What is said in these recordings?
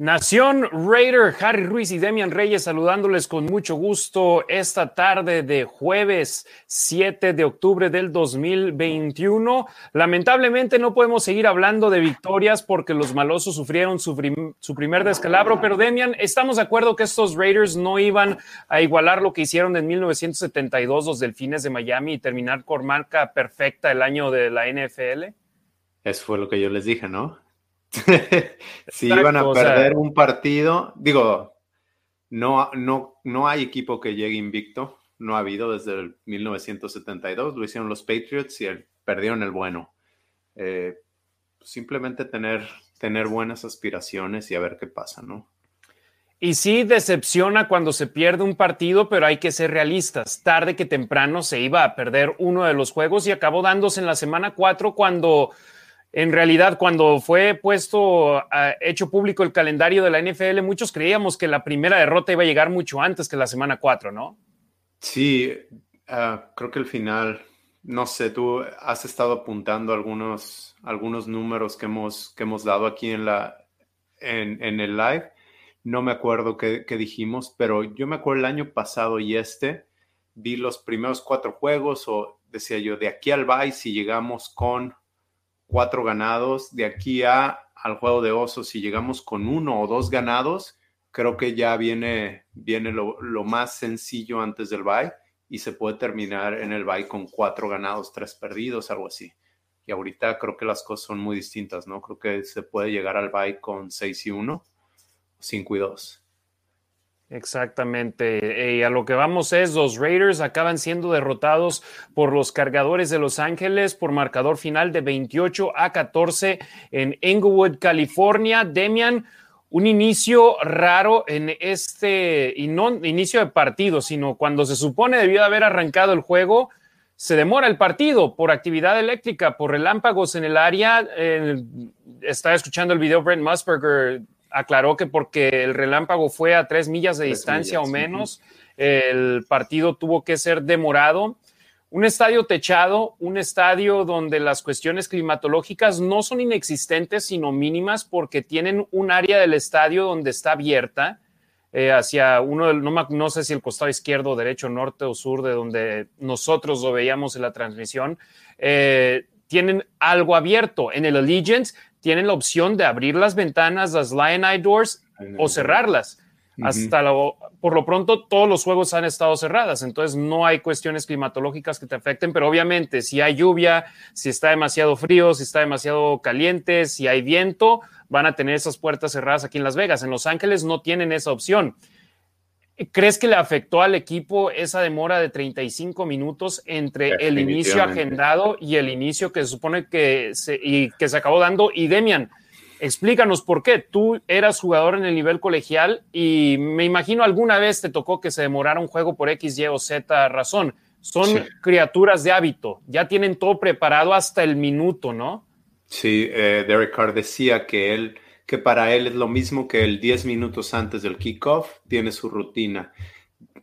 Nación Raider, Harry Ruiz y Demian Reyes saludándoles con mucho gusto esta tarde de jueves 7 de octubre del 2021. Lamentablemente no podemos seguir hablando de victorias porque los malosos sufrieron su, su, primer descalabro, pero Demian, estamos de acuerdo que estos Raiders no iban a igualar lo que hicieron en 1972 los Delfines de Miami y terminar con marca perfecta el año de la NFL. Eso fue lo que yo les dije, ¿no? si iban a perder un partido, digo, no, no, no hay equipo que llegue invicto, no ha habido desde el 1972, lo hicieron los Patriots y el, perdieron el bueno. Eh, simplemente tener, tener buenas aspiraciones y a ver qué pasa, ¿no? Y sí decepciona cuando se pierde un partido, pero hay que ser realistas. Tarde que temprano se iba a perder uno de los juegos y acabó dándose en la semana 4 cuando en realidad, cuando fue puesto, hecho público el calendario de la NFL, muchos creíamos que la primera derrota iba a llegar mucho antes que la semana 4, ¿no? Sí, ah, creo que el final, no sé, tú has estado apuntando algunos, algunos números que hemos, que hemos dado aquí en, la, en, en el live. No me acuerdo qué, qué dijimos, pero yo me acuerdo el año pasado y este, vi los primeros cuatro juegos o decía yo, de aquí al bye, si llegamos con cuatro ganados. De aquí a, al juego de osos, si llegamos con uno o dos ganados, creo que ya viene, viene lo, más sencillo antes del bye y se puede terminar en el bye con cuatro ganados, tres perdidos, algo así. Y ahorita creo que las cosas son muy distintas, ¿no? Creo que se puede llegar al bye con seis y uno, cinco y dos. Exactamente. Y a lo que vamos es, los Raiders acaban siendo derrotados por los cargadores de Los Ángeles por marcador final de 28 a 14 en Inglewood, California. Demian, un inicio raro en este, y no inicio de partido, sino cuando se supone debió haber arrancado el juego, se demora el partido por actividad eléctrica, por relámpagos en el área. estaba escuchando el video Brent Musburger aclaró que porque el relámpago fue a tres millas de distancia o menos, el partido tuvo que ser demorado. Un estadio techado, un estadio donde las cuestiones climatológicas no son inexistentes, sino mínimas, porque tienen un área del estadio donde está abierta eh, hacia uno, no, no, sé si el costado izquierdo, derecho, norte o sur, de donde nosotros lo veíamos en la transmisión. Eh, tienen algo abierto. En el Allegiance tienen la opción de abrir las ventanas, las Lion Eye Doors, o cerrarlas. Hasta lo, por lo pronto, todos los juegos han estado cerradas, entonces no hay cuestiones climatológicas que te afecten, pero obviamente si hay lluvia, si está demasiado frío, si está demasiado caliente, si hay viento, van a tener esas puertas cerradas aquí en Las Vegas. En Los Ángeles no tienen esa opción. ¿Crees que le afectó al equipo esa demora de 35 minutos entre el inicio agendado y el inicio que se supone que se, y que se acabó dando? Y Demian, explícanos por qué. Tú eras jugador en el nivel colegial y me imagino alguna vez te tocó que se demorara un juego por X, Y o Z razón. Son criaturas de hábito, ya tienen todo preparado hasta el minuto, ¿no? Sí, eh, Derek Carr decía que él que para él es lo mismo que el 10 minutos antes del kickoff, tiene su rutina.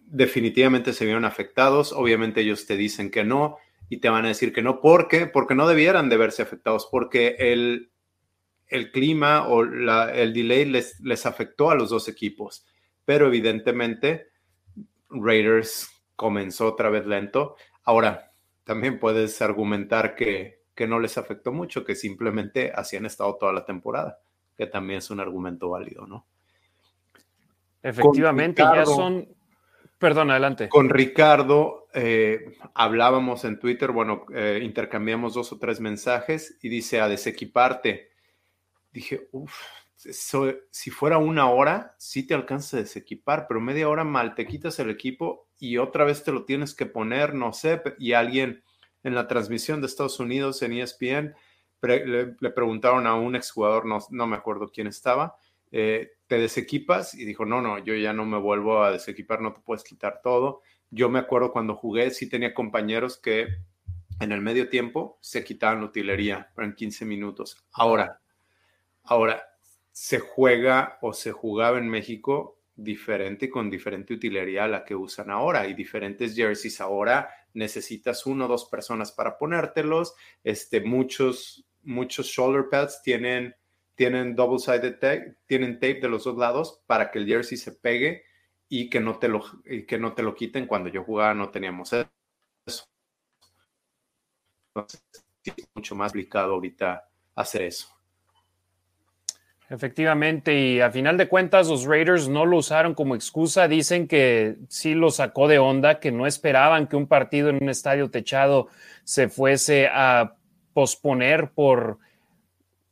Definitivamente se vieron afectados, obviamente ellos te dicen que no y te van a decir que no. ¿Por qué? Porque no debieran de verse afectados, porque el, el clima o el delay les, les afectó a los dos equipos, pero evidentemente Raiders comenzó otra vez lento. Ahora, también puedes argumentar que, que no les afectó mucho, que simplemente así han estado toda la temporada que también es un argumento válido, ¿no? Efectivamente, ya son... Perdón, adelante. Con Ricardo eh, hablábamos en Twitter, bueno, eh, intercambiamos dos o tres mensajes y dice a desequiparte. Dije, uff, si fuera una hora, sí te alcanza a desequipar, pero media hora mal, te quitas el equipo y otra vez te lo tienes que poner, no sé, y alguien en la transmisión de Estados Unidos en ESPN le, preguntaron a un exjugador, no, no me acuerdo quién estaba, eh, te desequipas y dijo, no, no, yo ya no me vuelvo a desequipar, no te puedes quitar todo. Yo me acuerdo cuando jugué, sí tenía compañeros que en el medio tiempo se quitaban la utilería, en 15 minutos. Ahora, ahora, se juega o se jugaba en México diferente con diferente utilería a la que usan ahora y diferentes jerseys. Ahora necesitas uno o dos personas para ponértelos. Este, muchos, muchos shoulder pads tienen, tienen double-sided tape, tienen tape de los dos lados para que el jersey se pegue y que no te lo, que no te lo quiten. Cuando yo jugaba no teníamos eso. Entonces, es mucho más complicado ahorita hacer eso. Efectivamente, y a final de cuentas los Raiders no lo usaron como excusa, dicen que sí lo sacó de onda, que no esperaban que un partido en un estadio techado se fuese a posponer por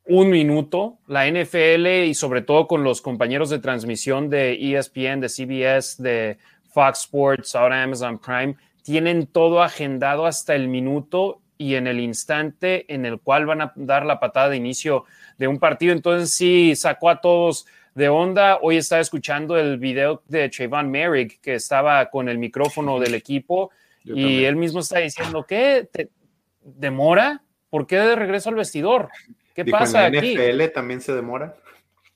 un minuto. La NFL y sobre todo con los compañeros de transmisión de ESPN, de CBS, de Fox Sports, ahora Amazon Prime, tienen todo agendado hasta el minuto y en el instante en el cual van a dar la patada de inicio de un partido. Entonces sí sacó a todos de onda. Hoy estaba escuchando el video de Trayvon Merrick que estaba con el micrófono del equipo y él mismo está diciendo que demora. ¿Por qué de regreso al vestidor? ¿Qué pasa en la NFL también se demora.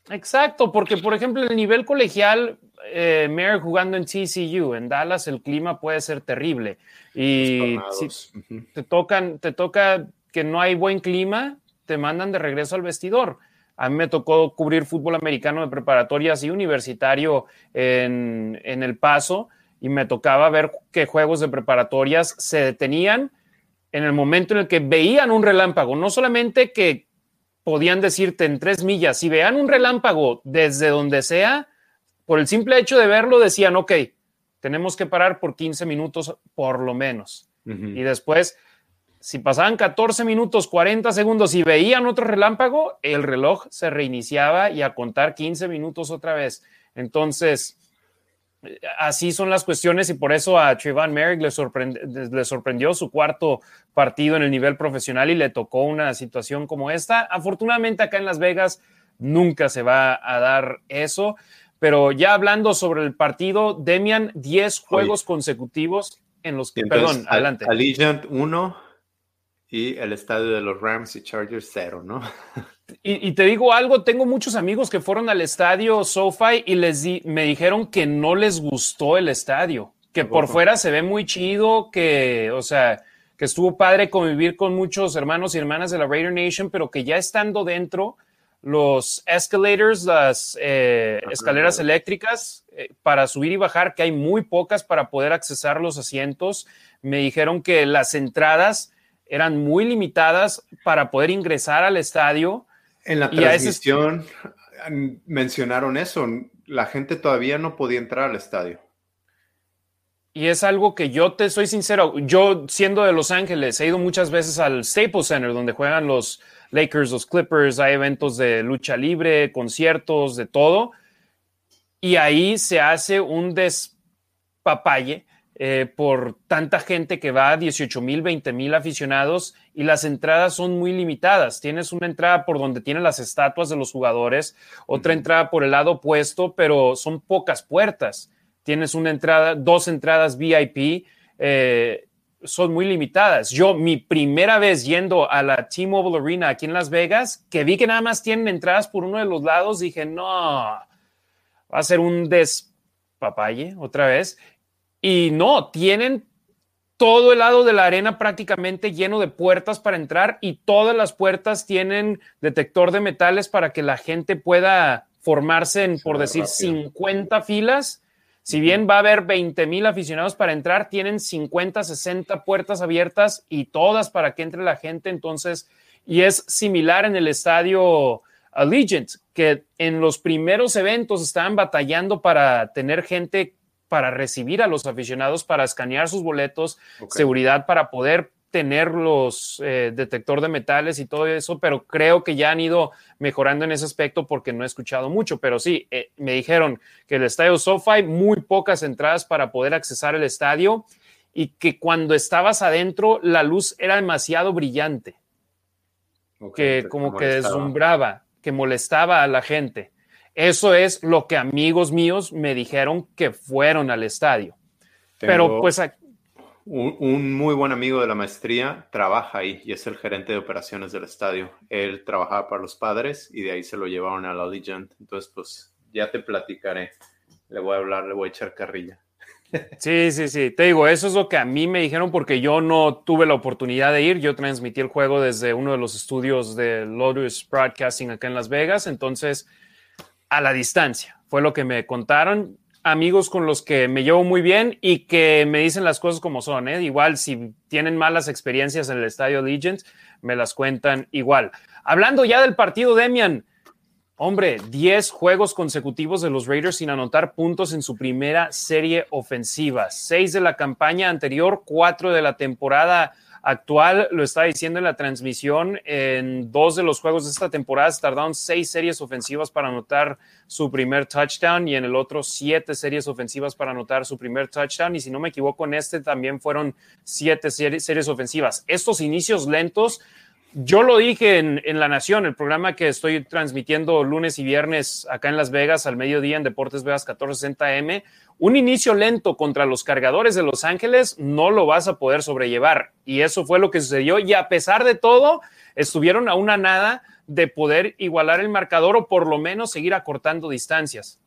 Exacto, porque por ejemplo el nivel colegial, eh, Merrick jugando en TCU, en Dallas el clima puede ser terrible y si te tocan, te toca que no hay buen clima, te mandan de regreso al vestidor. A mí me tocó cubrir fútbol americano de preparatorias y universitario en, en El Paso y me tocaba ver que juegos de preparatorias se detenían en el momento en el que veían un relámpago, no solamente que podían decirte en tres millas, si vean un relámpago desde donde sea, por el simple hecho de verlo decían, ok, tenemos que parar por 15 minutos por lo menos. Y después si pasaban 14 minutos, 40 segundos y veían otro relámpago, el reloj se reiniciaba y a contar 15 minutos otra vez. Entonces, así son las cuestiones y por eso a Trayvon Merrick le, le, sorprendió su cuarto partido en el nivel profesional y le tocó una situación como esta. Afortunadamente acá en Las Vegas nunca se va a dar eso, pero ya hablando sobre el partido, Demian, 10 juegos consecutivos en los que, perdón, adelante. Allegiant 1, y el estadio de los Rams y Chargers cero, ¿no? Y, te digo algo, tengo muchos amigos que fueron al estadio SoFi y les di, me dijeron que no les gustó el estadio, que por fuera se ve muy chido, que, o sea, que estuvo padre convivir con muchos hermanos y hermanas de la Raider Nation, pero que ya estando dentro, los escalators, las eh, escaleras eléctricas eh, para subir y bajar, que hay muy pocas para poder accesar los asientos, me dijeron que las entradas eran muy limitadas para poder ingresar al estadio. En la transmisión mencionaron eso, la gente todavía no podía entrar al estadio. Y es algo que yo te soy sincero, yo siendo de Los Ángeles, he ido muchas veces al Staples Center, donde juegan los Lakers, los Clippers, hay eventos de lucha libre, conciertos, de todo. Y ahí se hace un despapalle eh, por tanta gente que va, 18 mil, 20 mil aficionados y las entradas son muy limitadas. Tienes una entrada por donde tienen las estatuas de los jugadores, otra entrada por el lado opuesto, pero son pocas puertas. Tienes una entrada, dos entradas VIP, eh, son muy limitadas. Yo, mi primera vez yendo a la T-Mobile Arena aquí en Las Vegas, que vi que nada más tienen entradas por uno de los lados, dije, no, va a ser un despapalle otra vez. Y no, tienen todo el lado de la arena prácticamente lleno de puertas para entrar y todas las puertas tienen detector de metales para que la gente pueda formarse en, por decir, 50 filas. Si bien va a haber 20 mil aficionados para entrar, tienen 50, 60 puertas abiertas y todas para que entre la gente. Entonces, y es similar en el estadio Allegiant, que en los primeros eventos estaban batallando para tener gente para recibir a los aficionados, para escanear sus boletos, seguridad para poder tener los eh, detector de metales y todo eso, pero creo que ya han ido mejorando en ese aspecto porque no he escuchado mucho, pero sí, eh, me dijeron que el estadio SoFi, muy pocas entradas para poder accesar el estadio y que cuando estabas adentro la luz era demasiado brillante, que como que deslumbraba, que molestaba a la gente. Eso es lo que amigos míos me dijeron que fueron al estadio. Pero pues... Un, muy buen amigo de la maestría trabaja ahí y es el gerente de operaciones del estadio. Él trabajaba para los padres y de ahí se lo llevaron a la Legend. Entonces, pues ya te platicaré. Le voy a hablar, le voy a echar carrilla. Sí, sí, sí. Te digo, eso es lo que a mí me dijeron porque yo no tuve la oportunidad de ir. Yo transmití el juego desde uno de los estudios de Lotus Broadcasting acá en Las Vegas. Entonces, a la distancia, fue lo que me contaron. Amigos con los que me llevo muy bien y que me dicen las cosas como son. ¿eh? Igual, si tienen malas experiencias en el estadio Legends, me las cuentan igual. Hablando ya del partido, Demian, Hombre, 10 juegos consecutivos de los Raiders sin anotar puntos en su primera serie ofensiva. 6 de la campaña anterior, 4 de la temporada actual. Lo está diciendo en la transmisión. En dos de los juegos de esta temporada tardaron 6 series ofensivas para anotar su primer touchdown y en el otro 7 series ofensivas para anotar su primer touchdown. Y si no me equivoco, en este también fueron 7 series ofensivas. Estos inicios lentos yo lo dije en, La Nación, el programa que estoy transmitiendo lunes y viernes acá en Las Vegas al mediodía en Deportes Vegas 1460M. Un inicio lento contra los cargadores de Los Ángeles no lo vas a poder sobrellevar. Y eso fue lo que sucedió. Y a pesar de todo, estuvieron a una nada de poder igualar el marcador o por lo menos seguir acortando distancias.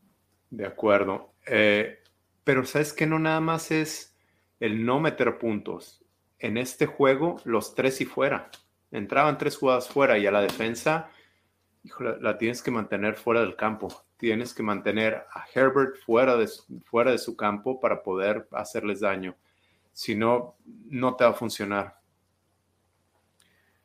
De acuerdo. Eh, pero sabes que no nada más es el no meter puntos. En este juego, los tres y fuera entraban tres jugadas fuera y a la defensa, la, tienes que mantener fuera del campo. Tienes que mantener a Herbert fuera de, fuera de su campo para poder hacerles daño. Si no, no te va a funcionar.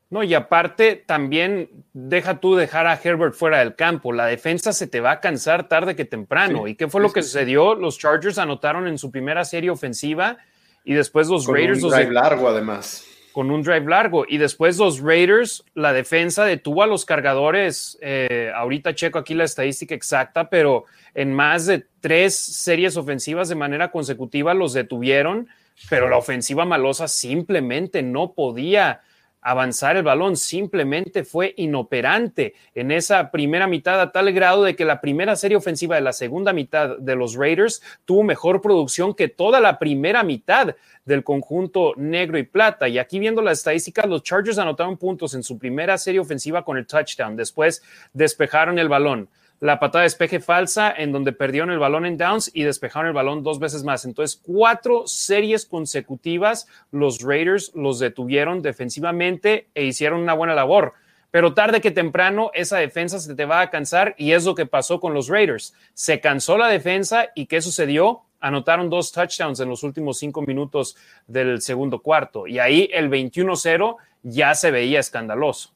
No, y aparte también deja tú dejar a Herbert fuera del campo. La defensa se te va a cansar tarde que temprano. ¿Y qué fue lo que sucedió? Los Chargers anotaron en su primera serie ofensiva y después los Raiders. Un drive largo, además con un drive largo. Y después los Raiders, la defensa detuvo a los cargadores. Eh, ahorita checo aquí la estadística exacta, pero en más de tres series ofensivas de manera consecutiva los detuvieron, pero la ofensiva malosa simplemente no podía avanzar el balón, simplemente fue inoperante en esa primera mitad a tal grado de que la primera serie ofensiva de la segunda mitad de los Raiders tuvo mejor producción que toda la primera mitad del conjunto negro y plata. Y aquí viendo las estadísticas, los Chargers anotaron puntos en su primera serie ofensiva con el touchdown, después despejaron el balón la patada de despeje falsa en donde perdieron el balón en downs y despejaron el balón dos veces más. Entonces, cuatro series consecutivas, los Raiders los detuvieron defensivamente e hicieron una buena labor. Pero tarde que temprano esa defensa se te va a cansar y es lo que pasó con los Raiders. Se cansó la defensa y ¿qué sucedió? Anotaron dos touchdowns en los últimos cinco minutos del segundo cuarto y ahí el 21-0 ya se veía escandaloso.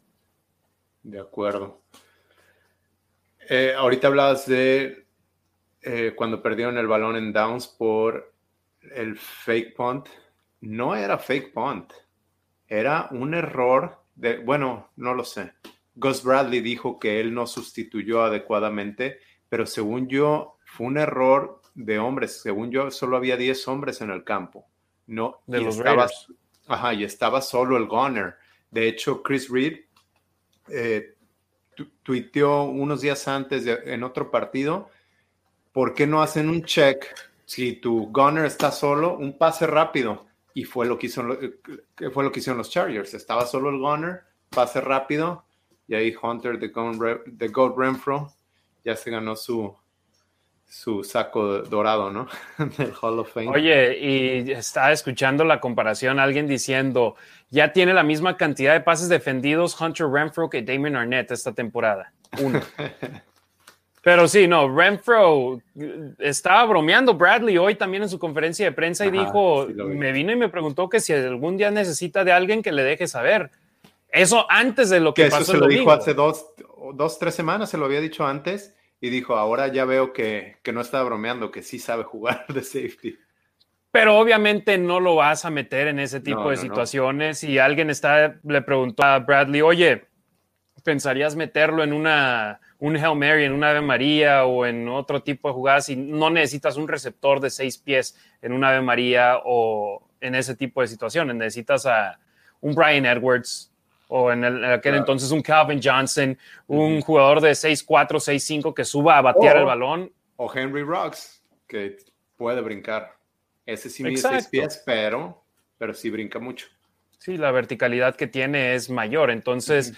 De acuerdo. Eh, ahorita hablabas de eh, cuando perdieron el balón en downs por el fake punt. No era fake punt, era un error de, bueno, no lo sé. Gus Bradley dijo que él no sustituyó adecuadamente, pero según yo fue un error de hombres. Según yo, solo había 10 hombres en el campo. No, de los estaba, Ajá, y estaba solo el gunner. De hecho, Chris Reed eh, tuiteó unos días antes en otro partido, ¿por qué no hacen un check si tu gunner está solo, un pase rápido? Y fue lo que, hizo, fue lo que hicieron los Chargers. Estaba solo el gunner, pase rápido, y ahí Hunter de Gold Renfro ya se ganó su, su saco dorado, ¿no? Del Hall of Fame. Oye, y estaba escuchando la comparación, alguien diciendo, ya tiene la misma cantidad de pases defendidos Hunter Renfro que Damon Arnett esta temporada. Uno. Pero sí, no, Renfro estaba bromeando Bradley hoy también en su conferencia de prensa y dijo, me vino y me preguntó que si algún día necesita de alguien que le deje saber. Eso antes de lo que, pasó. Eso se lo dijo hace dos, dos, tres semanas, se lo había dicho antes y dijo, ahora ya veo que, no está bromeando, que sí sabe jugar de safety. Pero obviamente no lo vas a meter en ese tipo de situaciones. Y alguien está, le preguntó a Bradley, oye, ¿pensarías meterlo en una, un Hail Mary, en una Ave María o en otro tipo de jugadas y no necesitas un receptor de seis pies en una Ave María o en ese tipo de situaciones? Necesitas a un Brian Edwards o en, aquel entonces un Calvin Johnson, un jugador de 6'4, 6'5 que suba a batear el balón. O Henry Rocks, que puede brincar. Ese sí mide 6 pies, pero, pero sí brinca mucho. Sí, la verticalidad que tiene es mayor. Entonces,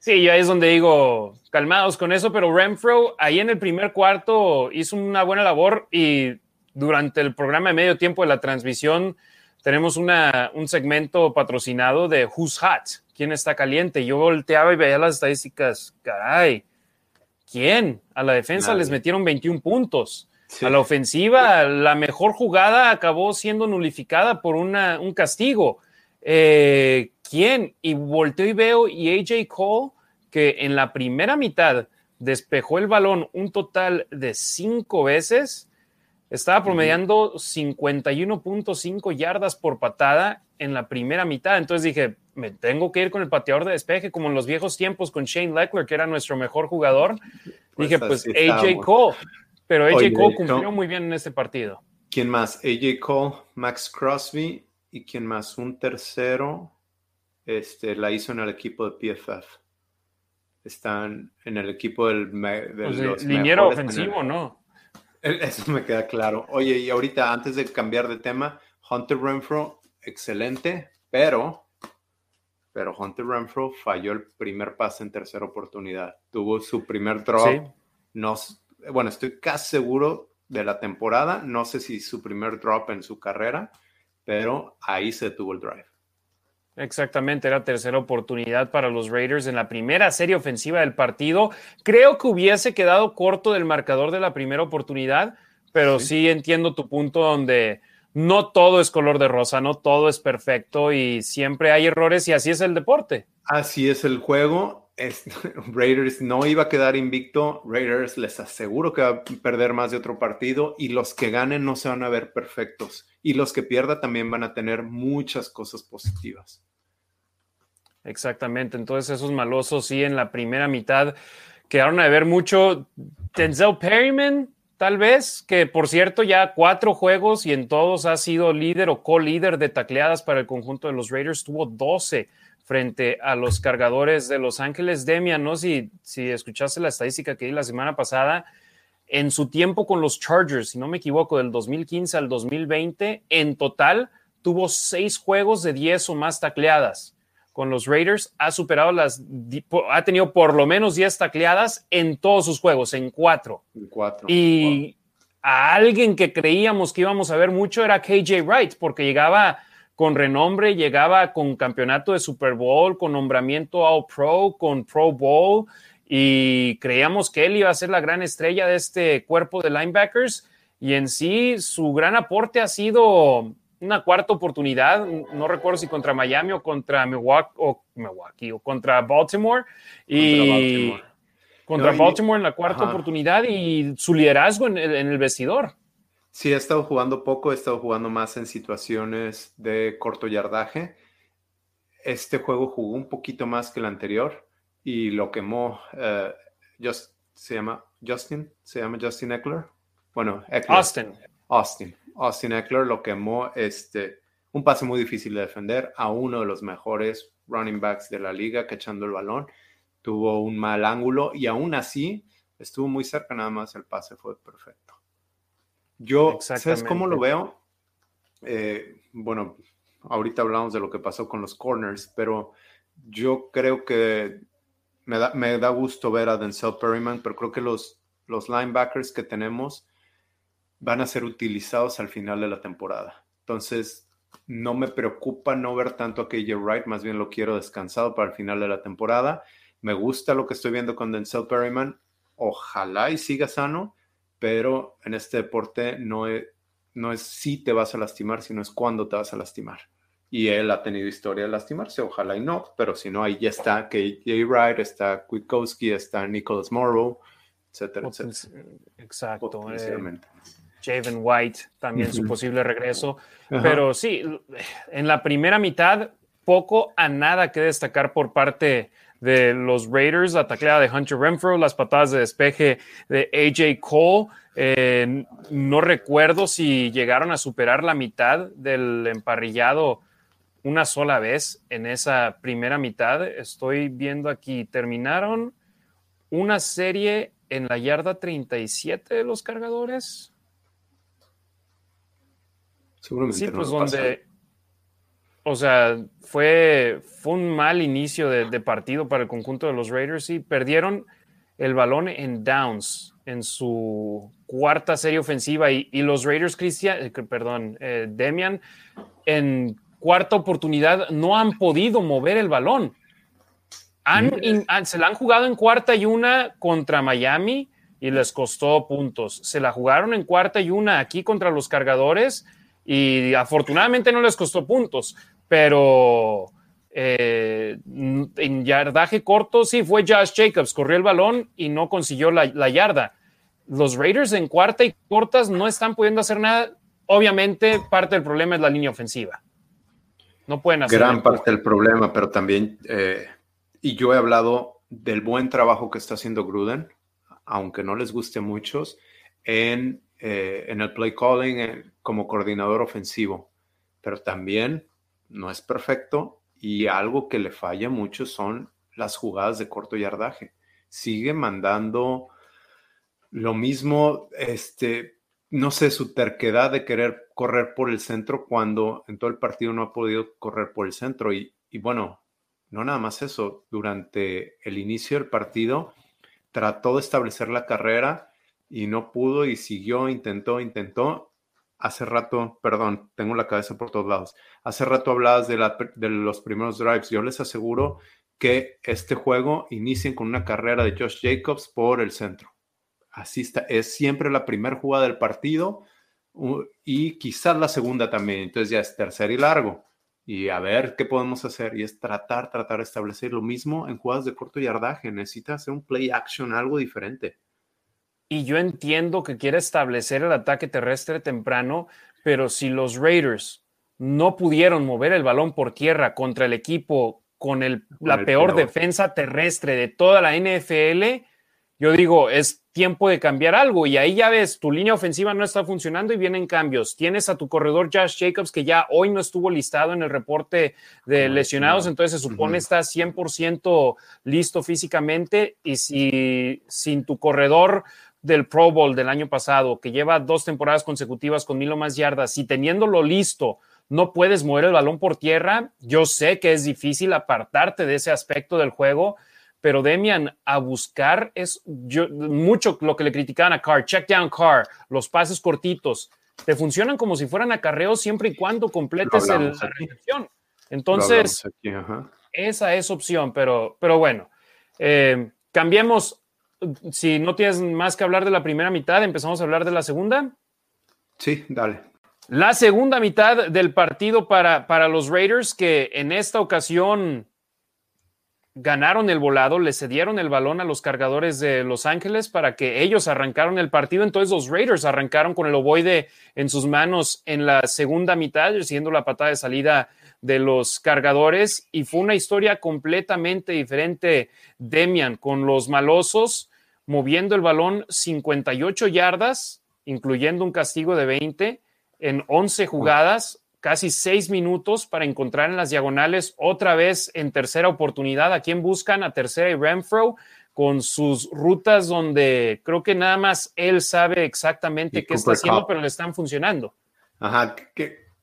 sí, ya es donde digo, calmados con eso, pero Renfro ahí en el primer cuarto hizo una buena labor y durante el programa de medio tiempo de la transmisión tenemos una, un segmento patrocinado de Who's Hot, quién está caliente. Yo volteaba y veía las estadísticas, caray, ¿quién? A la defensa les metieron 21 puntos. A la ofensiva, la mejor jugada acabó siendo nulificada por una, un castigo. Eh, ¿Quién? Y volteo y veo, y AJ Cole, que en la primera mitad despejó el balón un total de cinco veces, estaba promediando 51.5 yardas por patada en la primera mitad. Entonces dije, me tengo que ir con el pateador de despeje, como en los viejos tiempos con Shane Leckler, que era nuestro mejor jugador. Pues dije, pues AJ Cole. Pero AJ Cole cumplió muy bien en este partido. ¿Quién más? AJ Cole, Max Crosby y quién más? Un tercero este, la hizo en el equipo de PFF. Están en el equipo del, pues liniero ofensivo, ¿no? Eso me queda claro. Oye, y ahorita antes de cambiar de tema, Hunter Renfro, excelente, pero pero Hunter Renfro falló el primer pase en tercera oportunidad. Tuvo su primer drop. No, bueno, estoy casi seguro de la temporada. No sé si su primer drop en su carrera, pero ahí se tuvo el drive. Exactamente, era tercera oportunidad para los Raiders en la primera serie ofensiva del partido. Creo que hubiese quedado corto del marcador de la primera oportunidad, pero sí entiendo tu punto donde no todo es color de rosa, no todo es perfecto y siempre hay errores y así es el deporte. Así es el juego. Raiders no iba a quedar invicto. Raiders les aseguro que va a perder más de otro partido y los que ganen no se van a ver perfectos y los que pierda también van a tener muchas cosas positivas. Exactamente. Entonces esos malosos sí en la primera mitad quedaron a ver mucho. Denzel Perryman tal vez, que por cierto ya cuatro juegos y en todos ha sido líder o co-líder de tacleadas para el conjunto de los Raiders, tuvo 12 frente a los cargadores de Los Ángeles. Demian, no si, si escuchaste la estadística que di la semana pasada, en su tiempo con los Chargers, si no me equivoco, del 2015 al 2020, en total tuvo seis juegos de 10 o más tacleadas con los Raiders, ha superado las, ha tenido por lo menos 10 tacleadas en todos sus juegos, en cuatro. Y a alguien que creíamos que íbamos a ver mucho era KJ Wright, porque llegaba con renombre, llegaba con campeonato de Super Bowl, con nombramiento All Pro, con Pro Bowl, y creíamos que él iba a ser la gran estrella de este cuerpo de linebackers. Y en sí, su gran aporte ha sido una cuarta oportunidad, no recuerdo si contra Miami o contra Milwaukee o, Milwaukee, o contra Baltimore. Y contra Baltimore, en la cuarta oportunidad y su liderazgo en el, vestidor. Sí, ha estado jugando poco, ha estado jugando más en situaciones de corto yardaje. Este juego jugó un poquito más que el anterior y lo quemó. Eh, se llama Justin, se llama Justin Eckler. Bueno, Eckler. Austin. Austin. Austin Eckler lo quemó este, un pase muy difícil de defender a uno de los mejores running backs de la liga que echando el balón. Tuvo un mal ángulo y aún así estuvo muy cerca, nada más el pase fue perfecto. Yo, ¿sabes cómo lo veo? Eh, bueno, ahorita hablamos de lo que pasó con los corners, pero yo creo que me da, me da gusto ver a Denzel Perryman, pero creo que los, los linebackers que tenemos van a ser utilizados al final de la temporada. Entonces, no me preocupa no ver tanto a KJ Wright, más bien lo quiero descansado para el final de la temporada. Me gusta lo que estoy viendo con Denzel Perryman. Ojalá y siga sano, pero en este deporte no es, no es si te vas a lastimar, sino es cuándo te vas a lastimar. Y él ha tenido historia de lastimarse, ojalá y no, pero si no, ahí ya está KJ Wright, está Kwiatkowski, está Nicholas Morrow, etcétera, etcétera. Exacto. Eh, Javen White, también su posible regreso. Pero sí, en la primera mitad, poco a nada que destacar por parte de los Raiders, la tacleada de Hunter Renfro, las patadas de despeje de AJ Cole. Eh, no recuerdo si llegaron a superar la mitad del emparrillado una sola vez en esa primera mitad. Estoy viendo aquí, terminaron una serie en la yarda 37 de los cargadores. Seguramente. Sí, pues donde, o sea, fue, fue un mal inicio de, partido para el conjunto de los Raiders y perdieron el balón en downs en su cuarta serie ofensiva y, los Raiders, Cristian, eh, perdón, eh, Demian, en cuarta oportunidad no han podido mover el balón. se la han jugado en cuarta y una contra Miami y les costó puntos. Se la jugaron en cuarta y una aquí contra los cargadores y afortunadamente no les costó puntos, pero eh, en yardaje corto sí fue Josh Jacobs, corrió el balón y no consiguió la, la yarda. Los Raiders en cuarta y cortas no están pudiendo hacer nada. Obviamente parte del problema es la línea ofensiva. No pueden hacer. Gran parte del problema, pero también, eh, y yo he hablado del buen trabajo que está haciendo Gruden, aunque no les guste a muchos, en, eh, en el play calling eh, como coordinador ofensivo. Pero también no es perfecto y algo que le falla mucho son las jugadas de corto yardaje. Sigue mandando lo mismo, este, no sé, su terquedad de querer correr por el centro cuando en todo el partido no ha podido correr por el centro. Y, bueno, no nada más eso, durante el inicio del partido trató de establecer la carrera y no pudo y siguió, intentó, intentó. Hace rato, perdón, tengo la cabeza por todos lados. Hace rato hablabas de, los primeros drives. Yo les aseguro que este juego inicien con una carrera de Josh Jacobs por el centro Así está, es siempre la primera jugada del partido y quizás la segunda también. Entonces ya es tercer y largo. Y a ver qué podemos hacer. Y es tratar, tratar de establecer lo mismo en jugadas de corto yardaje. Necesita hacer un play action, algo diferente. Y yo entiendo que quiere establecer el ataque terrestre temprano, pero si los Raiders no pudieron mover el balón por tierra contra el equipo con el, la peor defensa terrestre de toda la NFL, yo digo, es tiempo de cambiar algo. Y ahí ya ves, tu línea ofensiva no está funcionando y vienen cambios. Tienes a tu corredor Josh Jacobs que ya hoy no estuvo listado en el reporte de lesionados, entonces se supone está 100% listo físicamente. Y si sin tu corredor del Pro Bowl del año pasado, que lleva dos temporadas consecutivas con mil o más yardas, y teniéndolo listo, no puedes mover el balón por tierra, yo sé que es difícil apartarte de ese aspecto del juego, pero Demian a buscar es mucho lo que le criticaban a Carr, check down Carr, los pases cortitos, te funcionan como si fueran acarreos siempre y cuando completes la recepción. Entonces, esa es opción, pero, pero bueno, eh, cambiemos. Si no tienes más que hablar de la primera mitad, empezamos a hablar de la segunda. Sí, dale. La segunda mitad del partido para, para los Raiders, que en esta ocasión ganaron el volado, le cedieron el balón a los cargadores de Los Ángeles para que ellos arrancaron el partido. Entonces los Raiders arrancaron con el ovoide en sus manos en la segunda mitad, recibiendo la patada de salida de los cargadores. Y fue una historia completamente diferente, Demian, con los malosos moviendo el balón 58 yardas, incluyendo un castigo de 20 en 11 jugadas casi seis minutos para encontrar en las diagonales otra vez en tercera oportunidad a quien buscan a tercera y Renfro con sus rutas donde creo que nada más él sabe exactamente qué está haciendo, pero le están funcionando. Ajá, que,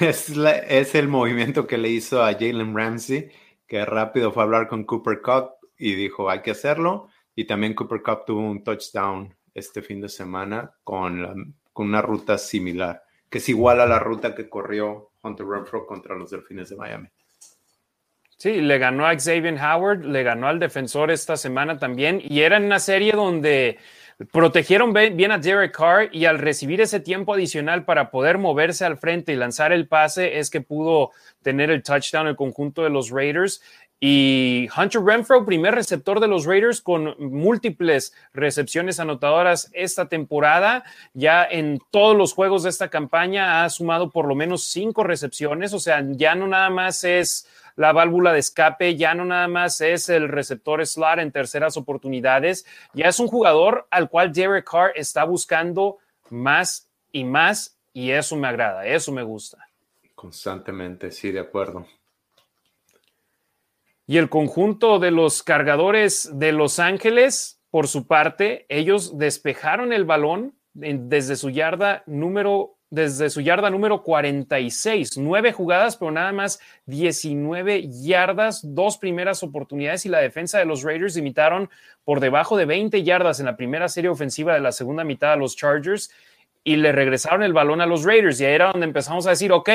es, es, el movimiento que le hizo a Jalen Ramsey, que rápido fue a hablar con Cooper Cup y dijo hay que hacerlo. Y también Cooper Cup tuvo un touchdown este fin de semana con, con una ruta similar que es igual a la ruta que corrió Hunter Renfro contra los Delfines de Miami. Sí, le ganó a Xavier Howard, le ganó al defensor esta semana también, y era en una serie donde protegieron bien a Derek Carr y al recibir ese tiempo adicional para poder moverse al frente y lanzar el pase es que pudo tener el touchdown el conjunto de los Raiders. Y Hunter Renfro, primer receptor de los Raiders con múltiples recepciones anotadoras esta temporada. Ya en todos los juegos de esta campaña ha sumado por lo menos cinco recepciones. O sea, ya no nada más es la válvula de escape, ya no nada más es el receptor slot en terceras oportunidades. Ya es un jugador al cual Derek Carr está buscando más y más. Y eso me agrada, eso me gusta. Constantemente, sí, de acuerdo. Y el conjunto de los cargadores de Los Ángeles, por su parte, ellos despejaron el balón desde su yarda número desde su yarda número 46, nueve jugadas, pero nada más 19 yardas, dos primeras oportunidades y la defensa de los Raiders limitaron por debajo de 20 yardas en la primera serie ofensiva de la segunda mitad a los Chargers y le regresaron el balón a los Raiders. Y ahí era donde empezamos a decir, ok,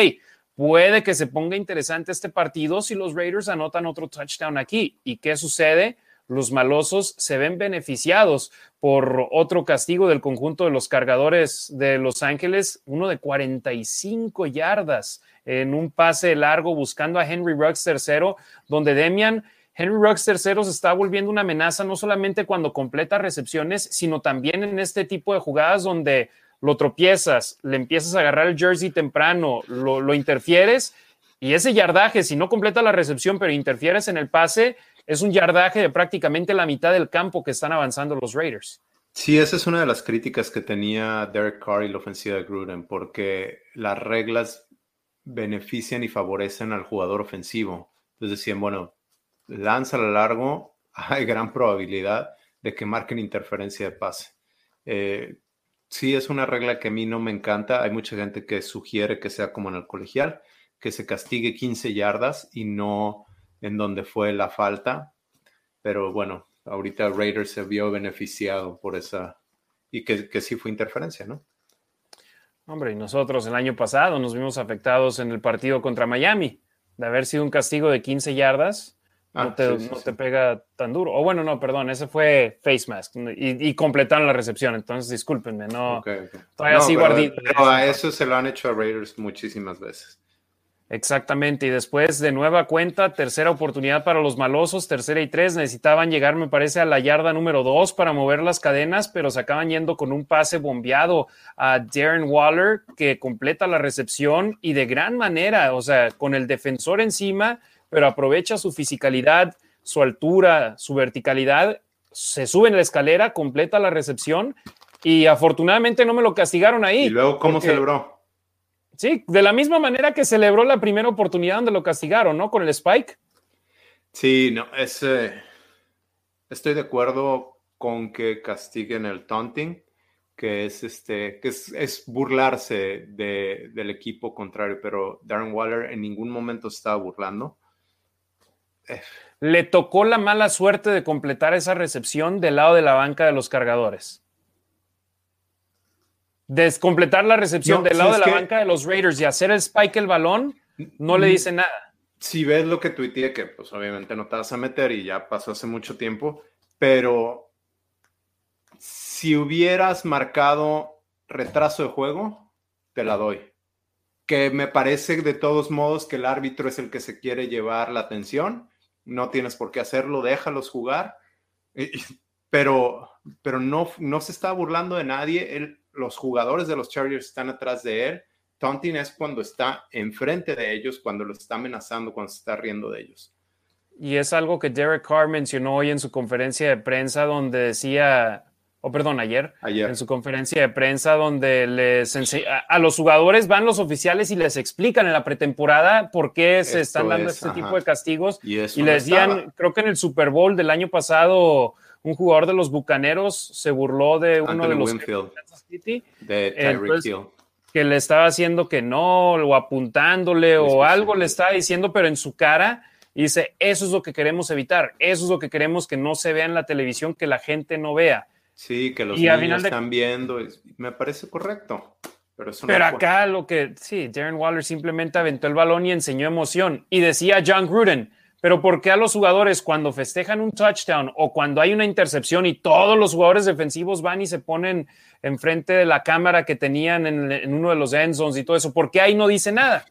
puede que se ponga interesante este partido si los Raiders anotan otro touchdown aquí. ¿Y qué sucede? Los malosos se ven beneficiados por otro castigo del conjunto de los cargadores de Los Ángeles, uno de 45 yardas en un pase largo buscando a Henry Ruggs tercero, donde Demian Henry Ruggs tercero se está volviendo una amenaza no solamente cuando completa recepciones, sino también en este tipo de jugadas donde lo tropiezas, le empiezas a agarrar el jersey temprano, lo, interfieres y ese yardaje, si no completa la recepción, pero interfieres en el pase, es un yardaje de prácticamente la mitad del campo que están avanzando los Raiders. Sí, esa es una de las críticas que tenía Derek Carr y la ofensiva de Gruden, porque las reglas benefician y favorecen al jugador ofensivo. Entonces decían, bueno, lanza a largo, hay gran probabilidad de que marquen interferencia de pase. Eh, sí es una regla que a mí no me encanta. Hay mucha gente que sugiere que sea como en el colegial, que se castigue 15 yardas y no en donde fue la falta. Pero bueno, ahorita Raiders se vio beneficiado por esa y que, sí fue interferencia, ¿no? Hombre, y nosotros el año pasado nos vimos afectados en el partido contra Miami, de haber sido un castigo de 15 yardas no, ah, te, pega tan duro. O bueno, no, perdón, ese fue Face Mask y, completaron la recepción, entonces discúlpenme, no. Todavía sí pero, a eso se lo han hecho a Raiders muchísimas veces. Exactamente, y después de nueva cuenta, tercera oportunidad para los malosos, tercera y tres, necesitaban llegar, me parece, a la yarda número dos para mover las cadenas, pero se acaban yendo con un pase bombeado a Darren Waller, que completa la recepción y de gran manera, o sea, con el defensor encima, pero aprovecha su fisicalidad, su altura, su verticalidad, se sube en la escalera, completa la recepción y afortunadamente no me lo castigaron ahí. ¿Y luego cómo celebró? Sí, de la misma manera que celebró la primera oportunidad donde lo castigaron, ¿no? Con el spike. Sí, no, es, estoy de acuerdo con que castiguen el taunting, que es este, que es, burlarse del equipo contrario, pero Darren Waller en ningún momento estaba burlando. Le tocó la mala suerte de completar esa recepción del lado de la banca de los cargadores. Descompletar la recepción del lado de la banca de los Raiders y hacer el spike el balón, no le dice nada. Si ves lo que tuiteé, que pues obviamente no te vas a meter y ya pasó hace mucho tiempo, pero si hubieras marcado retraso de juego, te la doy. Que me parece de todos modos que el árbitro es el que se quiere llevar la atención no tienes por qué hacerlo, déjalos jugar. Pero, pero no, no se está burlando de nadie. los jugadores de los Chargers están atrás de él. Taunting es cuando está enfrente de ellos, cuando los está amenazando, cuando se está riendo de ellos. Y es algo que Derek Carr mencionó hoy en su conferencia de prensa, donde decía o perdón, ayer, en su conferencia de prensa, donde les a, los jugadores van los oficiales y les explican en la pretemporada por qué se están dando este tipo de castigos. Y, les decían, creo que en el Super Bowl del año pasado, un jugador de los Bucaneros se burló de uno de los City, de que le estaba haciendo que no, o apuntándole, o algo le estaba diciendo, pero en su cara. Y dice, eso es lo que queremos evitar, eso es lo que queremos que no se vea en la televisión, que la gente no vea. Sí, que los niños están viendo, me parece correcto. Pero, pero acá lo que, sí, Darren Waller simplemente aventó el balón y enseñó emoción. Y decía John Gruden, pero ¿por qué a los jugadores cuando festejan un touchdown o cuando hay una intercepción y todos los jugadores defensivos van y se ponen enfrente de la cámara que tenían en, en uno de los end zones y todo eso? ¿Por qué ahí no dice nada?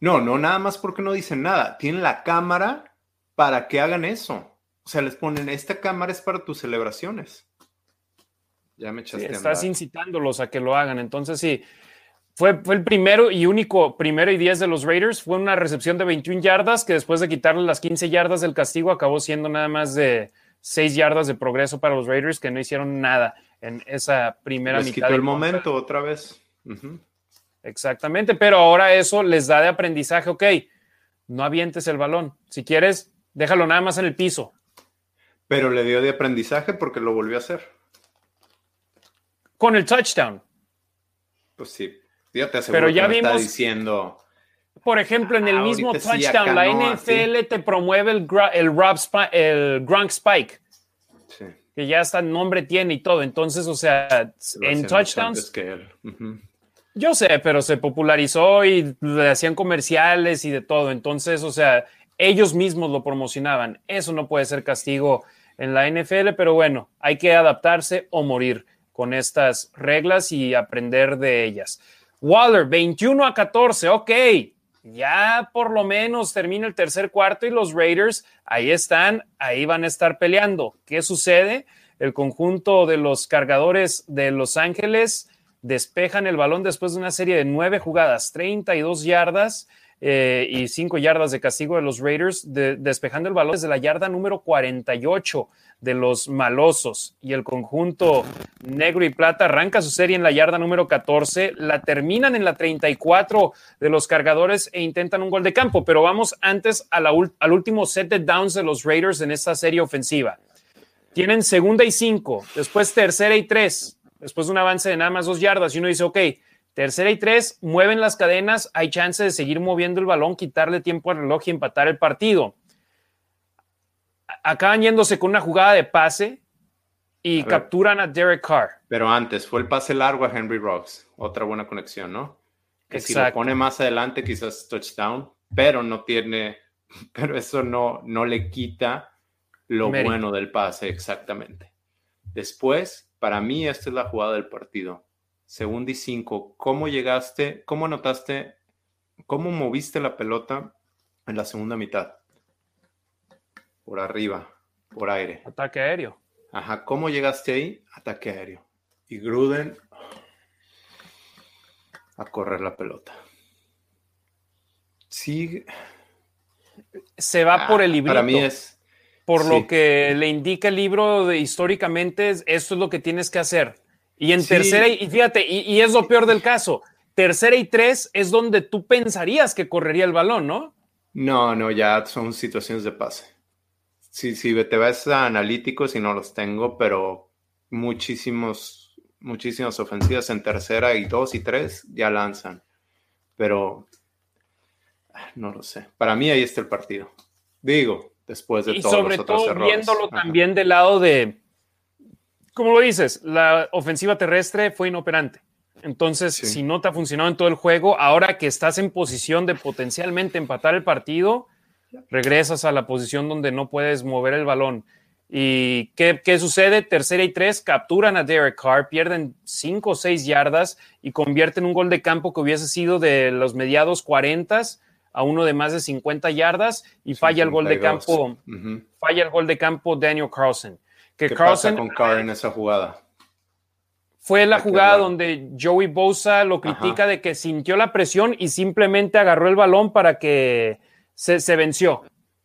No, no, nada más porque no dicen nada. Tienen la cámara para que hagan eso. O sea, les ponen, esta cámara es para tus celebraciones. Ya me echaste Estás incitándolos a que lo hagan. Entonces, sí, fue, fue, el primero y único primero y diez de los Raiders. Fue una recepción de 21 yardas que después de quitarle las 15 yardas del castigo acabó siendo nada más de 6 yardas de progreso para los Raiders que no hicieron nada en esa primera Les mitad. Quitó el momento otra vez. Exactamente, pero ahora eso les da de aprendizaje, ok, no avientes el balón. Si quieres, déjalo nada más en el piso. Pero le dio de aprendizaje porque lo volvió a hacer. Con el touchdown. Pues sí, ya te aseguro pero ya que vimos, está diciendo. Por ejemplo, en el Ah, mismo sí, touchdown, la no, NFL te promueve el, el, Rob el Gronk Spike, Sí, que ya hasta nombre tiene y todo. Entonces, o sea, en touchdowns, que él. Yo sé, pero se popularizó y le hacían comerciales y de todo. Entonces, o sea, ellos mismos lo promocionaban. Eso no puede ser castigo en la NFL, pero bueno, hay que adaptarse o morir con estas reglas y aprender de ellas. Waller, 21 a 14, ok. Ya por lo menos termina el tercer cuarto y los Raiders ahí están, ahí van a estar peleando. ¿Qué sucede? El conjunto de los cargadores de Los Ángeles despejan el balón después de una serie de nueve jugadas, 32 yardas eh, y 5 yardas de castigo de los Raiders, de- despejando el balón desde la yarda número 48 de los malosos. Y el conjunto negro y plata arranca su serie en la yarda número 14, la terminan en la 34 de los cargadores e intentan un gol de campo. Pero vamos antes al último set de downs de los Raiders en esta serie ofensiva. Tienen segunda y cinco, después tercera y tres, después de un avance de nada más dos yardas, y uno dice, ok, tercera y tres, mueven las cadenas, hay chance de seguir moviendo el balón, quitarle tiempo al reloj y empatar el partido. Acaban yéndose con una jugada de pase y A ver. capturan a Derek Carr. Pero antes, fue el pase largo a Henry Rocks. Otra buena conexión, ¿no? Que si lo pone más adelante, quizás touchdown, pero no tiene, pero eso no, no le quita lo Mérito. bueno del pase, exactamente. Después, para mí, esta es la jugada del partido. Segunda y cinco, ¿cómo llegaste, cómo notaste, cómo moviste la pelota en la segunda mitad? Por arriba, por aire. Ataque aéreo. Ajá, ¿cómo llegaste ahí? Ataque aéreo. Y Gruden a correr la pelota. Sí, Se va por el ah, librito. Para mí es. por sí. lo que le indica el libro de históricamente, es- esto es lo que tienes que hacer. Y en Sí. tercera, y fíjate, y, y es lo peor del caso, tercera y tres es donde tú pensarías que correría el balón, ¿no? No, no, ya son situaciones de pase. Sí, sí, te vas a analíticos y no los tengo, pero muchísimos, muchísimas ofensivas en tercera y dos y tres ya lanzan. Pero no lo sé. Para mí ahí está el partido. Digo, después de Y todos sobre los otros todo errores. viéndolo Ajá. también del lado de, como lo dices, la ofensiva terrestre fue inoperante. Entonces, Sí. si no te ha funcionado en todo el juego, ahora que estás en posición de potencialmente empatar el partido, regresas a la posición donde no puedes mover el balón. ¿Y qué, qué sucede? Tercera y tres, capturan a Derek Carr, pierden cinco o seis yardas y convierten un gol de campo que hubiese sido de los mediados 40 a uno de más de 50 yardas y falla el gol de 52. campo falla el gol de campo Daniel Carlson. Que ¿Qué Carlson pasa con Carr en esa jugada? fue la jugada donde Joey Bosa lo Ajá. critica de que sintió la presión y simplemente agarró el balón para que se, se venció.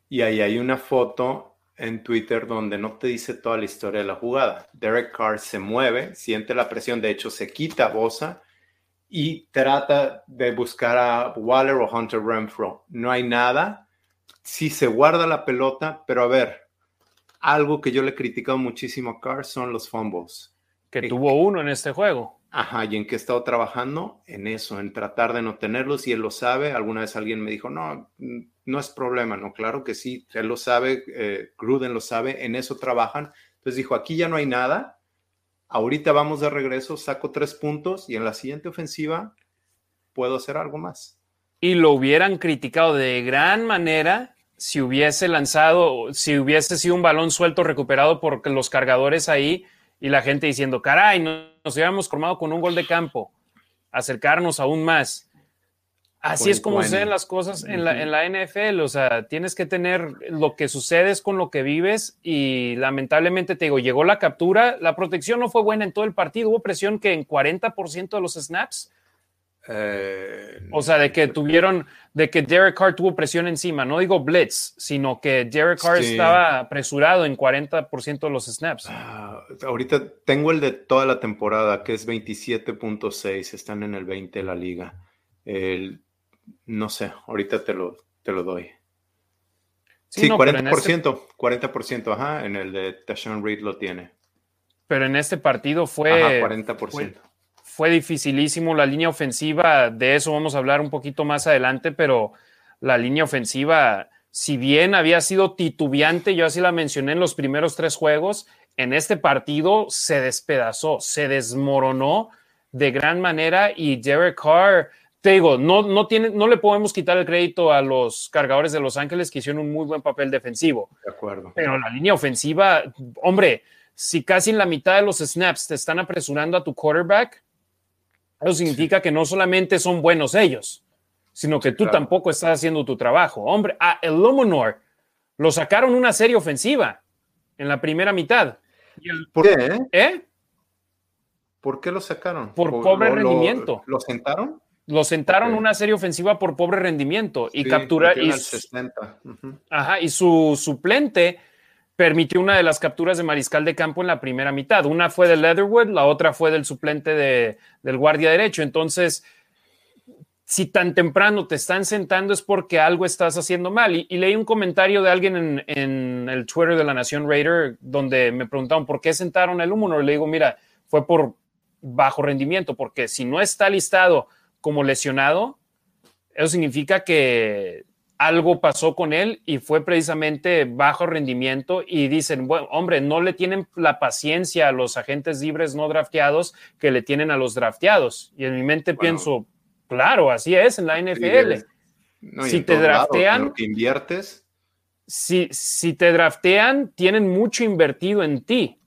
Y ahí hay una foto en Twitter donde no te dice toda la historia de la jugada. Derek Carr se mueve, siente la presión, de hecho se quita Bosa y trata de buscar a Waller o Hunter Renfro. No hay nada. Sí se guarda la pelota, pero a ver, algo que yo le he criticado muchísimo a Carr son los fumbles. Que Eh, tuvo uno en este juego. Ajá, ¿y en qué he estado trabajando? En eso, en tratar de no tenerlos y él lo sabe. Alguna vez alguien me dijo, no, no es problema, no, claro que sí, él lo sabe, eh, Gruden lo sabe, en eso trabajan. Entonces dijo, aquí ya no hay nada, ahorita vamos de regreso, saco tres puntos y en la siguiente ofensiva puedo hacer algo más. Y lo hubieran criticado de gran manera si hubiese lanzado, si hubiese sido un balón suelto recuperado por los cargadores ahí y la gente diciendo, caray, no- nos hubiéramos formado con un gol de campo, acercarnos aún más. Así es como 2020. suceden las cosas en la, Ujú. en la NFL, o sea, tienes que tener lo que sucede es con lo que vives y lamentablemente te digo, llegó la captura, la protección no fue buena en todo el partido, hubo presión que en 40% de los snaps, Eh, o sea, de que tuvieron, de que Derek Carr tuvo presión encima, no digo blitz, sino que Derek Carr Sí. estaba apresurado en 40% de los snaps. ah, ahorita tengo el de toda la temporada, que es 27.6, están en el 20 de la liga. no sé, ahorita te lo, te lo doy. Sí, 40%, 40%, este ajá, en el de Tashawn Reed lo tiene. Pero en este partido fue... 40%. Fue, dificilísimo la línea ofensiva, de eso vamos a hablar un poquito más adelante, pero la línea ofensiva, si bien había sido titubeante, yo así la mencioné en los primeros tres juegos, en este partido se despedazó, se desmoronó de gran manera y Derek Carr te digo, no, no, tiene, no le podemos quitar el crédito a los cargadores de Los Ángeles que hicieron un muy buen papel defensivo. De acuerdo. Pero la línea ofensiva, hombre, si casi en la mitad de los snaps te están apresurando a tu quarterback, eso significa que no solamente son buenos ellos, sino que tú tampoco estás haciendo tu trabajo. Hombre, a el Luminor lo sacaron una serie ofensiva en la primera mitad. ¿Por qué? ¿Eh? ¿Por qué lo sacaron? Por, pobre rendimiento. ¿Lo sentaron? Lo sentaron una serie ofensiva por pobre rendimiento y capturar. Y, Ajá, y su suplente permitió una de las capturas de mariscal de campo en la primera mitad. Una fue de Leatherwood, la otra fue del suplente de, del guardia derecho. Entonces, si tan temprano te están sentando es porque algo estás haciendo mal. Y, leí un comentario de alguien en, el Twitter de la Nación Raider donde me preguntaron por qué sentaron el humo. Le digo, mira, fue por bajo rendimiento, porque si no está listado como lesionado, eso significa que algo pasó con él y fue precisamente bajo rendimiento y dicen, bueno, hombre, no le tienen la paciencia a los agentes libres no drafteados que le tienen a los drafteados. Y en mi mente pienso, claro, así es en la NFL. si te draftean, inviertes. Si, si te draftean, tienen mucho invertido en ti,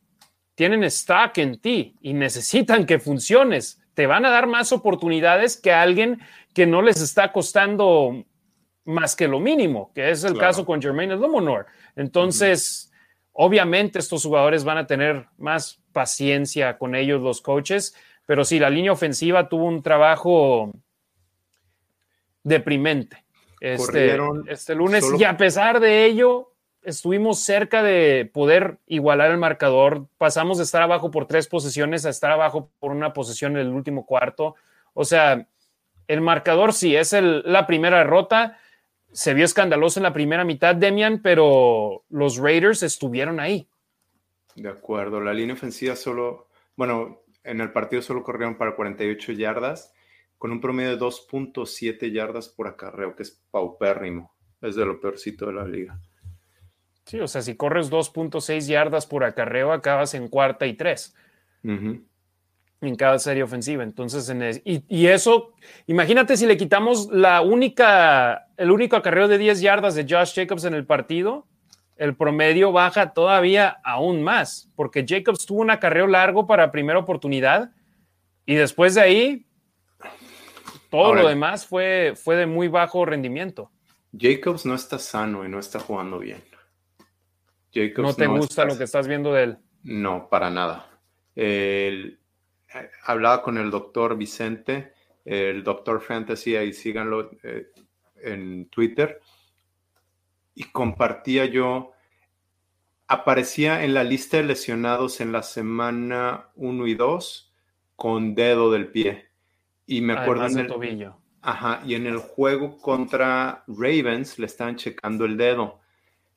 tienen stock en ti y necesitan que funciones te van a dar más oportunidades que alguien que no les está costando más que lo mínimo, que es el caso con Jermaine Lumonor. Entonces, obviamente estos jugadores van a tener más paciencia con ellos, los coaches, pero sí, la línea ofensiva tuvo un trabajo deprimente este, este lunes y a pesar de ello, estuvimos cerca de poder igualar el marcador. Pasamos de estar abajo por tres posiciones a estar abajo por una posición en el último cuarto. O sea, el marcador sí es la primera derrota. Se vio escandaloso en la primera mitad, Demian, pero los Raiders estuvieron ahí. De acuerdo. La línea ofensiva solo, bueno, en el partido solo corrieron para 48 yardas, con un promedio de 2.7 yardas por acarreo, que es paupérrimo. Es de lo peorcito de la liga. Sí, o sea, si corres 2.6 yardas por acarreo, acabas en cuarta y tres. En cada serie ofensiva. Entonces, en y, eso, imagínate si le quitamos la única, el único acarreo de 10 yardas de Josh Jacobs en el partido, el promedio baja todavía aún más, porque Jacobs tuvo un acarreo largo para primera oportunidad y después de ahí, todo lo demás fue, fue de muy bajo rendimiento. Jacobs no está sano y no está jugando bien. ¿No te gusta lo que estás viendo de él? No, para nada. hablaba con el doctor Vicente, el doctor Fantasy, ahí síganlo eh, en Twitter, y compartía yo, aparecía en la lista de lesionados en la semana 1 y 2 con dedo del pie. Y me acuerdo en el tobillo. Ajá, y en el juego contra Ravens le estaban checando el dedo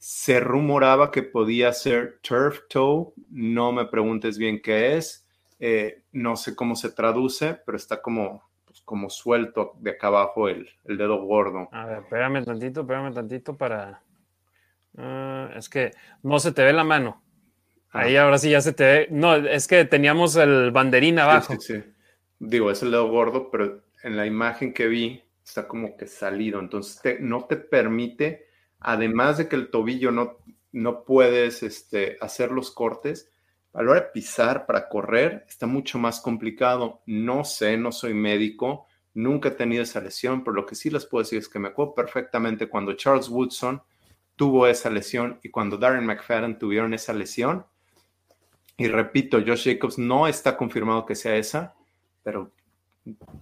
se rumoraba que podía ser turf toe, no me preguntes bien qué es, eh, no sé cómo se traduce, pero está como, como suelto de acá abajo el, dedo gordo. A ver, espérame tantito, espérame tantito para... Ah, es que no se te ve la mano. Ah. Ahí ahora sí ya se te ve. No, es que teníamos el banderín abajo. Sí, sí, Digo, es el dedo gordo, pero en la imagen que vi está como que salido. Entonces no te permite además de que el tobillo no, no puedes este, hacer los cortes, a la hora de pisar para correr está mucho más complicado. No sé, no soy médico, nunca he tenido esa lesión, pero lo que sí les puedo decir es que me acuerdo perfectamente cuando Charles Woodson tuvo esa lesión y cuando Darren McFadden tuvieron esa lesión. Y repito, Josh Jacobs no está confirmado que sea esa, pero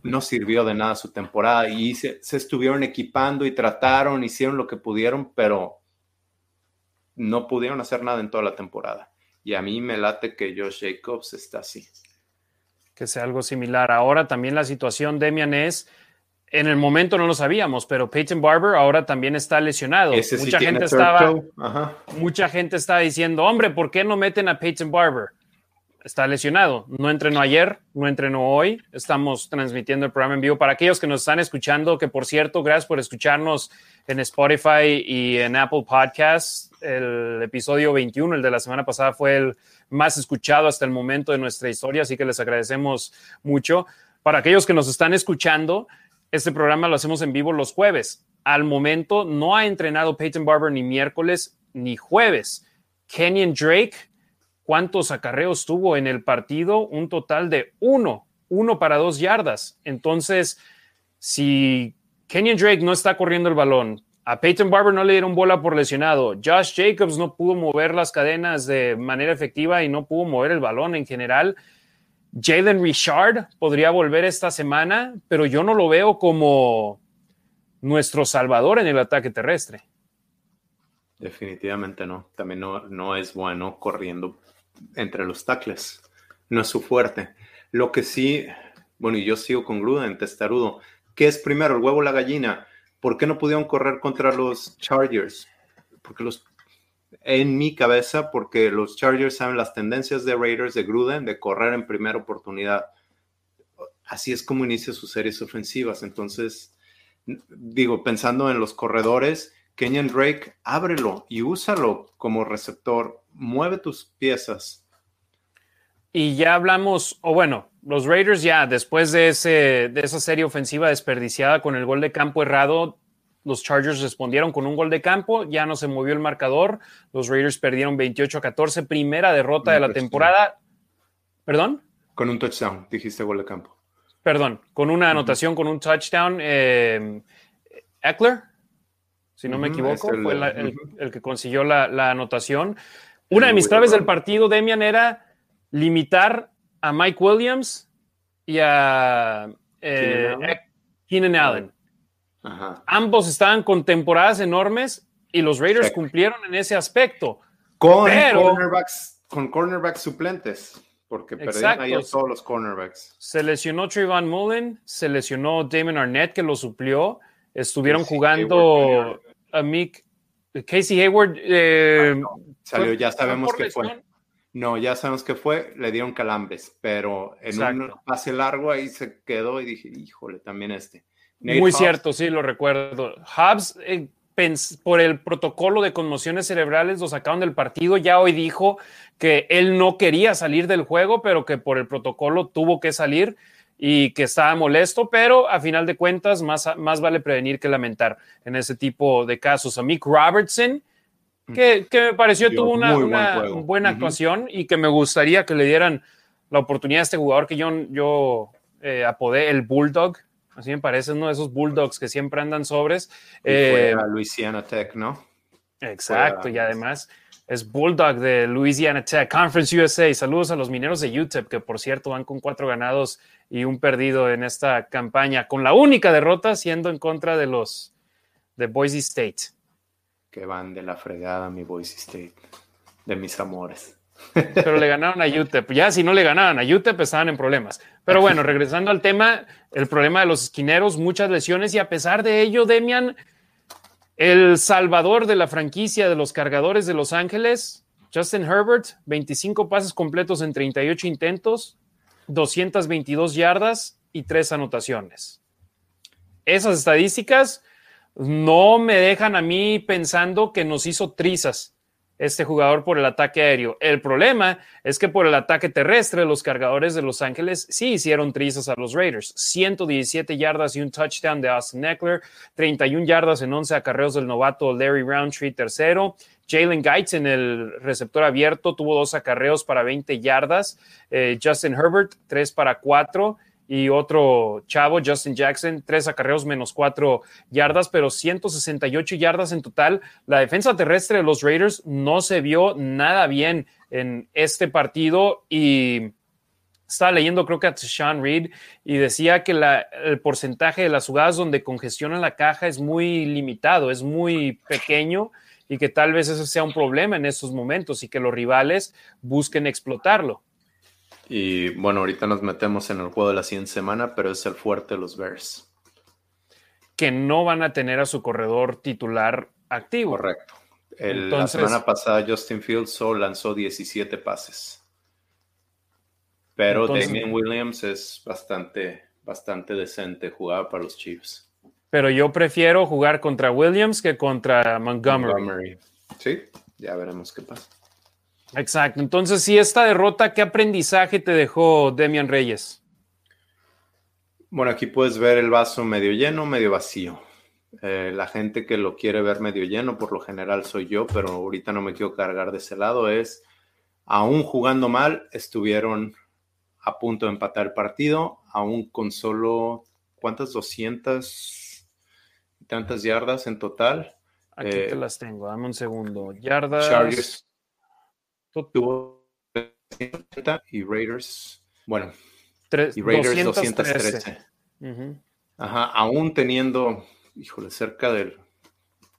no sirvió de nada su temporada y se, estuvieron equipando y trataron, hicieron lo que pudieron, pero no pudieron hacer nada en toda la temporada. Y a mí me late que Josh Jacobs está así. Que sea algo similar. Ahora también la situación, Demian, es en el momento no lo sabíamos, pero Peyton Barber ahora también está lesionado. mucha gente estaba, mucha gente está diciendo, hombre, ¿por qué no meten a Peyton Barber? Está lesionado. No entrenó ayer, no entrenó hoy. Estamos transmitiendo el programa en vivo para aquellos que nos están escuchando, que por cierto, gracias por escucharnos en Spotify y en Apple Podcasts. El episodio 21, el de la semana pasada, fue el más escuchado hasta el momento de nuestra historia, así que les agradecemos mucho. Para aquellos que nos están escuchando, este programa lo hacemos en vivo los jueves. Al momento no ha entrenado Peyton Barber ni miércoles ni jueves. Kenyon Drake, ¿cuántos acarreos tuvo en el partido? Un total de uno, uno para dos yardas. Entonces, si Kenyon Drake no está corriendo el balón, a Peyton Barber no le dieron bola por lesionado, Josh Jacobs no pudo mover las cadenas de manera efectiva y no pudo mover el balón en general, Jalen Richard podría volver esta semana, pero yo no lo veo como nuestro salvador en el ataque terrestre. Definitivamente no. También no, no es bueno corriendo entre los tackles. No es su fuerte. Lo que sí, bueno, y yo sigo con Gruden, testarudo. ¿Qué es primero, el huevo o la gallina? ¿Por qué no pudieron correr contra los Chargers? Porque los en mi cabeza porque los Chargers saben las tendencias de Raiders de Gruden de correr en primera oportunidad. Así es como inicia sus series ofensivas. Entonces, digo, pensando en los corredores, Kenyon Drake, ábrelo y úsalo como receptor. Mueve tus piezas. Y ya hablamos, o bueno, los Raiders ya después de, ese, de esa serie ofensiva desperdiciada con el gol de campo errado, los Chargers respondieron con un gol de campo, ya no se movió el marcador. Los Raiders perdieron 28 a 14, primera derrota de la temporada. ¿Perdón? Con un touchdown, dijiste gol de campo. Perdón, con una anotación, con un touchdown. Eh, Eckler, si no me equivoco, fue el, que consiguió la, anotación. Una de mis claves del partido, Demian, era limitar a Mike Williams y a eh, Keenan Allen. Ambos estaban con temporadas enormes y los Raiders cumplieron en ese aspecto. Con, cornerbacks, con cornerbacks suplentes, porque perdieron ahí a todos los cornerbacks. Se lesionó Trayvon Mullen, se lesionó Damon Arnett, que lo suplió. Estuvieron jugando a Mick. Casey Hayward. Eh, salió, ya sabemos que fue. No, ya sabemos que fue, le dieron calambres, pero en un pase largo ahí se quedó y dije, híjole, también este. Muy cierto, sí, lo recuerdo. Hubs, eh, por el protocolo de conmociones cerebrales, lo sacaron del partido. Ya hoy dijo que él no quería salir del juego, pero que por el protocolo tuvo que salir y que estaba molesto, pero a final de cuentas, más, más vale prevenir que lamentar en ese tipo de casos. A Mick Robertson, mm. que, me pareció tuvo una, buena actuación y que me gustaría que le dieran la oportunidad a este jugador que yo, yo eh, apodé el Bulldog Así me parece uno de esos Bulldogs que siempre andan sobres. Eh, Louisiana Tech, ¿no? Exacto, y además es Bulldog de Louisiana Tech, Conference USA. Saludos a los mineros de UTEP, que por cierto van con cuatro ganados y un perdido en esta campaña, con la única derrota siendo en contra de los de Boise State. Que van de la fregada, mi Boise State, de mis amores. Pero le ganaron a UTEP. Ya si no le ganaban a UTEP estaban en problemas. Pero bueno, regresando al tema, el problema de los esquineros, muchas lesiones y a pesar de ello, Demian, el salvador de la franquicia de los cargadores de Los Ángeles, Justin Herbert, 25 pases completos en 38 intentos, 222 yardas y 3 anotaciones. Esas estadísticas no me dejan a mí pensando que nos hizo trizas este jugador por el ataque aéreo. El problema es que por el ataque terrestre, los cargadores de Los Ángeles sí hicieron trizas a los Raiders. 117 yardas y un touchdown de Austin Eckler, 31 yardas en 11 acarreos del novato Larry Roundtree, tercero. Jalen Geitz en el receptor abierto tuvo dos acarreos para 20 yardas. Eh, Justin Herbert, 3 para 4 y otro chavo, Justin Jackson, tres acarreos menos cuatro yardas, pero 168 yardas en total. La defensa terrestre de los Raiders no se vio nada bien en este partido y estaba leyendo creo que a Sean Reed y decía que el porcentaje de las jugadas donde congestionan la caja es muy limitado, es muy pequeño y que tal vez ese sea un problema en estos momentos y que los rivales busquen explotarlo. Y bueno, ahorita nos metemos en el juego de la siguiente semana, pero es el fuerte de los Bears. que no van a tener a su corredor titular activo. Correcto. la semana pasada Justin Fields solo lanzó 17 pases. Pero Damien Williams es bastante, bastante decente, jugaba para los Chiefs. Pero yo prefiero jugar contra Williams que contra Montgomery. Sí, ya veremos qué pasa. Exacto. Entonces, si esta derrota, ¿qué aprendizaje te dejó Demian Reyes? Bueno, aquí puedes ver el vaso medio lleno, medio vacío. Eh, la gente que lo quiere ver medio lleno, por lo general soy yo, pero ahorita no me quiero cargar de ese lado, es, aún jugando mal, estuvieron a punto de empatar el partido, aún con solo, ¿cuántas? 200 y tantas yardas en total. Aquí te eh, las tengo, dame un segundo. Yardas. Chargers tuvo y Raiders, bueno, y Raiders 213. Ajá, aún teniendo, híjole, cerca del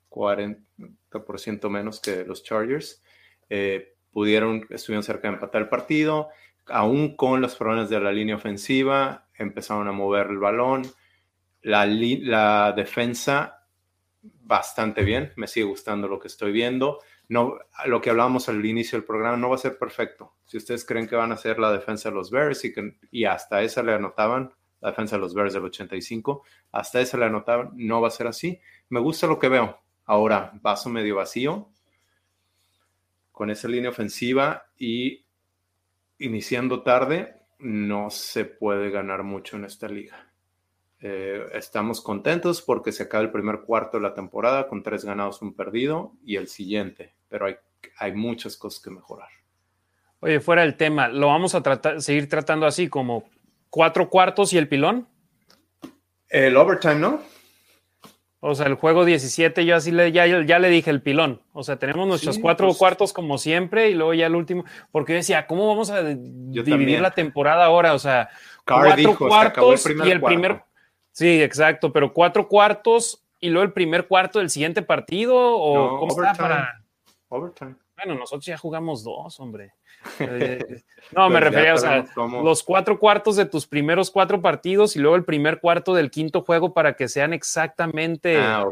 40% menos que los Chargers, eh, pudieron, estuvieron cerca de empatar el partido, aún con los problemas de la línea ofensiva, empezaron a mover el balón, la, la defensa bastante bien, me sigue gustando lo que estoy viendo no, lo que hablábamos al inicio del programa no va a ser perfecto. Si ustedes creen que van a ser la defensa de los Bears y, que, y hasta esa le anotaban, la defensa de los Bears del 85, hasta esa le anotaban, no va a ser así. Me gusta lo que veo. Ahora, vaso medio vacío, con esa línea ofensiva y iniciando tarde, no se puede ganar mucho en esta liga. Eh, estamos contentos porque se acaba el primer cuarto de la temporada con tres ganados, un perdido y el siguiente, pero hay, hay muchas cosas que mejorar. Oye, fuera del tema, ¿lo vamos a tratar, seguir tratando así como cuatro cuartos y el pilón? El overtime, ¿no? O sea, el juego 17, yo así le, ya, ya le dije el pilón. O sea, tenemos nuestros cuatro pues cuartos como siempre y luego ya el último. Porque yo decía, ¿cómo vamos a dividir la temporada ahora? O sea, cuatro cuartos y el primer Sí, exacto, pero cuatro cuartos y luego el primer cuarto del siguiente partido o cómo está para overtime. Bueno, nosotros ya jugamos dos, hombre. Eh, no, me pues refería, o sea, los cuatro cuartos de tus primeros cuatro partidos y luego el primer cuarto del quinto juego para que sean exactamente ah,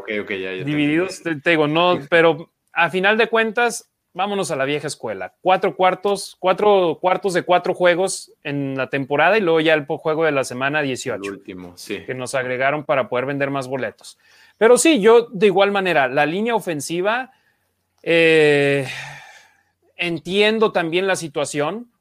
divididos. te, digo, no, pero a final de cuentas, vámonos a la vieja escuela. Cuatro cuartos, cuatro cuartos de cuatro juegos en la temporada y luego ya el juego de la semana 18. El último, sí. Que nos agregaron para poder vender más boletos. Pero sí, yo de igual manera, la línea ofensiva, eh, entiendo también la situación.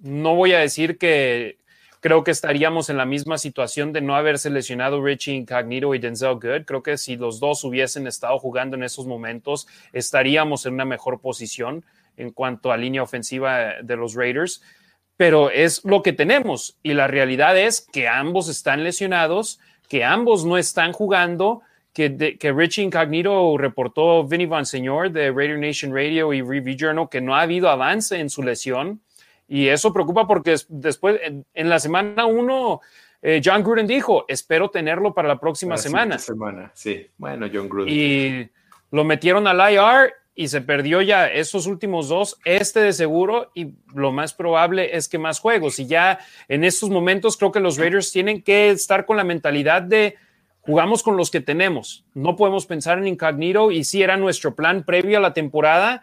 No voy a decir que creo que estaríamos en la misma situación de no haber seleccionado Richie Incognito y Denzel Good. Creo que si los dos hubiesen estado jugando en esos momentos, estaríamos en una mejor posición en cuanto a línea ofensiva de los Raiders. Pero es lo que tenemos y la realidad es que ambos están lesionados, que ambos no están jugando. Que, que Richie Incognito reportó Vinny Van Señor de Raider Nation Radio y Review Journal que no ha habido avance en su lesión y eso preocupa porque después, en, la semana uno, eh, John Gruden dijo, espero tenerlo para la próxima semana. semana. Sí, bueno, John Gruden. Y lo metieron al IR y se perdió ya esos últimos dos, este de seguro, y lo más probable es que más juegos. Y ya en estos momentos creo que los Raiders tienen que estar con la mentalidad de jugamos con los que tenemos. No podemos pensar en incognito y si era nuestro plan previo a la temporada,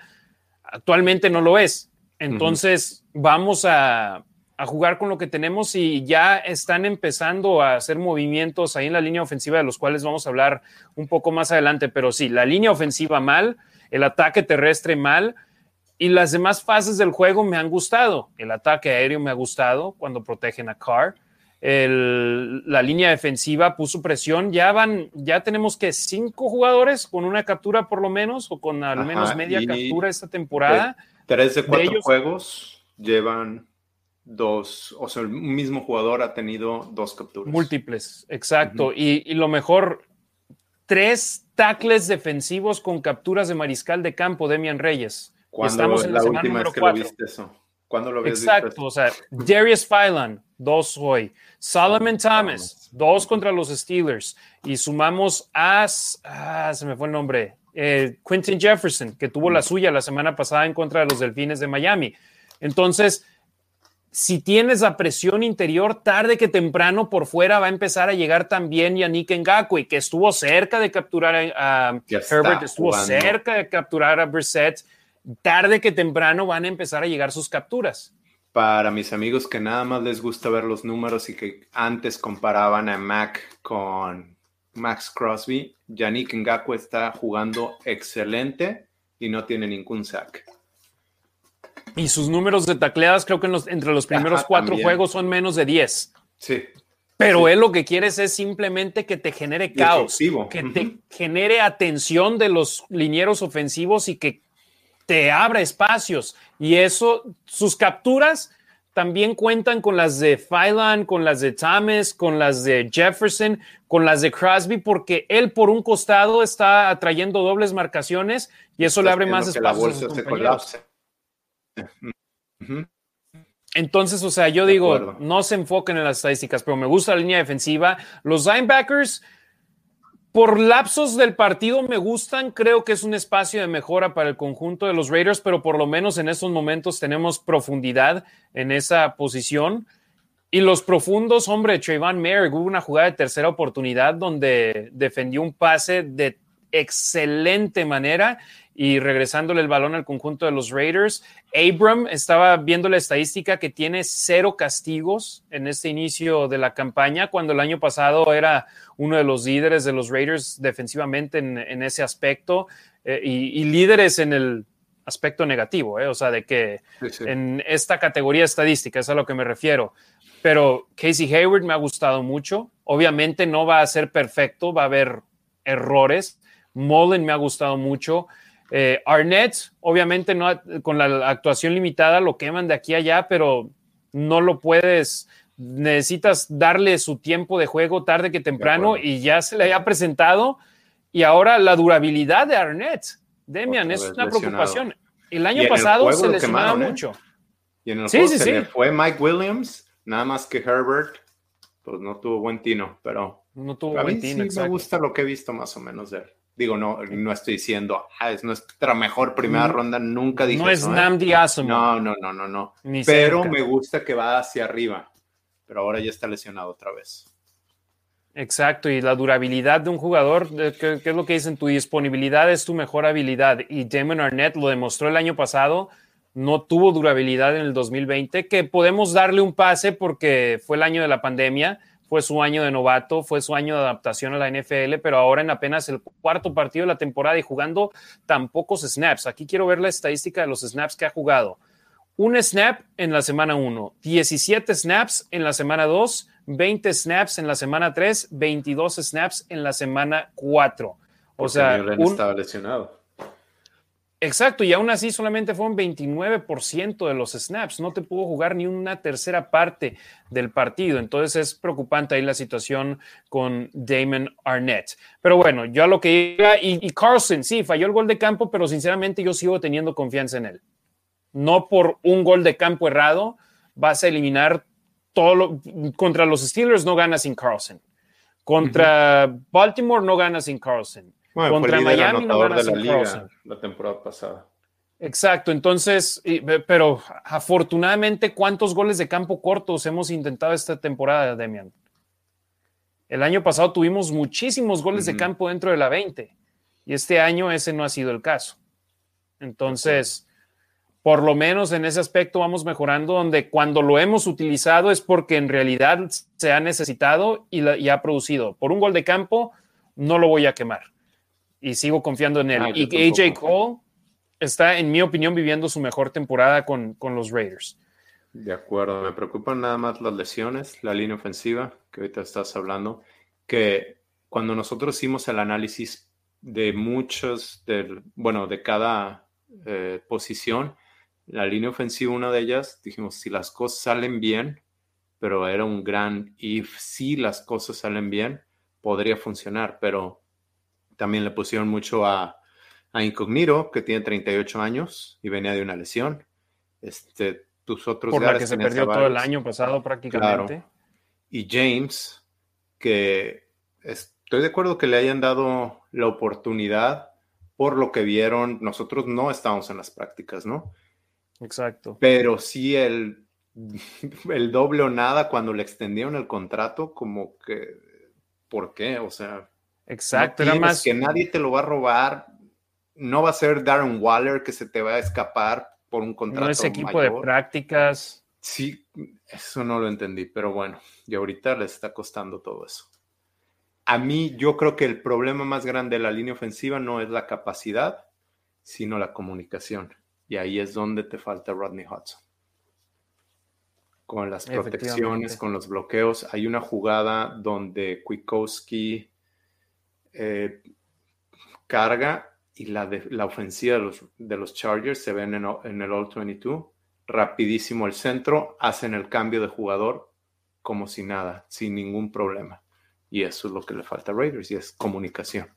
actualmente no lo es. Entonces, vamos a, jugar con lo que tenemos y ya están empezando a hacer movimientos ahí en la línea ofensiva, de los cuales vamos a hablar un poco más adelante. Pero sí, la línea ofensiva mal, el ataque terrestre mal y las demás fases del juego me han gustado. El ataque aéreo me ha gustado cuando protegen a Carr. La línea defensiva puso presión. Ya van, ya tenemos que cinco jugadores con una captura por lo menos o con al menos media captura esta temporada. Tres de cuatro juegos llevan dos, o sea, el mismo jugador ha tenido dos capturas. Múltiples, exacto. y, lo mejor, tres tackles defensivos con capturas de mariscal de campo, Demian Reyes. ¿Cuándo estamos en la, última vez que lo viste eso? ¿Cuándo lo viste? Exacto, o sea, Darius Phylan, dos hoy. Solomon Thomas, dos contra los Steelers. Y sumamos a, ah, se me fue el nombre, eh, Quentin Jefferson, que tuvo la suya la semana pasada en contra de los Delfines de Miami. Entonces, si tienes la presión interior, tarde que temprano por fuera va a empezar a llegar también Yannick Ngakwe, que estuvo cerca de capturar a, Herbert, estuvo cerca de capturar a Brissett. Tarde que temprano van a empezar a llegar sus capturas. Para mis amigos que nada más les gusta ver los números y que antes comparaban a Mac con Max Crosby, Yannick Ngakwe está jugando excelente y no tiene ningún sack. Y sus números de tacleadas, creo que entre los primeros cuatro juegos son menos de 10. Sí. Pero él lo que quiere es simplemente que te genere caos, que te genere atención de los linieros ofensivos y que te abra espacios. Y eso, sus capturas también cuentan con las de Phylan, con las de Thomas, con las de Jefferson, con las de Crosby, porque él por un costado está atrayendo dobles marcaciones y eso le abre más espacios a sus compañeros. Entonces, o sea, yo digo, no se enfoquen en las estadísticas, pero me gusta la línea defensiva. Los linebackers, por lapsos del partido me gustan, creo que es un espacio de mejora para el conjunto de los Raiders, pero por lo menos en estos momentos tenemos profundidad en esa posición. Y los profundos, hombre, Trayvon Merrick, hubo una jugada de tercera oportunidad donde defendió un pase de excelente manera y regresándole el balón al conjunto de los Raiders. Abram estaba viendo la estadística que tiene cero castigos en este inicio de la campaña, cuando el año pasado era uno de los líderes de los Raiders defensivamente en, ese aspecto eh, y, líderes en el aspecto negativo, eh, o sea, de que en esta categoría estadística, es a lo que me refiero. Pero Casey Hayward me ha gustado mucho. Obviamente no va a ser perfecto, va a haber errores. Mullen me ha gustado mucho. Eh, Arnett, obviamente, no, con la actuación limitada lo queman de aquí a allá, pero no lo puedes. Necesitas darle su tiempo de juego tarde que temprano y ya se le haya presentado. Y ahora la durabilidad de Arnett, Demian, es una preocupación. El año pasado se lesionaba ¿eh? mucho. Y en el sí, sí, sí. fue Mike Williams, nada más que Herbert, pues no tuvo buen tino, pero no tuvo buen tino. Sí me gusta lo que he visto más o menos de él. Digo, no, no estoy diciendo, ah, es nuestra mejor primera mm, ronda, nunca dije No es ¿eh? Namdi No, no, no, no, no. Pero me gusta que va hacia arriba. Pero ahora ya está lesionado otra vez. Exacto, y la durabilidad de un jugador, ¿qué, es lo que dicen? Tu disponibilidad es tu mejor habilidad. Y Damon Arnett lo demostró el año pasado, no tuvo durabilidad en el 2020, que podemos darle un pase porque fue el año de la pandemia, fue su año de novato, fue su año de adaptación a la NFL, pero ahora en apenas el cuarto partido de la temporada y jugando tan pocos snaps. Aquí quiero ver la estadística de los snaps que ha jugado. Un snap en la semana 1, 17 snaps en la semana 2, 20 snaps en la semana 3, 22 snaps en la semana 4. O sea, un, estaba lesionado. Exacto, y aún así solamente fueron 29% de los snaps, no te pudo jugar ni una tercera parte del partido, entonces es preocupante ahí la situación con Damon Arnett. Pero bueno, yo a lo que iba, y, Carlson, sí, falló el gol de campo, pero sinceramente yo sigo teniendo confianza en él. No por un gol de campo errado vas a eliminar todo lo, contra los Steelers no ganas sin Carlson. Contra Baltimore no ganas sin Carlson contra Miami no de la la temporada pasada. Exacto, entonces, pero afortunadamente, ¿cuántos goles de campo cortos hemos intentado esta temporada, Demian? El año pasado tuvimos muchísimos goles de campo dentro de la 20 y este año ese no ha sido el caso. Entonces, por lo menos en ese aspecto vamos mejorando, donde cuando lo hemos utilizado es porque en realidad se ha necesitado y, y ha producido. Por un gol de campo, no lo voy a quemar y sigo confiando en él. Ah, y AJ Cole está, en mi opinión, viviendo su mejor temporada con, los Raiders. De acuerdo, me preocupan nada más las lesiones, la línea ofensiva, que ahorita estás hablando, que cuando nosotros hicimos el análisis de muchos, del, bueno, de cada eh, posición, la línea ofensiva, una de ellas, dijimos, si las cosas salen bien, pero era un gran if, si las cosas salen bien, podría funcionar, pero también le pusieron mucho a, a Incognito, que tiene 38 años y venía de una lesión. Este, tus otros Por la que se perdió todo el año pasado prácticamente. Y James, que estoy de acuerdo que le hayan dado la oportunidad por lo que vieron. Nosotros no estábamos en las prácticas, ¿no? Exacto. Pero sí el el doble o nada cuando le extendieron el contrato, como que, ¿por qué? O sea, exacto, era más que nadie te lo va a robar, no va a ser Darren Waller que se te va a escapar por un contrato. No ese equipo de prácticas. Sí, eso no lo entendí, pero bueno, y ahorita les está costando todo eso. A mí, yo creo que el problema más grande de la línea ofensiva no es la capacidad, sino la comunicación. Y ahí es donde te falta Rodney Hudson. Con las protecciones, con los bloqueos. Hay una jugada donde Kwiatkowski eh, carga y la, la ofensiva de los, de los, Chargers se ven en, en el All-22. Rapidísimo el centro, hacen el cambio de jugador como si nada, sin ningún problema. Y eso es lo que le falta a Raiders y es comunicación.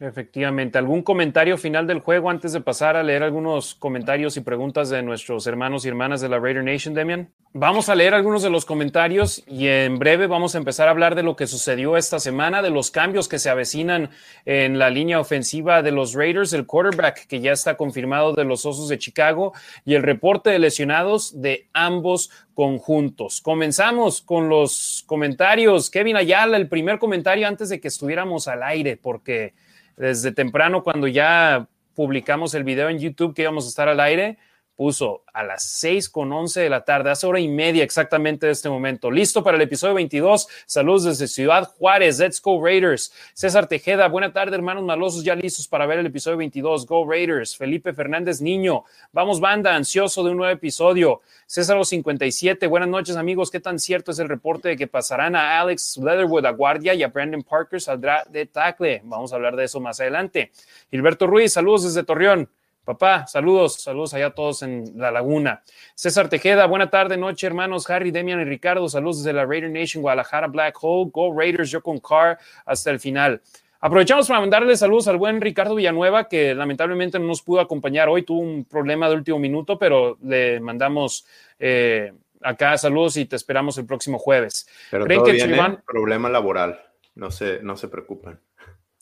Efectivamente. ¿Algún comentario final del juego antes de pasar a leer algunos comentarios y preguntas de nuestros hermanos y hermanas de la Raider Nation, Demian? Vamos a leer algunos de los comentarios y en breve vamos a empezar a hablar de lo que sucedió esta semana, de los cambios que se avecinan en la línea ofensiva de los Raiders, el quarterback que ya está confirmado de los Osos de Chicago y el reporte de lesionados de ambos conjuntos. Comenzamos con los comentarios. Kevin Ayala, el primer comentario antes de que estuviéramos al aire, porque desde temprano cuando ya publicamos el video en YouTube que íbamos a estar al aire, puso a las 6 con 11 de la tarde, hace hora y media exactamente de este momento. Listo para el episodio 22. Saludos desde Ciudad Juárez. Let's go Raiders. César Tejeda, buena tarde, hermanos malosos, ya listos para ver el episodio 22. Go Raiders. Felipe Fernández Niño. Vamos, banda, ansioso de un nuevo episodio. César 57, buenas noches, amigos. ¿Qué tan cierto es el reporte de que pasarán a Alex Leatherwood a guardia y a Brandon Parker saldrá de tackle? Vamos a hablar de eso más adelante. Gilberto Ruiz, saludos desde Torreón. Papá, saludos, saludos allá a todos en la laguna. César Tejeda, buena tarde, noche, hermanos. Harry, Demian y Ricardo, saludos desde la Raider Nation, Guadalajara, Black Hole. Go Raiders, yo con Car hasta el final. Aprovechamos para mandarle saludos al buen Ricardo Villanueva, que lamentablemente no nos pudo acompañar hoy, tuvo un problema de último minuto, pero le mandamos eh, acá saludos y te esperamos el próximo jueves. Pero ¿Creen que viene problema laboral, no se, no se preocupen.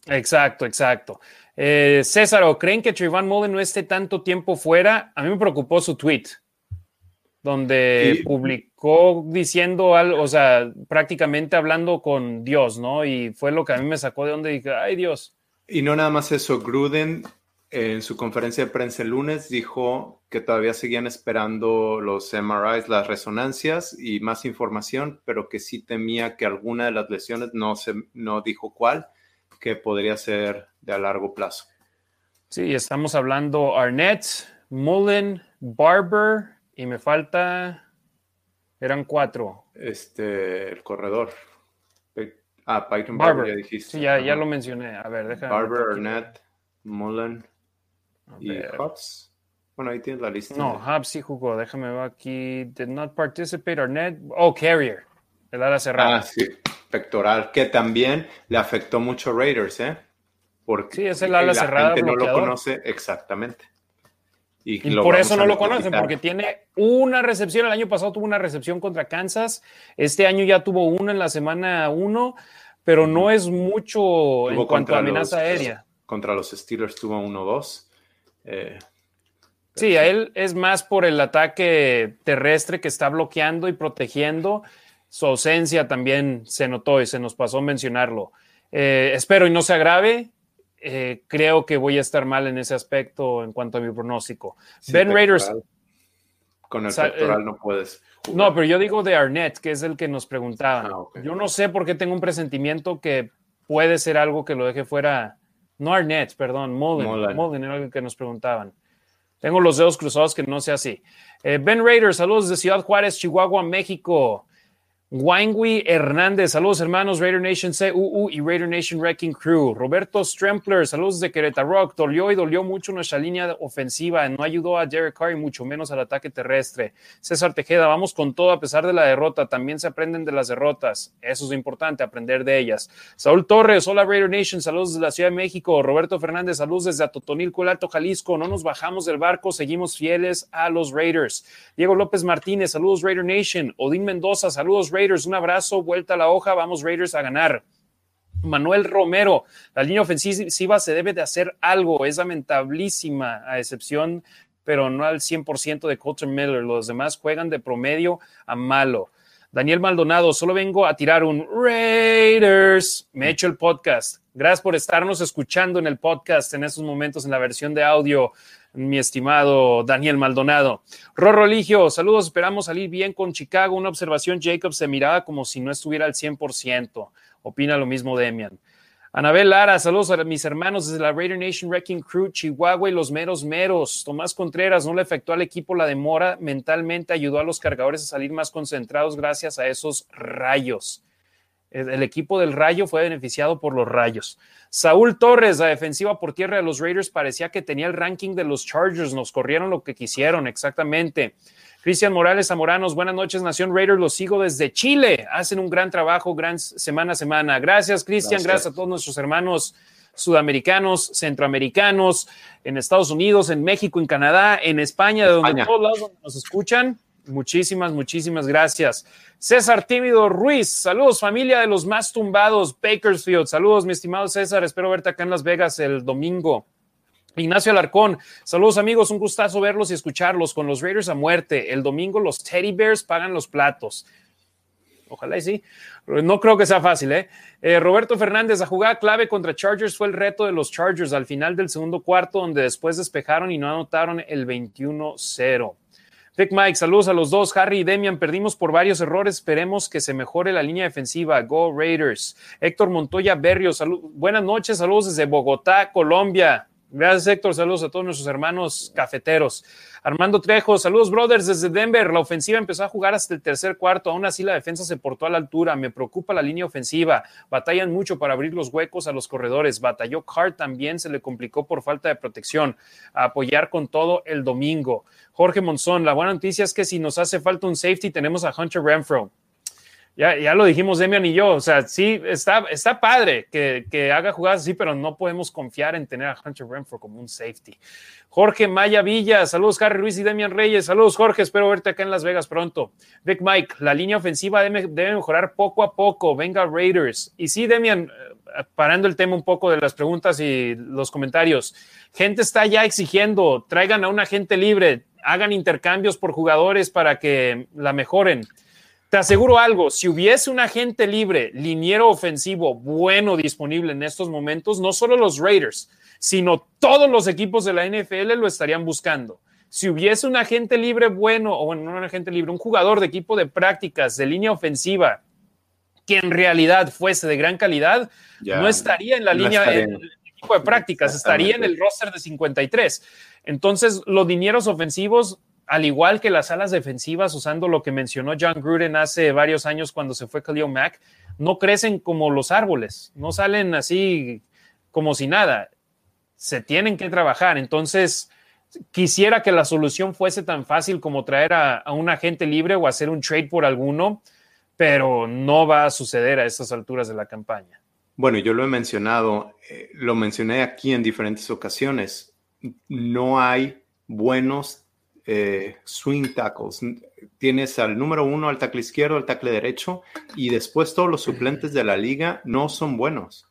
Exacto, exacto. Eh, César, ¿o creen que Trayvon Mullen no esté tanto tiempo fuera? A mí me preocupó su tweet, donde publicó diciendo algo, o sea, prácticamente hablando con Dios, ¿no? Y fue lo que a mí me sacó de donde dije, ay Dios. Y no nada más eso, Gruden en su conferencia de prensa el lunes dijo que todavía seguían esperando los MRIs, las resonancias y más información, pero que sí temía que alguna de las lesiones, no, se, no dijo cuál, que podría ser de a largo plazo. Sí, estamos hablando Arnett, Mullen, Barber y me falta, eran cuatro. Este, el corredor. Ah, Python Barber, ya dijiste. Sí, ya, ya, lo mencioné. A ver, déjame. Barber, Arnett, Mullen y Hobbs. Bueno, ahí tienes la lista. No, Hobbs sí jugó. Déjame ver aquí. Did not participate. Arnett. Oh, Carrier. El ala cerrada. Ah, sí pectoral, que también le afectó mucho a Raiders, ¿eh? Porque sí, es el ala cerrada. no lo conoce exactamente. Y, por eso no lo conocen, porque tiene una recepción. El año pasado tuvo una recepción contra Kansas. Este año ya tuvo una en la semana uno, pero no es mucho en cuanto a amenaza aérea. Contra los Steelers tuvo uno dos. Eh, sí, a él es más por el ataque terrestre que está bloqueando y protegiendo su ausencia también se notó y se nos pasó mencionarlo. Eh, espero y no se agrave. Eh, creo que voy a estar mal en ese aspecto en cuanto a mi pronóstico. ben Raiders. Con el pectoral no puedes. No, pero yo digo de Arnett, que es el que nos preguntaban. Ah, yo no sé por qué tengo un presentimiento que puede ser algo que lo deje fuera. No Arnett, perdón, Mullen. Mullen, era el que nos preguntaban. Tengo los dedos cruzados que no sea así. Eh, ben Raiders, saludos de Ciudad Juárez, Chihuahua, México. Wangui Hernández, saludos hermanos Raider Nation CUU y Raider Nation Wrecking Crew. Roberto Strempler, saludos de Querétaro. Dolió y dolió mucho nuestra línea ofensiva. No ayudó a Derek Carr y mucho menos al ataque terrestre. César Tejeda, vamos con todo a pesar de la derrota. También se aprenden de las derrotas. Eso es importante, aprender de ellas. Saúl Torres, hola Raider Nation, saludos desde la Ciudad de México. Roberto Fernández, saludos desde Atotonilco, el Alto Jalisco. No nos bajamos del barco, seguimos fieles a los Raiders. Diego López Martínez, saludos Raider Nation. Odín Mendoza, saludos Raiders, un abrazo, vuelta a la hoja, vamos Raiders a ganar. Manuel Romero, la línea ofensiva se debe de hacer algo, es lamentablísima, a excepción pero no al 100% de Colton Miller. Los demás juegan de promedio a malo. Daniel Maldonado, solo vengo a tirar un Raiders. Me he hecho el podcast. Gracias por estarnos escuchando en el podcast en estos momentos en la versión de audio, mi estimado Daniel Maldonado. Rorro Ligio, saludos. Esperamos salir bien con Chicago. Una observación, Jacob se miraba como si no estuviera al 100%. Opina lo mismo Demian. Anabel Lara, saludos a mis hermanos desde la Raider Nation Wrecking Crew, Chihuahua y los meros meros. Tomás Contreras no le afectó al equipo la demora, mentalmente ayudó a los cargadores a salir más concentrados gracias a esos rayos. El, equipo del Rayo fue beneficiado por los Rayos. Saúl Torres, la defensiva por tierra de los Raiders, parecía que tenía el ranking de los Chargers. Nos corrieron lo que quisieron, exactamente. Cristian Morales Zamoranos, buenas noches, Nación Raiders. Los sigo desde Chile. Hacen un gran trabajo, gran semana a semana. Gracias, Cristian. Gracias. a todos nuestros hermanos sudamericanos, centroamericanos, en Estados Unidos, en México, en Canadá, en España, de donde todos lados nos escuchan. Muchísimas, muchísimas gracias. César Tímido Ruiz, saludos familia de los más tumbados, Bakersfield, saludos mi estimado César, espero verte acá en Las Vegas el domingo. Ignacio Alarcón, saludos amigos, un gustazo verlos y escucharlos con los Raiders a muerte. El domingo los Teddy Bears pagan los platos. Ojalá y sí. No creo que sea fácil, ¿eh? ¿eh? Roberto Fernández, la jugada clave contra Chargers fue el reto de los Chargers al final del segundo cuarto, donde después despejaron y no anotaron el 21-0. Vic Mike, saludos a los dos. Harry y Demian, perdimos por varios errores. Esperemos que se mejore la línea defensiva. Go Raiders. Héctor Montoya Berrio, buenas noches. Saludos desde Bogotá, Colombia. Gracias, Héctor. Saludos a todos nuestros hermanos cafeteros. Armando Trejo, saludos, brothers, desde Denver. La ofensiva empezó a jugar hasta el tercer cuarto. Aún así, la defensa se portó a la altura. Me preocupa la línea ofensiva. Batallan mucho para abrir los huecos a los corredores. Batalló Cart también, se le complicó por falta de protección. A apoyar con todo el domingo. Jorge Monzón, la buena noticia es que si nos hace falta un safety, tenemos a Hunter Renfro. Ya, ya lo dijimos Demian y yo, o sea, sí, está, está padre que, que, haga jugadas así, pero no podemos confiar en tener a Hunter Renfro como un safety. Jorge Maya Villa, saludos Harry Ruiz y Demian Reyes, saludos Jorge, espero verte acá en Las Vegas pronto. Vic Mike, la línea ofensiva debe, debe mejorar poco a poco, venga Raiders. Y sí, Demian, eh, parando el tema un poco de las preguntas y los comentarios, gente está ya exigiendo, traigan a un agente libre, hagan intercambios por jugadores para que la mejoren. Te aseguro algo, si hubiese un agente libre, liniero ofensivo bueno disponible en estos momentos, no solo los Raiders, sino todos los equipos de la NFL lo estarían buscando. Si hubiese un agente libre bueno, o bueno, no un agente libre, un jugador de equipo de prácticas, de línea ofensiva, que en realidad fuese de gran calidad, no estaría en la línea de prácticas, estaría en el roster de 53. Entonces, los dineros ofensivos, al igual que las alas defensivas, usando lo que mencionó John Gruden hace varios años cuando se fue Khalil Mack, no crecen como los árboles, no salen así como si nada. Se tienen que trabajar. Entonces, quisiera que la solución fuese tan fácil como traer a, a un agente libre o hacer un trade por alguno, pero no va a suceder a estas alturas de la campaña. Bueno, yo lo he mencionado, eh, lo mencioné aquí en diferentes ocasiones no hay buenos eh, swing tackles. Tienes al número uno, al tackle izquierdo, al tackle derecho, y después todos los suplentes de la liga no son buenos.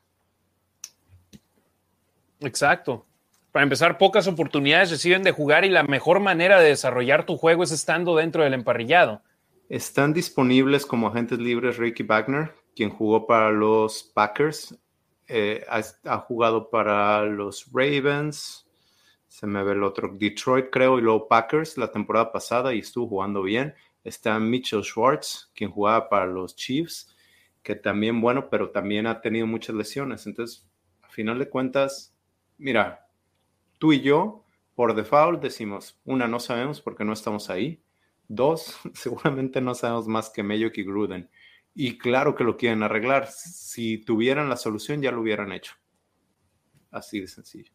Exacto. Para empezar, pocas oportunidades reciben de jugar y la mejor manera de desarrollar tu juego es estando dentro del emparrillado. Están disponibles como agentes libres Ricky Wagner, quien jugó para los Packers, eh, ha, jugado para los Ravens, se me ve el otro, Detroit creo, y luego Packers la temporada pasada y estuvo jugando bien. Está Mitchell Schwartz, quien jugaba para los Chiefs, que también bueno, pero también ha tenido muchas lesiones. Entonces, a final de cuentas, mira, tú y yo, por default, decimos, una, no sabemos porque no estamos ahí. Dos, seguramente no sabemos más que Mayock y Gruden. Y claro que lo quieren arreglar. Si tuvieran la solución, ya lo hubieran hecho. Así de sencillo.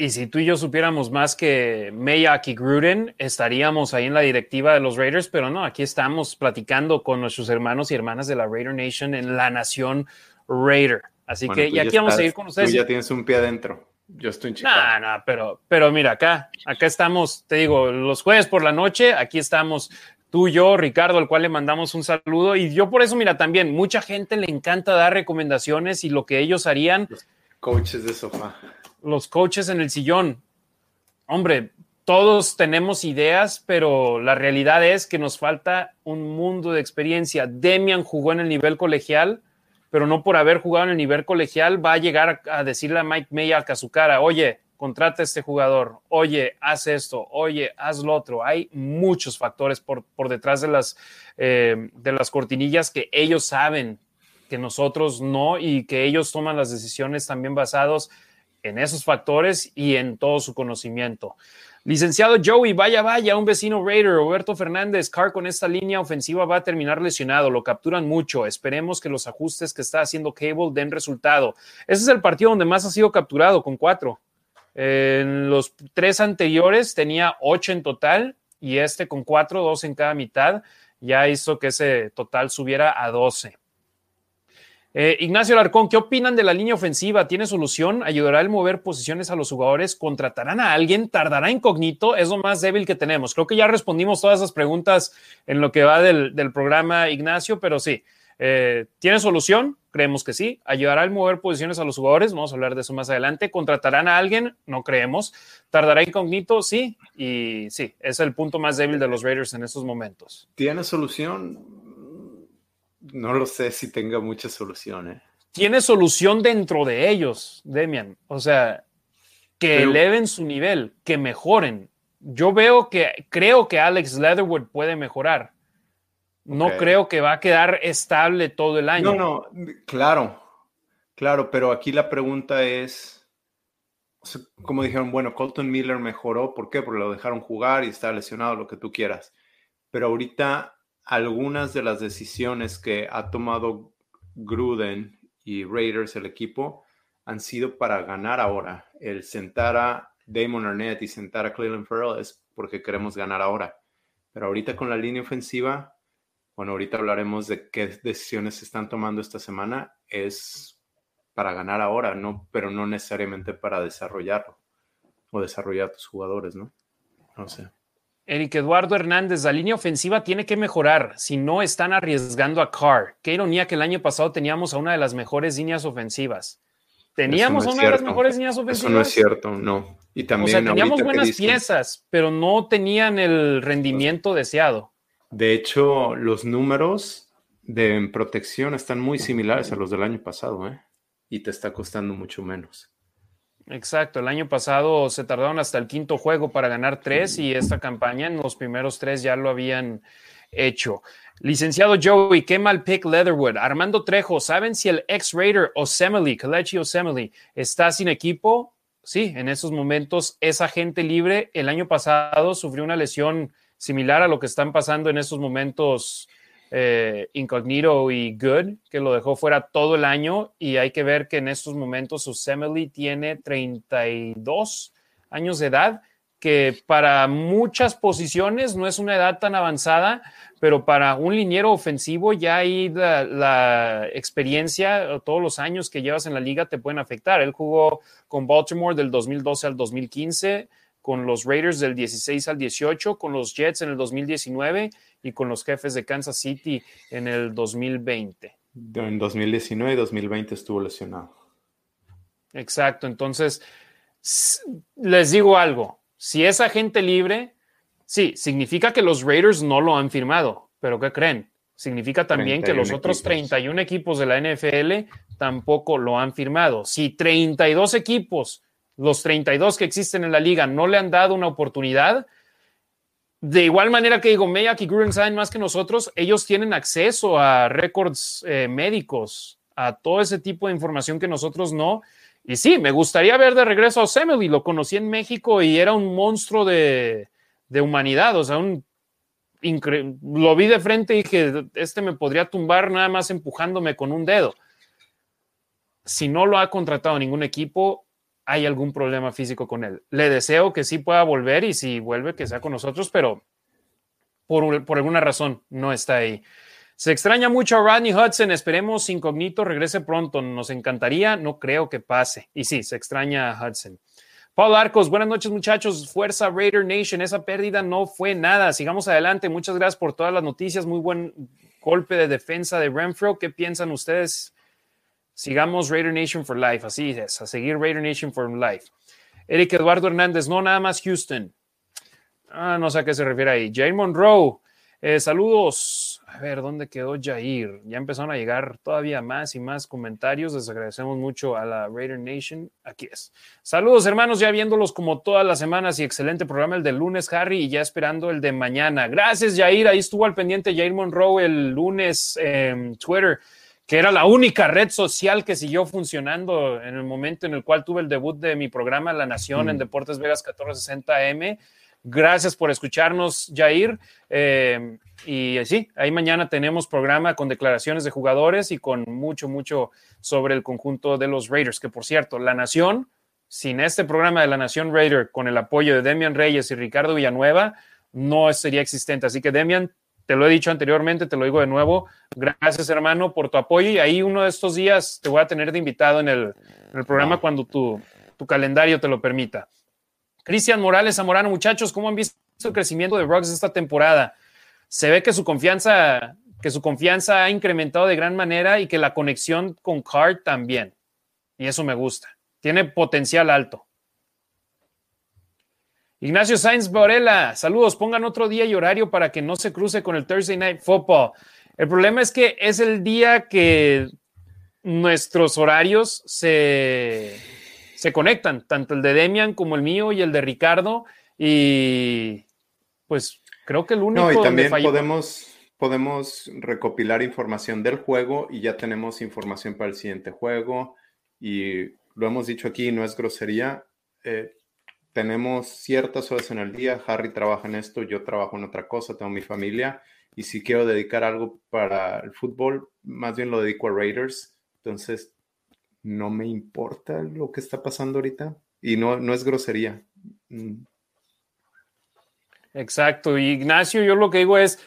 Y si tú y yo supiéramos más que Mayak y Gruden, estaríamos ahí en la directiva de los Raiders, pero no, aquí estamos platicando con nuestros hermanos y hermanas de la Raider Nation en la nación Raider. Así que, y aquí vamos a seguir con ustedes. Tú ya tienes un pie adentro. Yo estoy en Chicago. No, no, pero, pero mira, acá, acá estamos, te digo, los jueves por la noche, aquí estamos tú, yo, Ricardo, al cual le mandamos un saludo. Y yo por eso, mira, también, mucha gente le encanta dar recomendaciones y lo que ellos harían. coaches de sofá los coaches en el sillón. Hombre, todos tenemos ideas, pero la realidad es que nos falta un mundo de experiencia. Demian jugó en el nivel colegial, pero no por haber jugado en el nivel colegial va a llegar a, decirle a Mike May a su cara, oye, contrata a este jugador, oye, haz esto, oye, haz lo otro. Hay muchos factores por, por detrás de las, eh, de las cortinillas que ellos saben que nosotros no y que ellos toman las decisiones también basados en esos factores y en todo su conocimiento. Licenciado Joey, vaya, vaya, un vecino Raider, Roberto Fernández, Carr con esta línea ofensiva va a terminar lesionado, lo capturan mucho, esperemos que los ajustes que está haciendo Cable den resultado. Ese es el partido donde más ha sido capturado, con cuatro. En los tres anteriores tenía ocho en total y este con cuatro, dos en cada mitad, ya hizo que ese total subiera a doce. Eh, Ignacio Larcón, ¿qué opinan de la línea ofensiva? ¿Tiene solución? ¿Ayudará el mover posiciones a los jugadores? ¿Contratarán a alguien? ¿Tardará incógnito? Es lo más débil que tenemos. Creo que ya respondimos todas esas preguntas en lo que va del, programa, Ignacio, pero sí. Eh, ¿Tiene solución? Creemos que sí. ¿Ayudará el mover posiciones a los jugadores? Vamos a hablar de eso más adelante. ¿Contratarán a alguien? No creemos. ¿Tardará incógnito? Sí. Y sí, es el punto más débil de los Raiders en estos momentos. ¿Tiene solución? No lo sé si tenga muchas soluciones. Tiene solución dentro de ellos, Demian. O sea, que eleven su nivel, que mejoren. Yo veo que creo que Alex Leatherwood puede mejorar. No creo que va a quedar estable todo el año. No, no, claro, claro, pero aquí la pregunta es, como dijeron, bueno, Colton Miller mejoró, ¿por qué? Porque lo dejaron jugar y está lesionado, lo que tú quieras. Pero ahorita algunas de las decisiones que ha tomado Gruden y Raiders, el equipo, han sido para ganar ahora. El sentar a Damon Arnett y sentar a Cleveland Farrell es porque queremos ganar ahora. Pero ahorita con la línea ofensiva, bueno, ahorita hablaremos de qué decisiones se están tomando esta semana, es para ganar ahora, no, pero no necesariamente para desarrollarlo o desarrollar tus jugadores, ¿no? No sé. Eric Eduardo Hernández, la línea ofensiva tiene que mejorar si no están arriesgando a Carr. Qué ironía que el año pasado teníamos a una de las mejores líneas ofensivas. Teníamos una de las mejores líneas ofensivas. Eso no es cierto, no. Y también o sea, teníamos buenas piezas, pero no tenían el rendimiento deseado. De hecho, los números de protección están muy similares a los del año pasado, ¿eh? Y te está costando mucho menos. Exacto, el año pasado se tardaron hasta el quinto juego para ganar tres y esta campaña en los primeros tres ya lo habían hecho. Licenciado Joey, qué mal pick Leatherwood. Armando Trejo, ¿saben si el ex-Raider Osemele, Kalechi Osemele, está sin equipo? Sí, en esos momentos es agente libre. El año pasado sufrió una lesión similar a lo que están pasando en esos momentos eh, Incognito y Good, que lo dejó fuera todo el año y hay que ver que en estos momentos Osemele tiene 32 años de edad, que para muchas posiciones no es una edad tan avanzada, pero para un liniero ofensivo ya ahí la, la experiencia, todos los años que llevas en la liga te pueden afectar. Él jugó con Baltimore del 2012 al 2015, con los Raiders del 16 al 18, con los Jets en el 2019 y con los jefes de Kansas City en el 2020. En 2019 y 2020 estuvo lesionado. Exacto, entonces les digo algo, si es agente libre, sí, significa que los Raiders no lo han firmado, pero ¿qué creen? Significa también que los otros 31 equipos de la NFL tampoco lo han firmado. Si 32 equipos, los 32 que existen en la liga, no le han dado una oportunidad, de igual manera que digo, Mayak y Gruden saben más que nosotros, ellos tienen acceso a récords eh, médicos, a todo ese tipo de información que nosotros no. Y sí, me gustaría ver de regreso a Osemele. Lo conocí en México y era un monstruo de, humanidad. O sea, un lo vi de frente y dije, este me podría tumbar nada más empujándome con un dedo. Si no lo ha contratado ningún equipo, hay algún problema físico con él. Le deseo que sí pueda volver y si vuelve que sea con nosotros, pero por, por alguna razón no está ahí. Se extraña mucho a Rodney Hudson, esperemos incógnito regrese pronto, nos encantaría, no creo que pase. Y sí, se extraña a Hudson. Paul Arcos, buenas noches muchachos, Fuerza Raider Nation, esa pérdida no fue nada, sigamos adelante, muchas gracias por todas las noticias, muy buen golpe de defensa de Renfro, ¿qué piensan ustedes? Sigamos Raider Nation for Life, así es, a seguir Raider Nation for Life. Eric Eduardo Hernández, no nada más Houston. Ah, no sé a qué se refiere ahí. Jay Monroe, eh, saludos. A ver, ¿dónde quedó Jair? Ya empezaron a llegar todavía más y más comentarios. Les agradecemos mucho a la Raider Nation. Aquí es. Saludos, hermanos, ya viéndolos como todas las semanas y excelente programa el de lunes, Harry, y ya esperando el de mañana. Gracias, Jair. Ahí estuvo al pendiente Jair Monroe el lunes en Twitter que era la única red social que siguió funcionando en el momento en el cual tuve el debut de mi programa La Nación en mm. Deportes Vegas 1460 AM. Gracias por escucharnos, Jair. Eh, y sí, ahí mañana tenemos programa con declaraciones de jugadores y con mucho, mucho sobre el conjunto de los Raiders, que por cierto, La Nación, sin este programa de La Nación Raider, con el apoyo de Demian Reyes y Ricardo Villanueva, no sería existente. Así que, Demian, te lo he dicho anteriormente, te lo digo de nuevo. Gracias, hermano, por tu apoyo. Y ahí uno de estos días te voy a tener de invitado en el, programa cuando tu, tu, calendario te lo permita. Cristian Morales Zamorano, muchachos, ¿cómo han visto el crecimiento de Rocks esta temporada? Se ve que su confianza, que su confianza ha incrementado de gran manera y que la conexión con Card también. Y eso me gusta. Tiene potencial alto. Ignacio Sainz Borela, saludos, pongan otro día y horario para que no se cruce con el Thursday Night Football. El problema es que es el día que nuestros horarios se, se conectan, tanto el de Demian como el mío y el de Ricardo. Y pues creo que el único. No, y también podemos, podemos recopilar información del juego y ya tenemos información para el siguiente juego. Y lo hemos dicho aquí, no es grosería. Eh, tenemos ciertas horas en el día, Harry trabaja en esto, yo trabajo en otra cosa, tengo mi familia y si quiero dedicar algo para el fútbol, más bien lo dedico a Raiders, entonces no me importa lo que está pasando ahorita y no, no es grosería. Mm. Exacto, Ignacio, yo lo que digo es,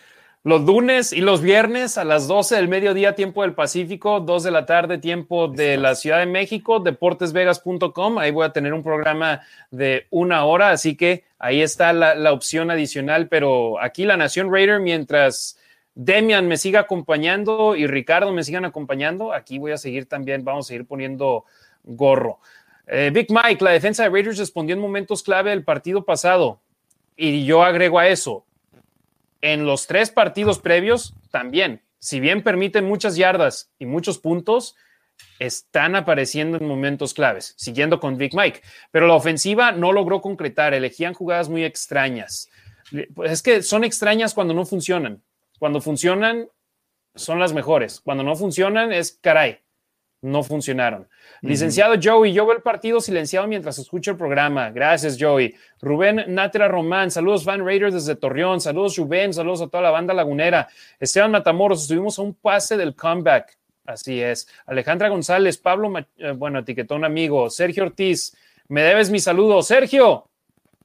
los lunes y los viernes a las 12 del mediodía, tiempo del Pacífico, 2 de la tarde, tiempo de la Ciudad de México, deportesvegas.com. Ahí voy a tener un programa de una hora, así que ahí está la, opción adicional. Pero aquí la Nación Raider, mientras Demian me siga acompañando y Ricardo me sigan acompañando, aquí voy a seguir también, vamos a seguir poniendo gorro. Eh, Big Mike, la defensa de Raiders respondió en momentos clave del partido pasado. Y yo agrego a eso, en los tres partidos previos también, si bien permiten muchas yardas y muchos puntos, están apareciendo en momentos claves, siguiendo con Big Mike. Pero la ofensiva no logró concretar, elegían jugadas muy extrañas. Es que son extrañas cuando no funcionan. Cuando funcionan, son las mejores. Cuando no funcionan, es caray no funcionaron. Licenciado Joey, yo veo el partido silenciado mientras escucho el programa. Gracias, Joey. Rubén Natera Román, saludos Van Raiders desde Torreón, saludos Rubén, saludos a toda la banda lagunera. Esteban Matamoros, estuvimos a un pase del comeback. Así es. Alejandra González, Pablo, eh, bueno, etiquetó un amigo. Sergio Ortiz, me debes mi saludo. Sergio,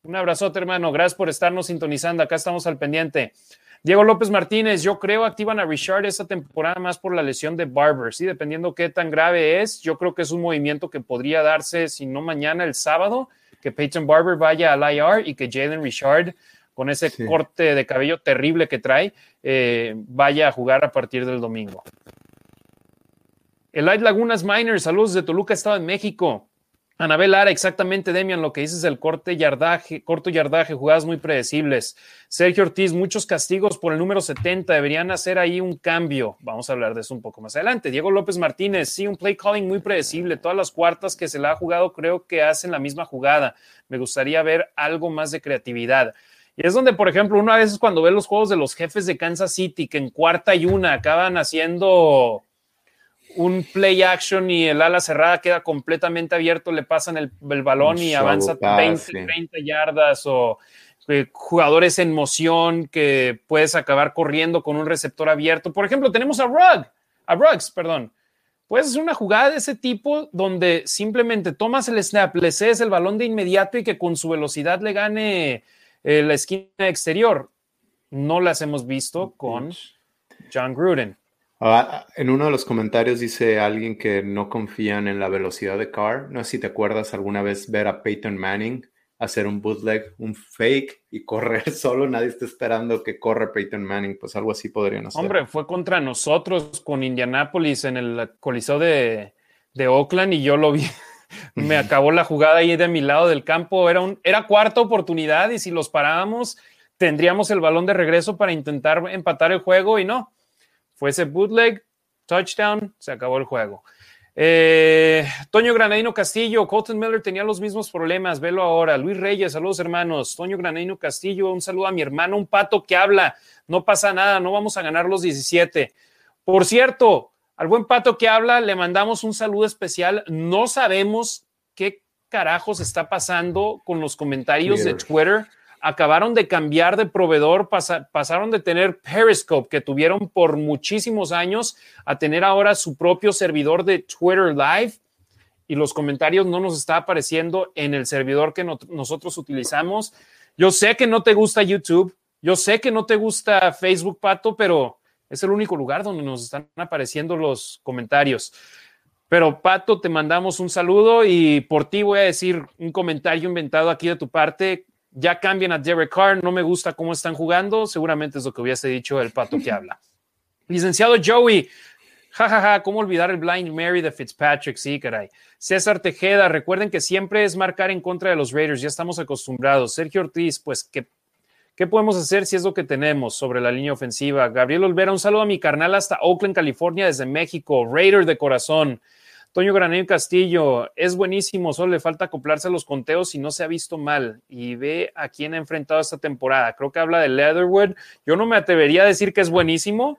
un abrazote, hermano. Gracias por estarnos sintonizando. Acá estamos al pendiente. Diego López Martínez, yo creo activan a Richard esta temporada más por la lesión de Barber, ¿sí? Dependiendo qué tan grave es, yo creo que es un movimiento que podría darse, si no mañana, el sábado, que Peyton Barber vaya al IR y que Jalen Richard, con ese corte de cabello terrible que trae, eh, vaya a jugar a partir del domingo. Light Lagunas Miners, saludos de Toluca, Estado de México. Anabel Lara, exactamente, Demian, lo que dices el corte yardaje, corto yardaje, jugadas muy predecibles. Sergio Ortiz, muchos castigos por el número 70, deberían hacer ahí un cambio. Vamos a hablar de eso un poco más adelante. Diego López Martínez, sí, un play calling muy predecible. Todas las cuartas que se le ha jugado creo que hacen la misma jugada. Me gustaría ver algo más de creatividad. Y es donde, por ejemplo, uno a veces cuando ve los juegos de los jefes de Kansas City, que en cuarta y una acaban haciendo un play action y el ala cerrada queda completamente abierto, le pasan el, balón y avanza 20, 30 yardas o eh, jugadores en moción que puedes acabar corriendo con un receptor abierto. Por ejemplo, tenemos a Rugg, a Ruggs, perdón. Puedes hacer una jugada de ese tipo donde simplemente tomas el snap, le cedes el balón de inmediato y que con su velocidad le gane eh, la esquina exterior. No las hemos visto con John Gruden. Ah, en uno de los comentarios dice alguien que no confían en la velocidad de Carr. No sé si te acuerdas alguna vez ver a Peyton Manning hacer un bootleg, un fake y correr solo. Nadie está esperando que corra Peyton Manning. Pues algo así podrían hacer. Hombre, fue contra nosotros con Indianapolis en el coliseo de, de Oakland y yo lo vi. me acabó la jugada ahí de mi lado del campo. Era, un, era cuarta oportunidad y si los parábamos, tendríamos el balón de regreso para intentar empatar el juego y no. Fue ese bootleg, touchdown, se acabó el juego. Eh, Toño Granadino Castillo, Colton Miller tenía los mismos problemas, velo ahora. Luis Reyes, saludos hermanos. Toño Granadino Castillo, un saludo a mi hermano, un pato que habla. No pasa nada, no vamos a ganar los 17. Por cierto, al buen pato que habla, le mandamos un saludo especial. No sabemos qué carajos está pasando con los comentarios de Twitter. Acabaron de cambiar de proveedor, pasaron de tener Periscope, que tuvieron por muchísimos años, a tener ahora su propio servidor de Twitter Live. Y los comentarios no nos está apareciendo en el servidor que nosotros utilizamos. Yo sé que no te gusta YouTube, yo sé que no te gusta Facebook, Pato, pero es el único lugar donde nos están apareciendo los comentarios. Pero Pato, te mandamos un saludo y por ti voy a decir un comentario inventado aquí de tu parte. Ya cambian a Derek Carr, no me gusta cómo están jugando, seguramente es lo que hubiese dicho el Pato que habla. Licenciado Joey, jajaja, ja, ja, ¿cómo olvidar el Blind Mary de Fitzpatrick? Sí, caray. César Tejeda, recuerden que siempre es marcar en contra de los Raiders, ya estamos acostumbrados. Sergio Ortiz, pues que ¿Qué podemos hacer si es lo que tenemos sobre la línea ofensiva? Gabriel Olvera, un saludo a mi carnal hasta Oakland, California, desde México. Raider de corazón. Toño Granillo Castillo, es buenísimo, solo le falta acoplarse a los conteos y no se ha visto mal. Y ve a quién ha enfrentado esta temporada. Creo que habla de Leatherwood. Yo no me atrevería a decir que es buenísimo,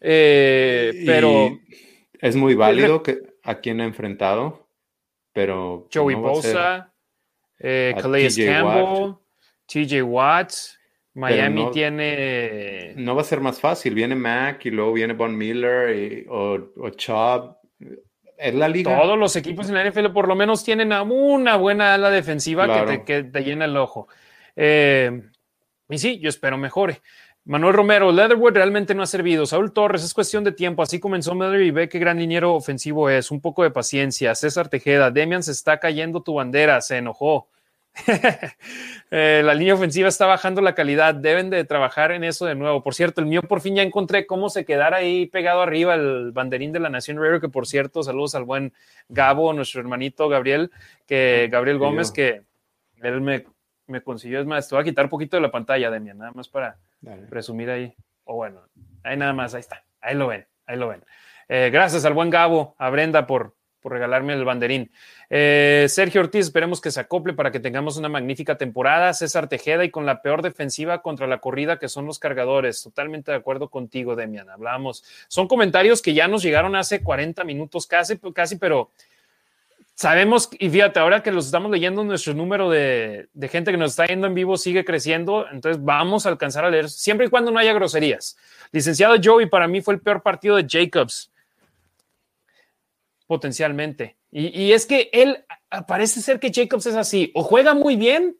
eh, pero. es muy válido que a quién ha enfrentado, pero. Joey Bosa, eh, Calais Campbell, TJ Watts. Miami tiene. No va a ser más fácil. Viene Mac y luego viene Von Miller o, o Chubb. Es la liga. Todos los equipos en la NFL por lo menos tienen una buena ala defensiva que, te, llena el ojo. Eh, y sí, yo espero mejore. Manuel Romero, Leatherwood realmente no ha servido. Saúl Torres, es cuestión de tiempo. Así comenzó Miller y ve qué gran liniero ofensivo es. Un poco de paciencia. César Tejeda, Demian se está cayendo tu bandera, se enojó. Eh, la línea ofensiva está bajando la calidad. Deben de trabajar en eso de nuevo. Por cierto, el mío por fin ya encontré cómo se quedara ahí pegado arriba el banderín de la Nación Raider, que por cierto, saludos al buen Gabo, nuestro hermanito Gabriel, que Gabriel Gómez, que él me, me consiguió. Es más, te voy a quitar un poquito de la pantalla, Demian, nada más para presumir ahí. O bueno, ahí nada más, ahí está. Ahí lo ven, ahí lo ven. Eh, gracias al buen Gabo, a Brenda por, por regalarme el banderín. Eh, Sergio Ortiz, esperemos que se acople para que tengamos una magnífica temporada. César Tejeda y con la peor defensiva contra la corrida que son los cargadores. Totalmente de acuerdo contigo, Demian. Hablamos. Son comentarios que ya nos llegaron hace 40 minutos casi, casi, pero sabemos, y fíjate, ahora que los estamos leyendo, nuestro número de, de gente que nos está yendo en vivo sigue creciendo, entonces vamos a alcanzar a leer, siempre y cuando no haya groserías. Licenciado Joey, para mí fue el peor partido de Jacobs potencialmente. Y, es que él, parece ser que Jacobs es así, o juega muy bien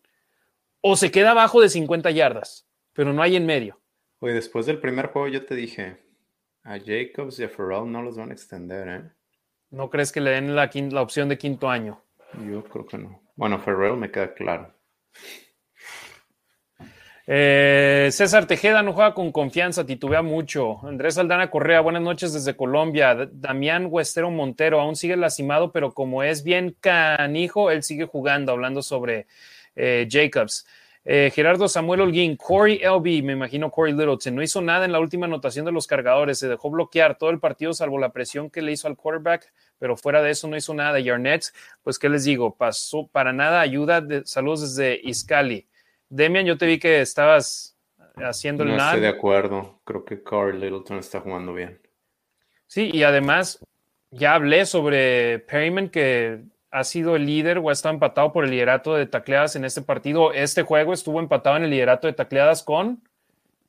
o se queda abajo de 50 yardas, pero no hay en medio. Oye, después del primer juego yo te dije, a Jacobs y a Ferrell no los van a extender, ¿eh? ¿No crees que le den la, la opción de quinto año? Yo creo que no. Bueno, Ferrell me queda claro. Eh, César Tejeda no juega con confianza, titubea mucho. Andrés Aldana Correa, buenas noches desde Colombia. Damián Huestero Montero aún sigue lastimado, pero como es bien canijo, él sigue jugando, hablando sobre eh, Jacobs. Eh, Gerardo Samuel Holguín, Corey LB, me imagino Corey Littleton, no hizo nada en la última anotación de los cargadores, se dejó bloquear todo el partido salvo la presión que le hizo al quarterback, pero fuera de eso no hizo nada. Yarnett, pues qué les digo, pasó para nada ayuda. saludos desde Iscali. Demian, yo te vi que estabas haciendo el No estoy de acuerdo. Creo que Carl Littleton está jugando bien. Sí, y además ya hablé sobre Perryman, que ha sido el líder o ha estado empatado por el liderato de tacleadas en este partido. Este juego estuvo empatado en el liderato de tacleadas con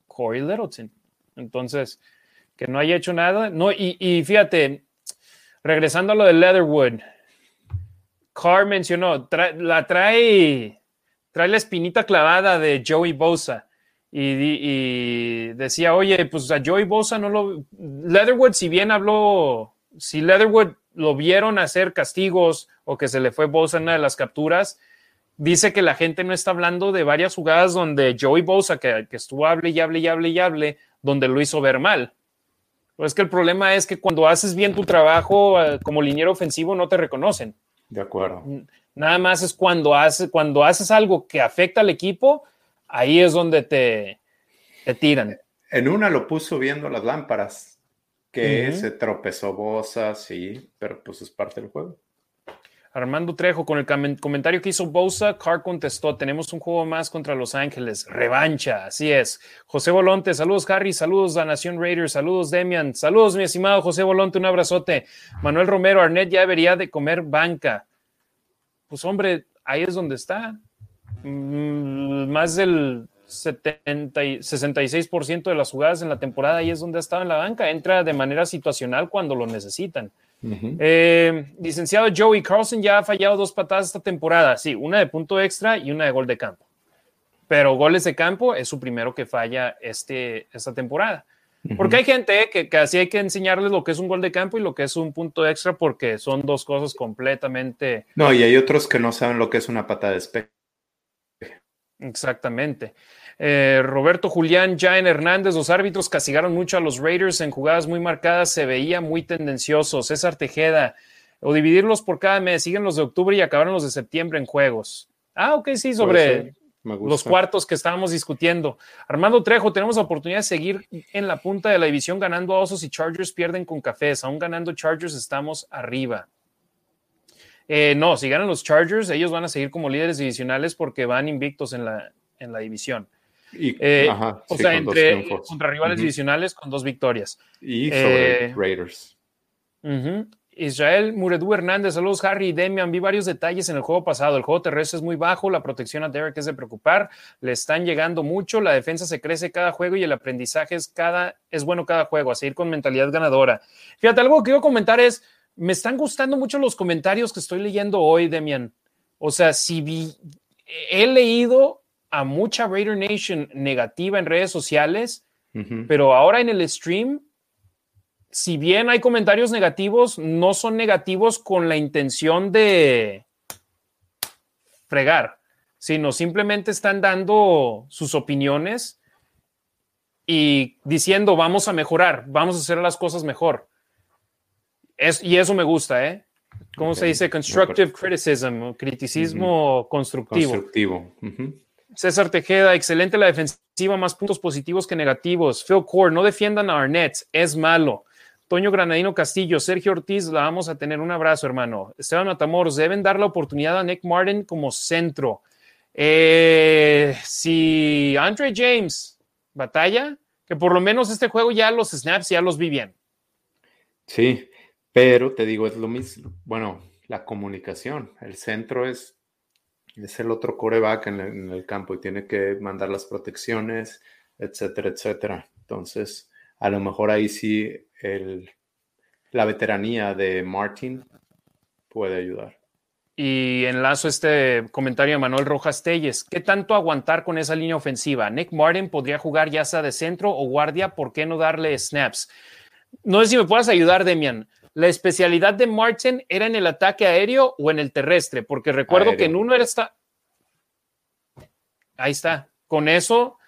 Corey Littleton. Entonces, que no haya hecho nada. No, y, y fíjate, regresando a lo de Leatherwood, Carr mencionó, la trae trae la espinita clavada de Joey Bosa. Y, decía, oye, pues a Joey Bosa no lo... Leatherwood, si bien habló, si Leatherwood lo vieron hacer castigos o que se le fue Bosa en una de las capturas, dice que la gente no está hablando de varias jugadas donde Joey Bosa, que, que estuvo hable y hable y hable y hable, donde lo hizo ver mal. Pues que el problema es que cuando haces bien tu trabajo eh, como liniero ofensivo no te reconocen. De acuerdo. Nada más es cuando, hace, cuando haces algo que afecta al equipo, ahí es donde te, te tiran. En una lo puso viendo las lámparas, que se tropezó Bosa, sí, pero pues es parte del juego. Armando Trejo, con el comentario que hizo Bosa, Carr contestó, tenemos un juego más contra Los Ángeles, revancha, así es. José Volonte, saludos Harry, saludos a Nación Raiders, saludos Demian, saludos mi estimado José Volonte, un abrazote. Manuel Romero, Arnett ya debería de comer banca. Pues hombre, ahí es donde está. Mm, más del 70 y 66% de las jugadas en la temporada ahí es donde ha estado en la banca, entra de manera situacional cuando lo necesitan. Eh, licenciado Joey Carlson ya ha fallado dos patadas esta temporada, sí, una de punto extra y una de gol de campo. Pero goles de campo es su primero que falla este, esta temporada. Porque hay gente que casi hay que enseñarles lo que es un gol de campo y lo que es un punto extra porque son dos cosas completamente... No, y hay otros que no saben lo que es una patada de espejo. Exactamente. Eh, Roberto Julián, Jaén Hernández, los árbitros castigaron mucho a los Raiders en jugadas muy marcadas, se veía muy tendencioso. César Tejeda, o dividirlos por cada mes, siguen los de octubre y acabaron los de septiembre en juegos. Ah, ok, sí, sobre los cuartos que estábamos discutiendo. Armando Trejo, tenemos la oportunidad de seguir en la punta de la división ganando a Osos y Chargers pierden con cafés. Aún ganando Chargers estamos arriba. Eh, no, si ganan los Chargers, ellos van a seguir como líderes divisionales porque van invictos en la, en la división. Eh, o sea, entre, contra rivales divisionales con dos victorias. Y sobre eh, Raiders. Israel Muredú Hernández, saludos Harry y Demian. Vi varios detalles en el juego pasado. El juego terrestre es muy bajo, la protección a Derek es de preocupar, le están llegando mucho, la defensa se crece cada juego y el aprendizaje es, cada, es bueno cada juego, a seguir con mentalidad ganadora. Fíjate, algo que quiero comentar es, me están gustando mucho los comentarios que estoy leyendo hoy, Demian. O sea, si vi, he leído a mucha Raider Nation negativa en redes sociales, pero ahora en el stream, si bien hay comentarios negativos, no son negativos con la intención de fregar, sino simplemente están dando sus opiniones y diciendo vamos a mejorar, vamos a hacer las cosas mejor. Es, y eso me gusta, ¿eh? ¿Cómo se dice? Constructive criticism, criticismo constructivo. Constructivo. César Tejeda, excelente la defensiva, más puntos positivos que negativos. Phil Core, no defiendan a Arnett, es malo. Toño Granadino Castillo, Sergio Ortiz, la vamos a tener un abrazo, hermano. Esteban Matamoros, deben dar la oportunidad a Nick Martin como centro. Eh, si Andre James batalla, que por lo menos este juego ya los snaps ya los vi bien. Sí, pero te digo, es lo mismo. Bueno, la comunicación. El centro es es el otro coreback en, en el, campo y tiene que mandar las protecciones, etcétera, etcétera. Entonces, a lo mejor ahí sí el, la veteranía de Martin puede ayudar. Y enlazo este comentario de Manuel Rojas Telles. ¿Qué tanto aguantar con esa línea ofensiva? Nick Martin podría jugar ya sea de centro o guardia, ¿por qué no darle snaps? No sé si me puedas ayudar, Demian la especialidad de Martin era en el ataque aéreo o en el terrestre, porque recuerdo que en uno era esta. Ahí está. Con eso,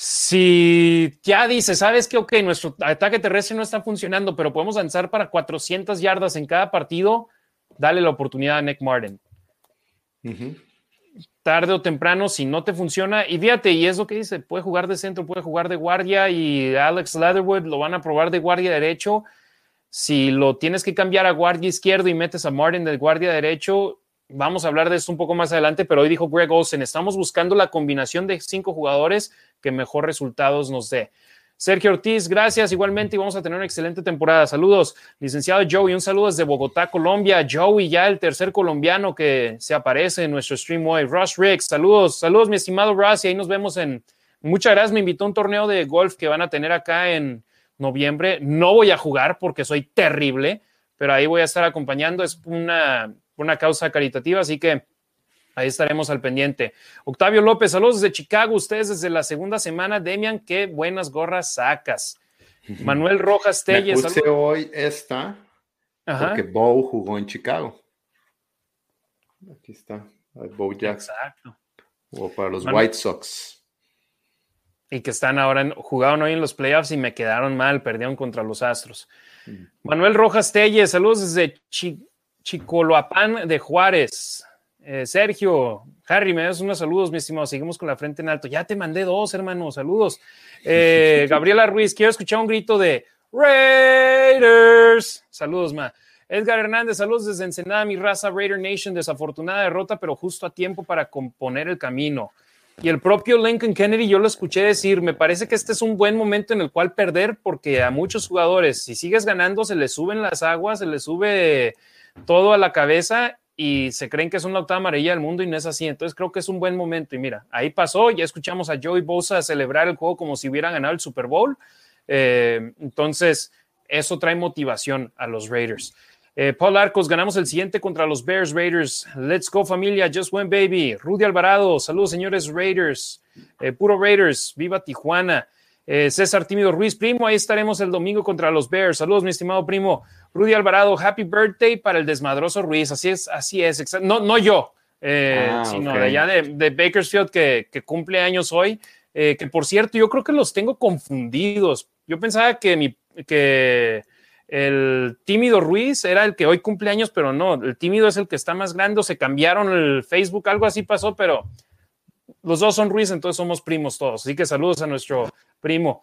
si ya dice, sabes que, ok, nuestro ataque terrestre no está funcionando, pero podemos lanzar para 400 yardas en cada partido, dale la oportunidad a Nick Martin. Tarde o temprano, si no te funciona, y fíjate, y es lo que dice, puede jugar de centro, puede jugar de guardia, y Alex Leatherwood lo van a probar de guardia derecho. Si lo tienes que cambiar a guardia izquierdo y metes a Martin del guardia derecho, vamos a hablar de esto un poco más adelante, pero hoy dijo Greg Olsen, estamos buscando la combinación de cinco jugadores que mejor resultados nos dé. Sergio Ortiz, gracias igualmente y vamos a tener una excelente temporada. Saludos, licenciado Joey, un saludo desde Bogotá, Colombia. Joey, ya el tercer colombiano que se aparece en nuestro stream hoy. Ross Riggs, saludos, saludos mi estimado Ross y ahí nos vemos en... Muchas gracias, me invitó a un torneo de golf que van a tener acá en, noviembre. No voy a jugar porque soy terrible, pero ahí voy a estar acompañando. Es una, una causa caritativa, así que ahí estaremos al pendiente. Octavio López, saludos desde Chicago. Ustedes desde la segunda semana. Demian, qué buenas gorras sacas. Manuel Rojas Telles. Me puse hoy esta porque Bo jugó en Chicago. Aquí está, Bo Jackson. Exacto. O para los White Sox y que están ahora, jugaron hoy en los playoffs y me quedaron mal, perdieron contra los Astros. Mm. Manuel Rojas Telles, saludos desde Chicoloapán de Juárez. Eh, Sergio, Harry, me das unos saludos, mi estimado. Seguimos con la frente en alto. Ya te mandé dos, hermano. Saludos. Eh, Gabriela Ruiz, quiero escuchar un grito de Raiders. Saludos, ma. Edgar Hernández, saludos desde Ensenada, mi raza Raider Nation. Desafortunada derrota, pero justo a tiempo para componer el camino. Y el propio Lincoln Kennedy, yo lo escuché decir, me parece que este es un buen momento en el cual perder, porque a muchos jugadores, si sigues ganando, se les suben las aguas, se les sube todo a la cabeza y se creen que es una octava amarilla del mundo y no es así. Entonces creo que es un buen momento. Y mira, ahí pasó, ya escuchamos a Joey Bosa celebrar el juego como si hubiera ganado el Super Bowl. Eh, entonces, eso trae motivación a los Raiders. Eh, Paul Arcos, ganamos el siguiente contra los Bears Raiders. Let's go familia, just win baby. Rudy Alvarado, saludos señores Raiders. Eh, puro Raiders, viva Tijuana. César Tímido Ruiz, primo, ahí estaremos el domingo contra los Bears. Saludos, mi estimado primo. Rudy Alvarado, happy birthday para el desmadroso Ruiz. Así es, así es. No, no yo, eh, ah, sino de allá de, Bakersfield que, cumple años hoy. Eh, que por cierto, yo creo que los tengo confundidos. Yo pensaba que, mi, que el tímido Ruiz era el que hoy cumple años, pero no, el tímido es el que está más grande. Se cambiaron el Facebook, algo así pasó, pero los dos son Ruiz, entonces somos primos todos. Así que saludos a nuestro primo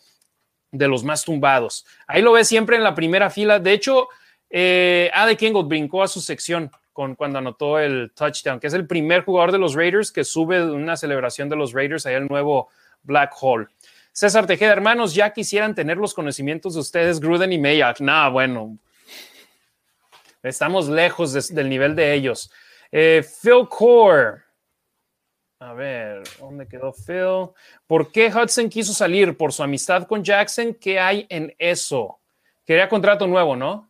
de los más tumbados. Ahí lo ves siempre en la primera fila. De hecho, eh, Ade brincó a su sección con, cuando anotó el touchdown, que es el primer jugador de los Raiders que sube una celebración de los Raiders ahí el nuevo Black Hole. César Tejeda, hermanos, ya quisieran tener los conocimientos de ustedes, Gruden y Mayak. No, bueno, estamos lejos del nivel de ellos. Eh, Phil Core, a ver, ¿dónde quedó Phil? ¿Por qué Hudson quiso salir? ¿Por su amistad con Jackson? ¿Qué hay en eso? Quería contrato nuevo, ¿no?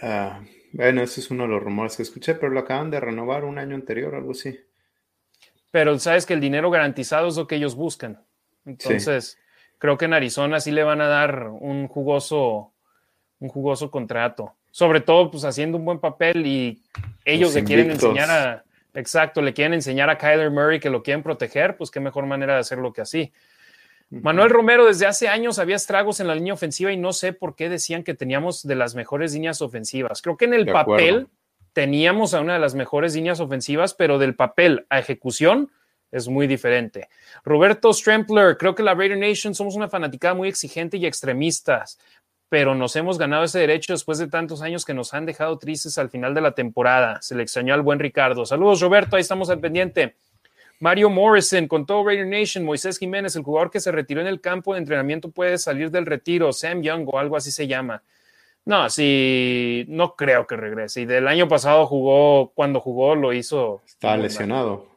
Ah, bueno, ese es uno de los rumores que escuché, pero lo acaban de renovar un año anterior, algo así. Pero sabes que el dinero garantizado es lo que ellos buscan. Entonces, creo que en Arizona sí le van a dar un jugoso, un jugoso contrato. Sobre todo, pues haciendo un buen papel y ellos le quieren enseñar a Exacto, le quieren enseñar a Kyler Murray que lo quieren proteger, pues qué mejor manera de hacerlo que así. Manuel Romero, desde hace años había estragos en la línea ofensiva y no sé por qué decían que teníamos de las mejores líneas ofensivas. Creo que en el papel teníamos a una de las mejores líneas ofensivas, pero del papel a ejecución es muy diferente. Roberto Strempler, creo que la Raider Nation somos una fanaticada muy exigente y extremistas pero nos hemos ganado ese derecho después de tantos años que nos han dejado tristes al final de la temporada. Se le extrañó al buen Ricardo. Saludos, Roberto, ahí estamos al pendiente. Mario Morrison, con todo Raider Nation, Moisés Jiménez, el jugador que se retiró en el campo de entrenamiento puede salir del retiro, Sam Young o algo así se llama. No, sí, no creo que regrese. Y del año pasado jugó, cuando jugó lo hizo. Está lesionado.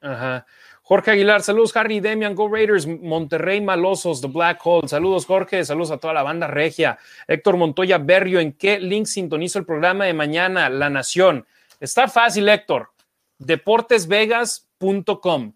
Ajá. Jorge Aguilar, saludos Harry Demian, Go Raiders, Monterrey Malosos, The Black Hole. Saludos Jorge, saludos a toda la banda regia. Héctor Montoya Berrio, ¿en qué link sintonizo el programa de mañana? La Nación. Está fácil, Héctor. Deportesvegas.com.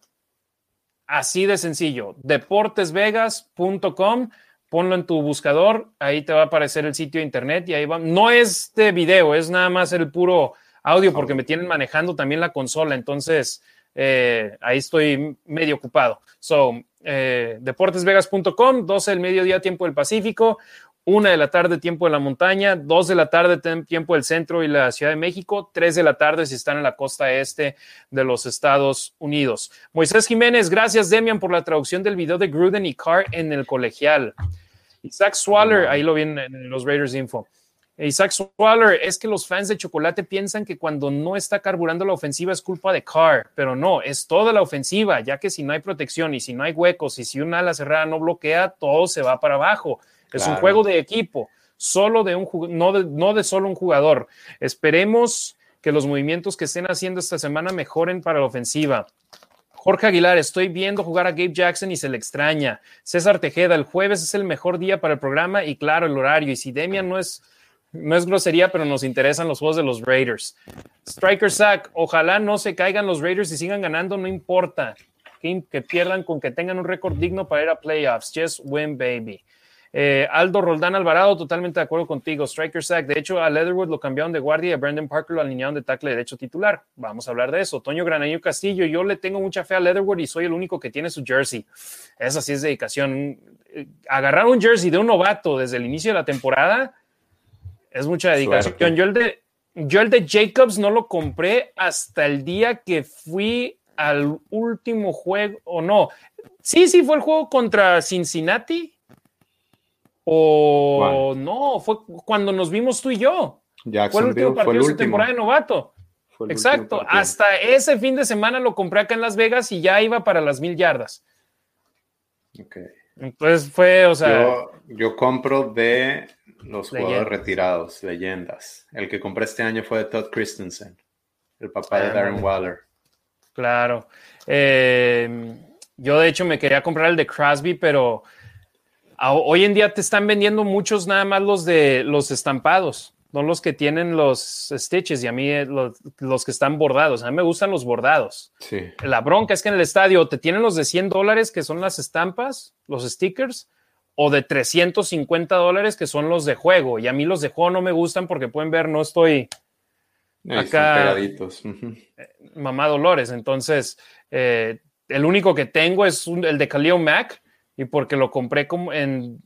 Así de sencillo. Deportesvegas.com. Ponlo en tu buscador, ahí te va a aparecer el sitio de internet y ahí va. No es de video, es nada más el puro audio porque me tienen manejando también la consola. Entonces, eh, ahí estoy medio ocupado. So, eh, deportesvegas.com, 12 del mediodía, tiempo del Pacífico, 1 de la tarde, tiempo de la montaña, 2 de la tarde, tiempo del centro y la Ciudad de México, 3 de la tarde si están en la costa este de los Estados Unidos. Moisés Jiménez, gracias Demian por la traducción del video de Gruden y Carr en el colegial. Isaac Swaller, ahí lo vienen en los Raiders Info. Isaac Waller, es que los fans de chocolate piensan que cuando no está carburando la ofensiva es culpa de Carr, pero no, es toda la ofensiva, ya que si no hay protección y si no hay huecos y si una ala cerrada no bloquea, todo se va para abajo. Es un juego de equipo, solo de un no de, no de solo un jugador. Esperemos que los movimientos que estén haciendo esta semana mejoren para la ofensiva. Jorge Aguilar, estoy viendo jugar a Gabe Jackson y se le extraña. César Tejeda, el jueves es el mejor día para el programa y claro, el horario. Y si Demian no es no es grosería, pero nos interesan los juegos de los Raiders. Striker Sack, ojalá no se caigan los Raiders y sigan ganando, no importa. Que, pierdan con que tengan un récord digno para ir a playoffs. Just win, baby. Eh, Aldo Roldán Alvarado, totalmente de acuerdo contigo. Striker Sack, de hecho, a Leatherwood lo cambiaron de guardia y a Brandon Parker lo alinearon de tackle derecho titular. Vamos a hablar de eso. Toño Granaño Castillo, yo le tengo mucha fe a Leatherwood y soy el único que tiene su jersey. Esa sí es dedicación. Agarrar un jersey de un novato desde el inicio de la temporada Es mucha dedicación. Yo el, de, yo el de Jacobs no lo compré hasta el día que fui al último juego, o no. Sí, sí, fue el juego contra Cincinnati. O no, fue cuando nos vimos tú y yo. fue el último partido de su temporada de novato. Exacto. Hasta ese fin de semana lo compré acá en Las Vegas y ya iba para las mil yardas. Ok. Entonces fue, o sea. Yo, compro de los jugadores retirados, leyendas. El que compré este año fue Todd Christensen, el papá de Darren Waller. Claro. Eh, yo, de hecho, me quería comprar el de Crosby, pero hoy en día te están vendiendo muchos nada más los de los estampados, no los que tienen los stitches y a mí eh, los, que están bordados. A mí me gustan los bordados. Sí. La bronca es que en el estadio te tienen los de 100 dólares, que son las estampas, los stickers, o de 350 dólares, que son los de juego. Y a mí los de juego no me gustan porque pueden ver, no estoy acá. Pegaditos. Eh, mamá Dolores. Entonces, eh, el único que tengo es el de Khalil Mac y porque lo compré como en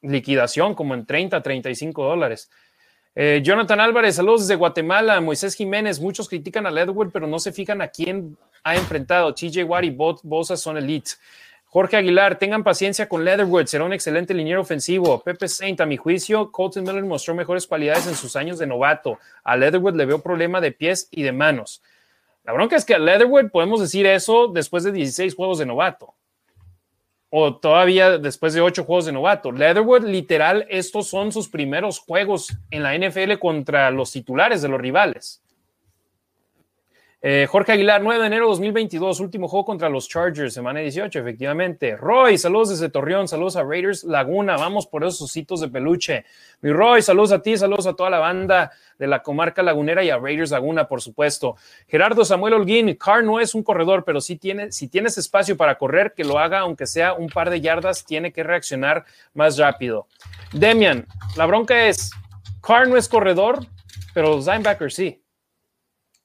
liquidación, como en 30, 35 dólares. Eh, Jonathan Álvarez, saludos desde Guatemala. Moisés Jiménez, muchos critican a Ledwood, pero no se fijan a quién ha enfrentado. TJ Watt y Bosa son elite. Jorge Aguilar, tengan paciencia con Leatherwood, será un excelente liniero ofensivo. Pepe Saint, a mi juicio, Colton Miller mostró mejores cualidades en sus años de novato. A Leatherwood le veo problema de pies y de manos. La bronca es que a Leatherwood podemos decir eso después de 16 juegos de novato o todavía después de ocho juegos de novato. Leatherwood, literal, estos son sus primeros juegos en la NFL contra los titulares de los rivales. Eh, Jorge Aguilar, 9 de enero de 2022, último juego contra los Chargers, semana 18, efectivamente. Roy, saludos desde Torreón, saludos a Raiders Laguna, vamos por esos ositos de peluche. Mi Roy, saludos a ti, saludos a toda la banda de la comarca lagunera y a Raiders Laguna, por supuesto. Gerardo Samuel Holguín, Carr no es un corredor, pero sí tiene, si tienes espacio para correr, que lo haga, aunque sea un par de yardas, tiene que reaccionar más rápido. Demian, la bronca es, Carr no es corredor, pero los linebackers sí.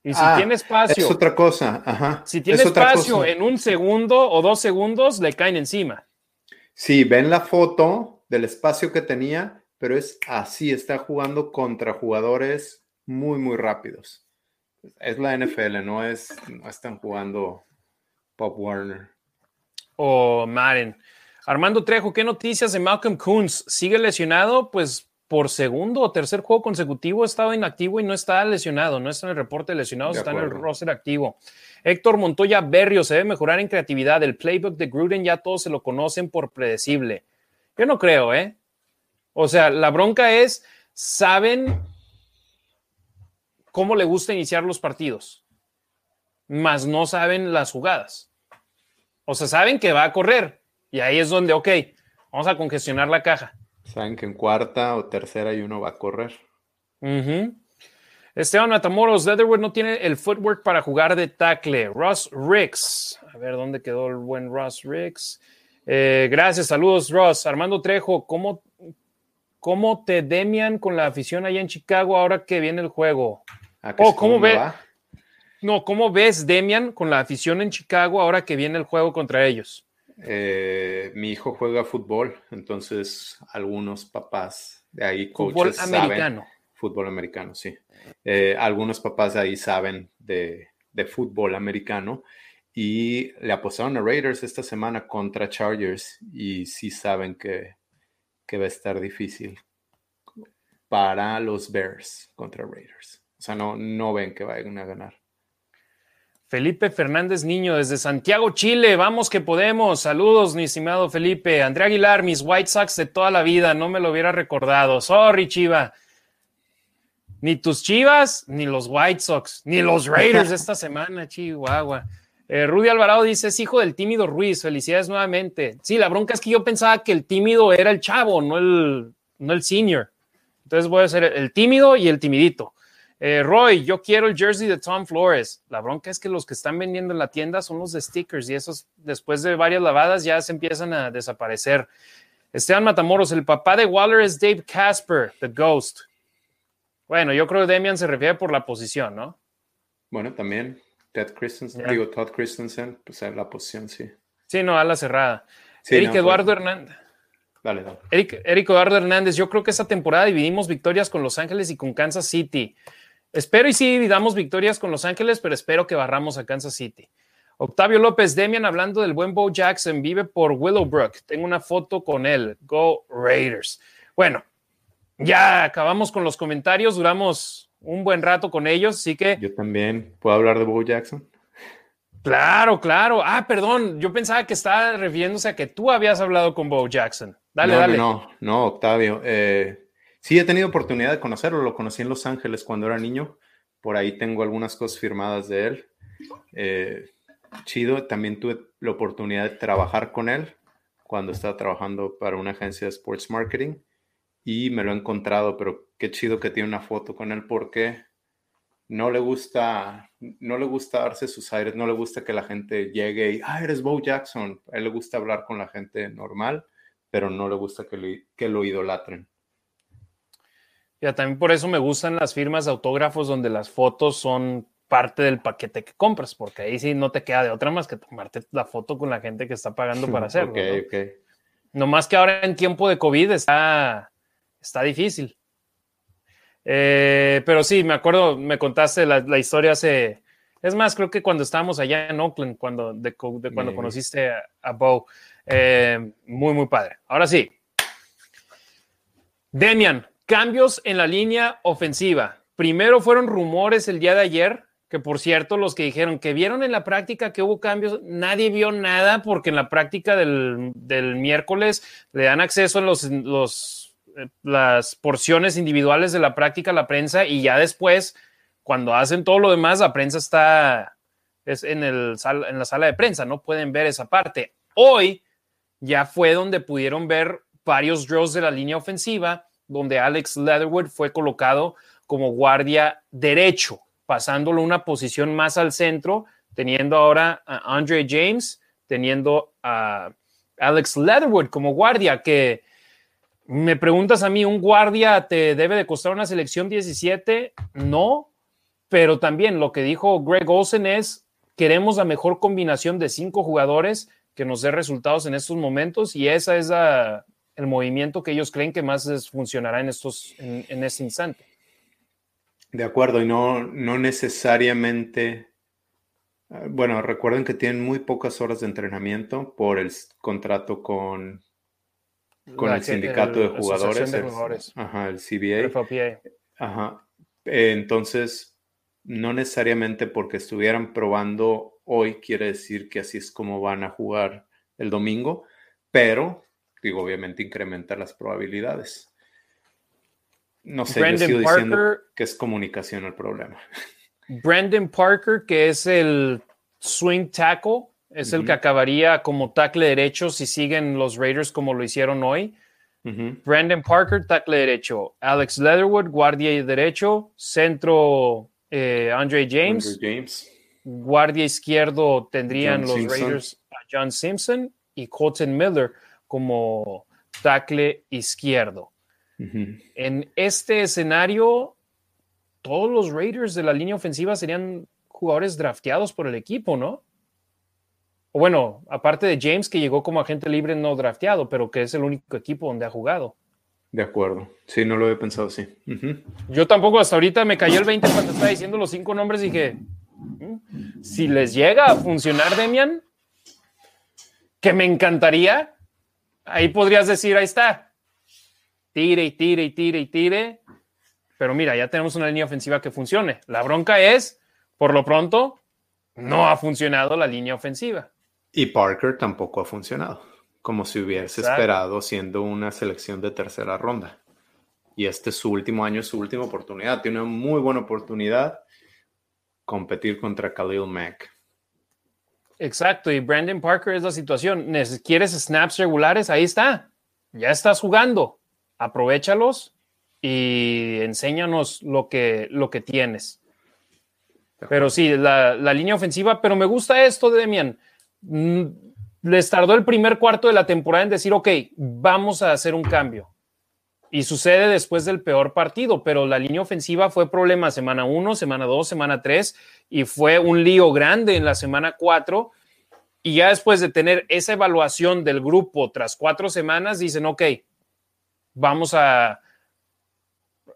Y si ah, tiene espacio. Es otra cosa. Ajá. Si tiene espacio en un segundo o dos segundos, le caen encima. Sí, ven la foto del espacio que tenía, pero es así, está jugando contra jugadores muy, muy rápidos. Es la NFL, no es, no están jugando Pop Warner. O Madden. Armando Trejo, ¿qué noticias de Malcolm Coons? ¿Sigue lesionado? Pues por segundo o tercer juego consecutivo ha estado inactivo y no está lesionado, no está en el reporte de lesionados, está en el roster activo. Héctor Montoya Berrio se debe mejorar en creatividad. El playbook de Gruden ya todos se lo conocen por predecible. Yo no creo, ¿eh? O sea, la bronca es, saben cómo le gusta iniciar los partidos, mas no saben las jugadas. O sea, saben que va a correr y ahí es donde, ok, vamos a congestionar la caja Saben que en cuarta o tercera y uno va a correr. Esteban Matamoros, Leatherwood no tiene el footwork para jugar de tackle. Ross Ricks. A ver dónde quedó el buen Ross Ricks. Eh, gracias, saludos, Ross. Armando Trejo, ¿cómo, ¿cómo te demian con la afición allá en Chicago ahora que viene el juego? Oh, ¿cómo ves? No, ¿cómo ves Demian con la afición en Chicago ahora que viene el juego contra ellos? Eh, mi hijo juega fútbol, entonces algunos papás de ahí, coaches, fútbol americano. fútbol americano, sí. Eh, algunos papás de ahí saben de, fútbol americano y le apostaron a Raiders esta semana contra Chargers y sí saben que, que va a estar difícil para los Bears contra Raiders. O sea, no, no ven que vayan a ganar. Felipe Fernández Niño desde Santiago, Chile. Vamos que podemos. Saludos, mi estimado Felipe. Andrea Aguilar, mis White Sox de toda la vida. No me lo hubiera recordado. Sorry, Chiva. Ni tus Chivas, ni los White Sox, ni los Raiders esta semana, Chihuahua. Eh, Rudy Alvarado dice, es hijo del tímido Ruiz. Felicidades nuevamente. Sí, la bronca es que yo pensaba que el tímido era el chavo, no el, no el senior. Entonces voy a ser el tímido y el timidito. Eh, Roy, yo quiero el jersey de Tom Flores. La bronca es que los que están vendiendo en la tienda son los de stickers y esos después de varias lavadas ya se empiezan a desaparecer. Esteban Matamoros, el papá de Waller es Dave Casper, The Ghost. Bueno, yo creo que Demian se refiere por la posición, ¿no? Bueno, también Ted Christensen, digo Todd Christensen, pues la posición, sí. Sí, no, a la cerrada. Eric Eduardo Hernández. Dale, dale. Eric, Eduardo Hernández, yo creo que esta temporada dividimos victorias con Los Ángeles y con Kansas City. Espero y sí dividamos victorias con Los Ángeles, pero espero que barramos a Kansas City. Octavio López, Demian, hablando del buen Bo Jackson, vive por Willowbrook. Tengo una foto con él. Go Raiders. Bueno, ya acabamos con los comentarios. Duramos un buen rato con ellos, así que. Yo también. ¿Puedo hablar de Bo Jackson? Claro, claro. Ah, perdón. Yo pensaba que estaba refiriéndose a que tú habías hablado con Bo Jackson. Dale, no, dale. No, no, Octavio. Eh, sí, he tenido oportunidad de conocerlo. Lo conocí en Los Ángeles cuando era niño. Por ahí tengo algunas cosas firmadas de él. Eh, chido. También tuve la oportunidad de trabajar con él cuando estaba trabajando para una agencia de sports marketing y me lo he encontrado, pero qué chido que tiene una foto con él porque no le gusta, no le gusta darse sus aires, no le gusta que la gente llegue y, ah, eres Bo Jackson. A él le gusta hablar con la gente normal, pero no le gusta que, que lo idolatren. Ya, también por eso me gustan las firmas de autógrafos donde las fotos son parte del paquete que compras, porque ahí sí no te queda de otra más que tomarte la foto con la gente que está pagando para hacerlo. ok, ¿no? ok. Más que ahora en tiempo de COVID está, está difícil. Eh, pero sí, me acuerdo, me contaste la, la, historia hace. Es más, creo que cuando estábamos allá en Oakland, cuando, de, de cuando conociste a, a Bo. Eh, muy, muy padre. Ahora sí. Demian, cambios en la línea ofensiva. Primero fueron rumores el día de ayer, que por cierto, los que dijeron que vieron en la práctica que hubo cambios, nadie vio nada porque en la práctica del, del miércoles le dan acceso a eh, las porciones individuales de la práctica a la prensa y ya después, cuando hacen todo lo demás, la prensa está es en, el, en la sala de prensa, no pueden ver esa parte. Hoy ya fue donde pudieron ver varios draws de la línea ofensiva, donde Alex Leatherwood fue colocado como guardia derecho pasándolo una posición más al centro, teniendo ahora a Andre James, teniendo a Alex Leatherwood como guardia, que me preguntas a mí, ¿un guardia te debe de costar una selección 17? No, pero también lo que dijo Greg Olsen es, queremos la mejor combinación de cinco jugadores que nos dé resultados en estos momentos y esa es la, el movimiento que ellos creen que más les funcionará en, estos, en, en este instante. De acuerdo, y no, no necesariamente. Bueno, recuerden que tienen muy pocas horas de entrenamiento por el contrato con, con el sindicato el- de jugadores. El-. Ajá, el CBA. Ajá. Eh, Entonces, no necesariamente porque estuvieran probando hoy quiere decir que así es como van a jugar el domingo, pero, digo, obviamente incrementa las probabilidades. No sé, yo Brandon sigo diciendo Parker, que es comunicación el problema. Brandon Parker, que es el swing tackle, es el que acabaría como tackle derecho si siguen los Raiders como lo hicieron hoy. Brandon Parker, tackle derecho. Alex Leatherwood, guardia derecho. Centro, eh, Andre James. Andrew James. Guardia izquierdo tendrían John los Simpson. Raiders a John Simpson y Colton Miller como tackle izquierdo. En este escenario, todos los Raiders de la línea ofensiva serían jugadores drafteados por el equipo, ¿no? O bueno, aparte de James, que llegó como agente libre no drafteado, pero que es el único equipo donde ha jugado. De acuerdo. Sí, no lo había pensado así. Yo tampoco hasta ahorita me cayó el 20 cuando estaba diciendo los cinco nombres. Dije, "Mm, si les llega a funcionar, Demian, que me encantaría, ahí podrías decir, ahí está. Tire y tire y tire y tire. Pero mira, ya tenemos una línea ofensiva que funcione. La bronca es, por lo pronto, no ha funcionado la línea ofensiva. Y Parker tampoco ha funcionado, como si hubiese Exacto. esperado siendo una selección de tercera ronda. Y este es su último año, es su última oportunidad. Tiene una muy buena oportunidad competir contra Khalil Mack. Exacto, y Brandon Parker es la situación. ¿Quieres snaps regulares? Ahí está. Ya estás jugando. Aprovechalos y enséñanos lo que, lo que tienes. Pero sí, la, la línea ofensiva, pero me gusta esto, Demian. Mm, Les tardó el primer cuarto de la temporada en decir, ok, vamos a hacer un cambio. Y sucede después del peor partido, pero la línea ofensiva fue problema semana 1, semana 2, semana 3 y fue un lío grande en la semana 4 Y ya después de tener esa evaluación del grupo tras cuatro semanas, dicen, ok, vamos a,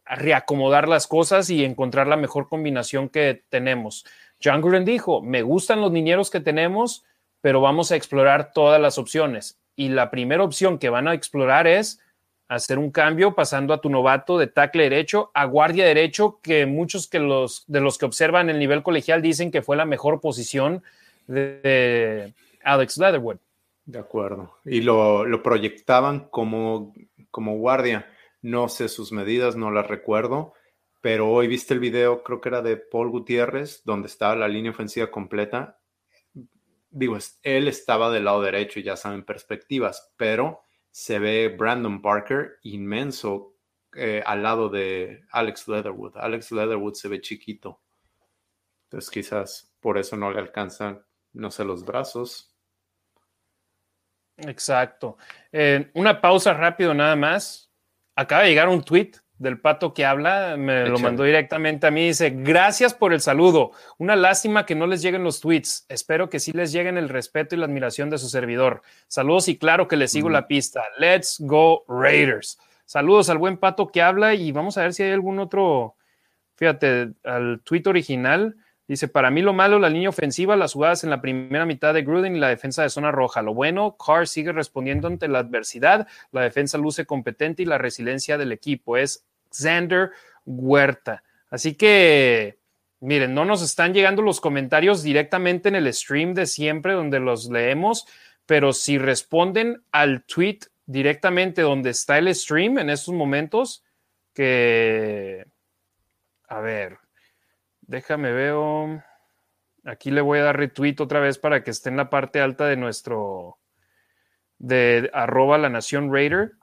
reacomodar las cosas y encontrar la mejor combinación que tenemos. John Gruden dijo, me gustan los niñeros que tenemos, pero vamos a explorar todas las opciones. Y la primera opción que van a explorar es hacer un cambio pasando a tu novato de tackle derecho a guardia derecho, que muchos que los, de los que observan el nivel colegial dicen que fue la mejor posición de, Alex Leatherwood. De acuerdo. Y lo, proyectaban como, como guardia. No sé sus medidas, no las recuerdo, pero hoy viste el video, creo que era de Paul Gutiérrez, donde estaba la línea ofensiva completa. Digo, él estaba del lado derecho y ya saben perspectivas, pero se ve Brandon Parker inmenso eh, al lado de Alex Leatherwood. Alex Leatherwood se ve chiquito. Entonces quizás por eso no le alcanzan, no sé, los brazos. Exacto. Eh, una pausa rápido nada más acaba de llegar un tweet del pato que habla, me lo mandó directamente a mí, dice, gracias por el saludo, una lástima que no les lleguen los tweets, espero que sí les lleguen el respeto y la admiración de su servidor. Saludos y claro que les sigo la pista. Let's go Raiders. Saludos al buen pato que habla y vamos a ver si hay algún otro, fíjate, al tweet original. Dice, para mí lo malo, la línea ofensiva, las jugadas en la primera mitad de Gruden y la defensa de zona roja. Lo bueno, Carr sigue respondiendo ante la adversidad, la defensa luce competente y la resiliencia del equipo es Xander Huerta. Así que, miren, no nos están llegando los comentarios directamente en el stream de siempre donde los leemos, pero si responden al tweet directamente donde está el stream en estos momentos, que, a ver, Déjame veo. Aquí le voy a dar retweet otra vez para que esté en la parte alta de nuestro de arroba la nación Raider.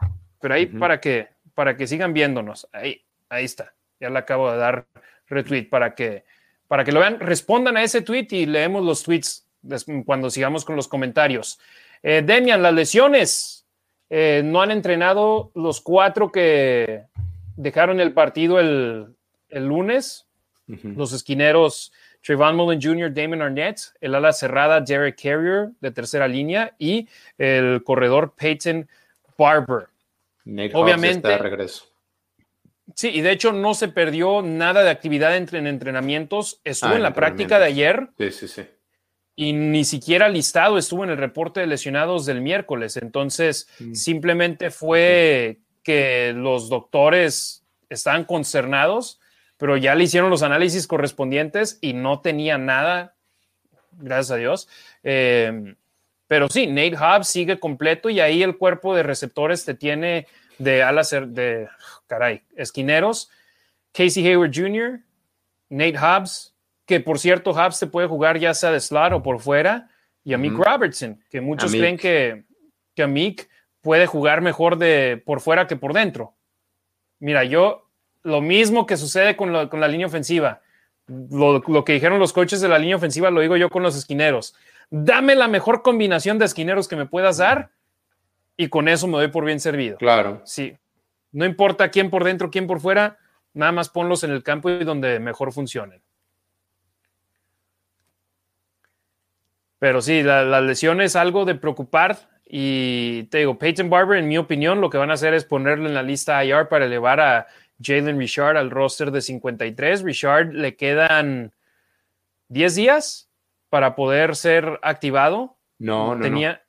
Pero ahí para que para que sigan viéndonos. Ahí, ahí está. Ya le acabo de dar retweet para que para que lo vean. Respondan a ese tweet y leemos los tweets cuando sigamos con los comentarios. Eh, Demian, las lesiones. Eh, no han entrenado los cuatro que dejaron el partido el, el lunes. Los esquineros Trayvon Mullen Jr., Damon Arnett, el ala cerrada Derek Carrier de tercera línea y el corredor Peyton Barber. Obviamente. de regreso. Sí, y de hecho no se perdió nada de actividad en entrenamientos. Estuvo ah, en la práctica de ayer. Sí, sí, sí. Y ni siquiera listado estuvo en el reporte de lesionados del miércoles. Entonces, mm. simplemente fue que los doctores estaban concernados pero ya le hicieron los análisis correspondientes y no tenía nada, gracias a Dios. Em, pero sí, Nate Hobbs sigue completo y ahí el cuerpo de receptores te tiene de alas de, caray, esquineros, Casey Hayward Jr., Nate Hobbs, que por cierto, Hobbs se puede jugar ya sea de slot o por fuera, y a Mick Robertson, que muchos creen que, que Mick puede jugar mejor de por fuera que por dentro. Mira, yo lo mismo que sucede con, la línea ofensiva. Lo, que dijeron los coaches de la línea ofensiva lo digo yo con los esquineros. Dame la mejor combinación de esquineros que me puedas dar y con eso me doy por bien servido. Claro. Sí. No importa quién por dentro, quién por fuera, nada más ponlos en el campo y donde mejor funcionen. Pero sí, la, la lesión es algo de preocupar y te digo, Peyton Barber, en mi opinión, lo que van a hacer es ponerlo en la lista IR para elevar a Jalen Richard al roster de 53. Richard le quedan 10 días para poder ser activado. No, no. Tenía,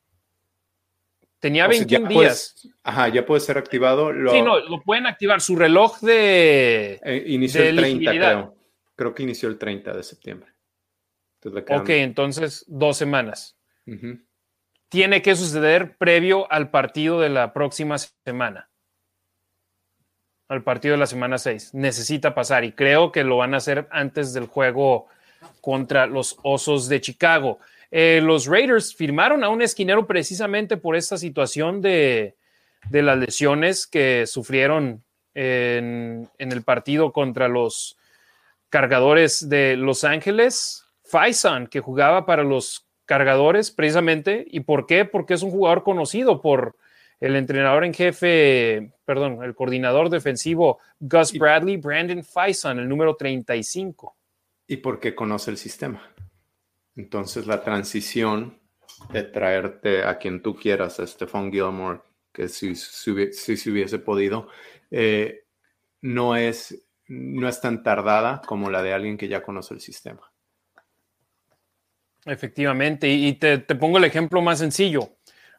tenía 21 días. ajá, ya puede ser activado. sí, no, lo pueden activar. Su reloj de. Eh, inició el 30, creo. Creo que inició el 30 de septiembre. ok, entonces dos semanas. Tiene que suceder previo al partido de la próxima semana al partido de la semana 6. Necesita pasar y creo que lo van a hacer antes del juego contra los Osos de Chicago. Eh, los Raiders firmaron a un esquinero precisamente por esta situación de, las lesiones que sufrieron en, el partido contra los cargadores de Los Ángeles. Faison, que jugaba para los cargadores precisamente. ¿Y por qué? Porque es un jugador conocido por el entrenador en jefe, perdón, el coordinador defensivo Gus Bradley, Brandon Faison, el número 35. Y porque conoce el sistema. Entonces la transición de traerte a quien tú quieras, a Stephon Gilmore, que si, si, se hubiese podido, eh, no, es, no es tan tardada como la de alguien que ya conoce el sistema. Efectivamente, y te, te pongo el ejemplo más sencillo.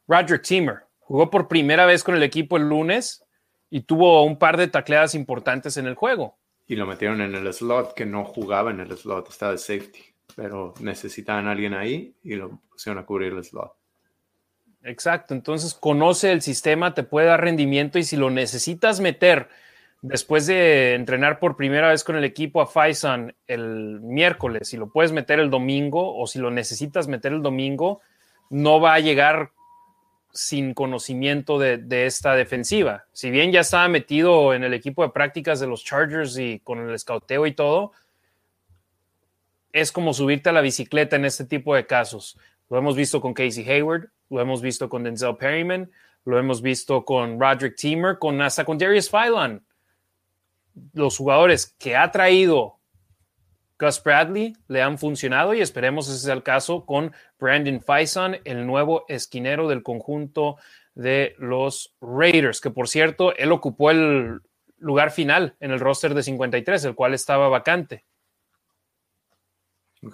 Roderick Teamer jugó por primera vez con el equipo el lunes y tuvo un par de tacleadas importantes en el juego. Y lo metieron en el slot, que no jugaba en el slot, estaba de safety pero necesitaban a alguien ahí y lo pusieron a cubrir el slot. Exacto, entonces conoce el sistema, te puede dar rendimiento y si lo necesitas meter después de entrenar por primera vez con el equipo a Faison el miércoles, si lo puedes meter el domingo o si lo necesitas meter el domingo, no va a llegar sin conocimiento de, esta defensiva. Si bien ya estaba metido en el equipo de prácticas de los Chargers y con el escauteo y todo, es como subirte a la bicicleta en este tipo de casos. Lo hemos visto con Casey Hayward, lo hemos visto con Denzel Perryman, lo hemos visto con Roderick Teamer, con hasta con Darius Phylon. Los jugadores que ha traído Gus Bradley le han funcionado y esperemos ese sea el caso con Brandon Faison, el nuevo esquinero del conjunto de los Raiders, que por cierto, él ocupó el lugar final en el roster de 53, el cual estaba vacante.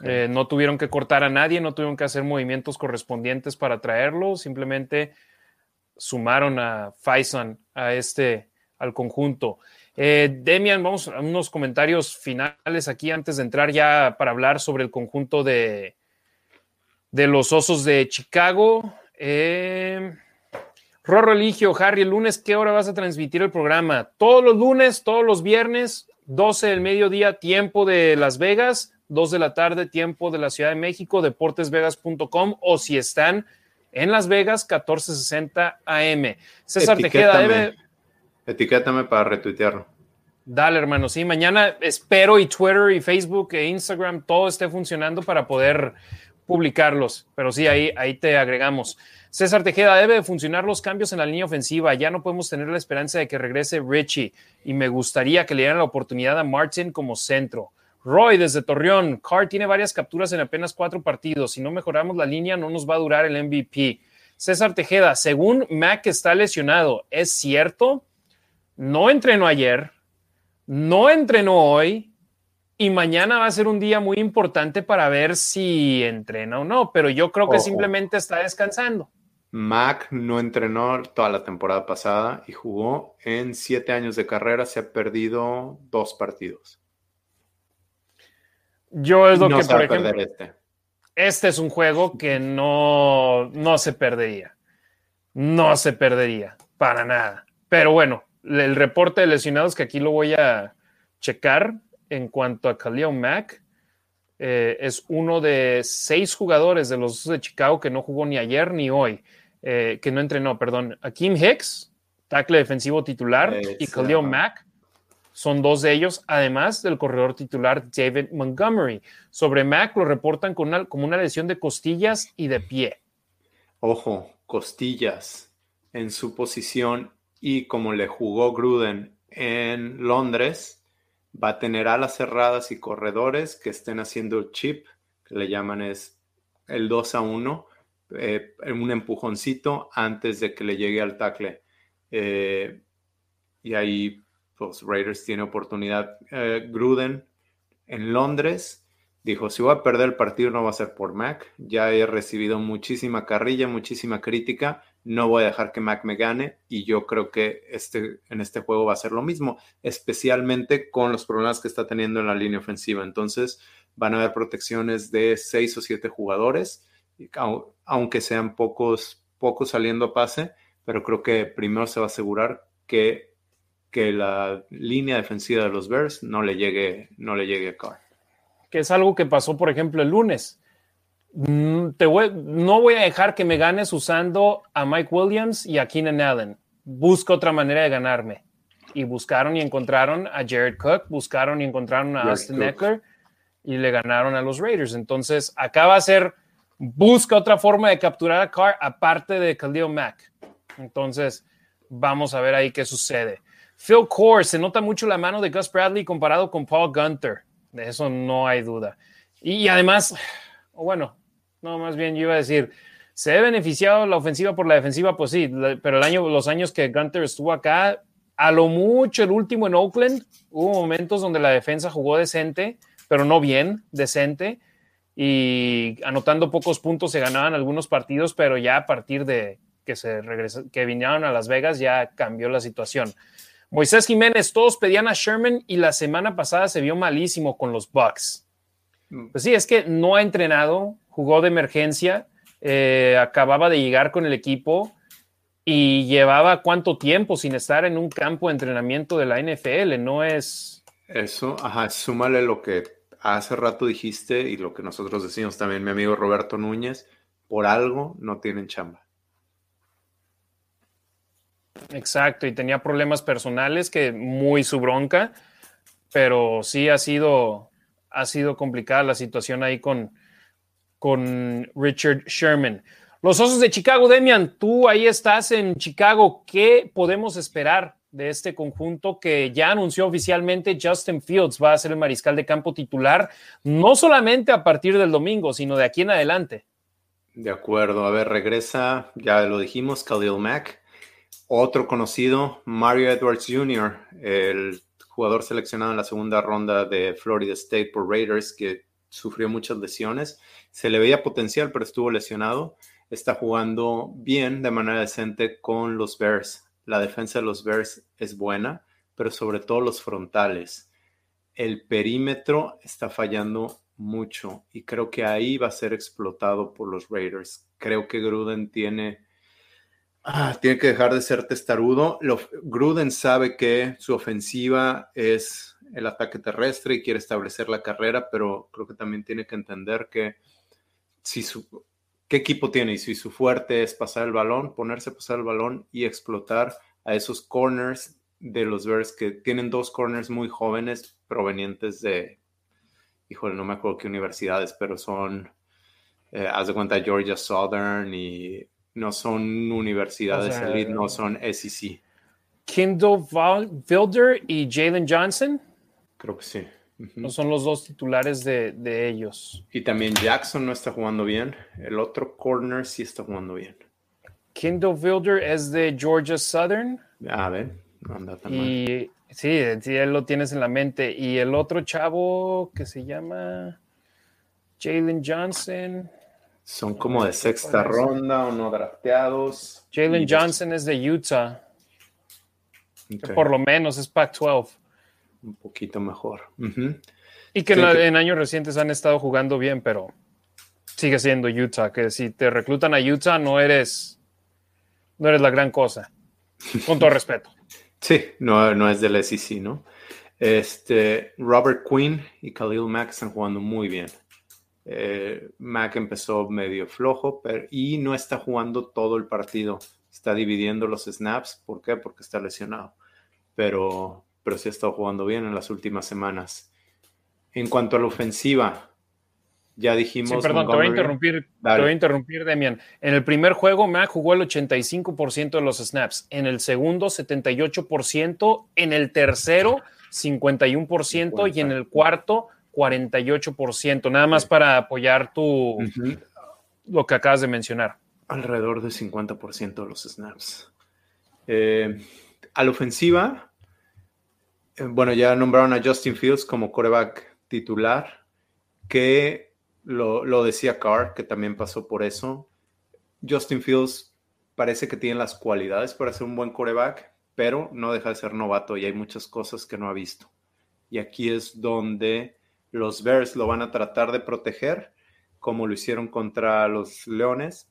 Eh, no tuvieron que cortar a nadie, no tuvieron que hacer movimientos correspondientes para traerlo, simplemente sumaron a Faison a este, al conjunto. Eh, Demian, vamos a unos comentarios finales aquí antes de entrar ya para hablar sobre el conjunto de, de los Osos de Chicago. Eh, Rorro Eligio, Harry, el lunes, ¿qué hora vas a transmitir el programa? Todos los lunes, todos los viernes, 12 del mediodía, tiempo de Las Vegas, 2 de la tarde, tiempo de la Ciudad de México, deportesvegas.com o si están en Las Vegas, 1460 AM. César Tejeda debe. Etiquétame para retuitearlo. Dale, hermano. Sí, mañana espero y Twitter y Facebook e Instagram todo esté funcionando para poder publicarlos. Pero sí, ahí, ahí te agregamos. César Tejeda, debe de funcionar los cambios en la línea ofensiva. Ya no podemos tener la esperanza de que regrese Richie y me gustaría que le dieran la oportunidad a Martin como centro. Roy desde Torreón, Carr tiene varias capturas en apenas cuatro partidos. Si no mejoramos la línea, no nos va a durar el MVP. César Tejeda, según Mac está lesionado, ¿es cierto? No entrenó ayer, no entrenó hoy y mañana va a ser un día muy importante para ver si entrena o no, pero yo creo que simplemente está descansando. Mac no entrenó toda la temporada pasada y jugó en siete años de carrera, se ha perdido dos partidos. Yo es lo que, por ejemplo, este. este. es un juego que no, no se perdería. No se perdería, para nada. Pero bueno, el reporte de lesionados que aquí lo voy a checar en cuanto a Khalil Mack. Eh, es uno de seis jugadores de los de Chicago que no jugó ni ayer ni hoy, eh, que no entrenó, perdón. A Kim Hicks, tackle defensivo titular, y Khalil Mack, son dos de ellos, además del corredor titular David Montgomery. Sobre Mac lo reportan con una, como una lesión de costillas y de pie. Ojo, costillas en su posición y como le jugó Gruden en Londres, va a tener alas cerradas y corredores que estén haciendo el chip, que le llaman es el 2 a 1, eh, un empujoncito antes de que le llegue al tackle. Eh, y ahí los Raiders tienen oportunidad. Eh, Gruden en Londres dijo, si voy a perder el partido no va a ser por Mac. Ya he recibido muchísima carrilla, muchísima crítica. No voy a dejar que Mac me gane y yo creo que este, en este juego va a ser lo mismo, especialmente con los problemas que está teniendo en la línea ofensiva. Entonces van a haber protecciones de seis o siete jugadores, aunque sean pocos, pocos saliendo a pase, pero creo que primero se va a asegurar que que la línea defensiva de los Bears no le llegue, no le llegue a Carr. Que es algo que pasó, por ejemplo, el lunes. Mm, no voy a dejar que me ganes usando a Mike Williams y a Keenan Allen. Busca otra manera de ganarme. Y buscaron y encontraron a Jared Cook, buscaron y encontraron a Austin Eckler y le ganaron a los Raiders. Entonces, acá va a ser, busca otra forma de capturar a Carr aparte de Khalil Mack. Entonces, vamos a ver ahí qué sucede. Phil Core, se nota mucho la mano de Gus Bradley comparado con Paul Gunter. De eso no hay duda. Y además, bueno, no, más bien yo iba a decir, ¿Se ha beneficiado la ofensiva por la defensiva? Pues sí, pero el año, los años que Gunter estuvo acá, a lo mucho el último en Oakland, hubo momentos donde la defensa jugó decente, pero no bien, decente, y anotando pocos puntos se ganaban algunos partidos, pero ya a partir de que se regresó, que vinieron a Las Vegas ya cambió la situación. Moisés Jiménez, todos pedían a Sherman y la semana pasada se vio malísimo con los Bucks. Mm. Pues sí, es que no ha entrenado, jugó de emergencia, eh, acababa de llegar con el equipo y llevaba cuánto tiempo sin estar en un campo de entrenamiento de la NFL, no es... Eso, ajá, súmale lo que hace rato dijiste y lo que nosotros decimos también, mi amigo Roberto Núñez, por algo no tienen chamba. Exacto, y tenía problemas personales que muy su bronca, pero sí ha sido, ha sido complicada la situación ahí con, con Richard Sherman. Los Osos de Chicago, Demian, tú ahí estás en Chicago. ¿Qué podemos esperar de este conjunto que ya anunció oficialmente Justin Fields va a ser el mariscal de campo titular, no solamente a partir del domingo, sino de aquí en adelante? De acuerdo, a ver, regresa, ya lo dijimos, Khalil Mack, otro conocido, Mario Edwards Jr., el jugador seleccionado en la segunda ronda de Florida State por Raiders, que sufrió muchas lesiones se le veía potencial, pero estuvo lesionado. Está jugando bien, de manera decente, con los Bears. La defensa de los Bears es buena, pero sobre todo los frontales. El perímetro está fallando mucho y creo que ahí va a ser explotado por los Raiders. Creo que Gruden tiene, ah, tiene que dejar de ser testarudo. Gruden sabe que su ofensiva es el ataque terrestre y quiere establecer la carrera, pero creo que también tiene que entender que si su, qué equipo tiene y si su fuerte es pasar el balón, ponerse a pasar el balón y explotar a esos corners de los Bears que tienen dos corners muy jóvenes provenientes de, híjole, no me acuerdo qué universidades, pero son, eh, haz de cuenta, Georgia Southern y no son universidades elite, no son SEC. Kindle Wilder y Jalen Johnson. Creo que sí. Son los dos titulares de, ellos. Y también Jackson no está jugando bien. El otro corner sí está jugando bien. Kindle Wilder es de Georgia Southern. A ver, no anda tan y, Sí, sí, él lo tienes en la mente. Y el otro chavo que se llama Jalen Johnson. Son como de sexta ronda o no drafteados. Jalen Johnson es de Utah. Por lo menos es Pac-12 un poquito mejor. Y que, en, años recientes han estado jugando bien, pero sigue siendo Utah, que si te reclutan a Utah no eres, no eres la gran cosa. Con todo respeto. Sí, no, no es del SEC, ¿no? Este, Robert Quinn y Khalil Mack están jugando muy bien. Eh, Mack empezó medio flojo pero, y no está jugando todo el partido. Está dividiendo los snaps. ¿Por qué? Porque está lesionado. Pero, pero sí ha estado jugando bien en las últimas semanas. En cuanto a la ofensiva, ya dijimos. Sí, perdón, te voy a interrumpir, te voy a interrumpir, Demian. En el primer juego, Mac jugó el 85% de los snaps. En el segundo, 78%. En el tercero, 51%. Y en el cuarto, 48%. Nada más para apoyar tu, lo que acabas de mencionar. Alrededor del 50% de los snaps. Eh, a la ofensiva, bueno, ya nombraron a Justin Fields como coreback titular, que lo, decía Carr, que también pasó por eso. Justin Fields parece que tiene las cualidades para ser un buen coreback, pero no deja de ser novato y hay muchas cosas que no ha visto. Y aquí es donde los Bears lo van a tratar de proteger, como lo hicieron contra los Leones,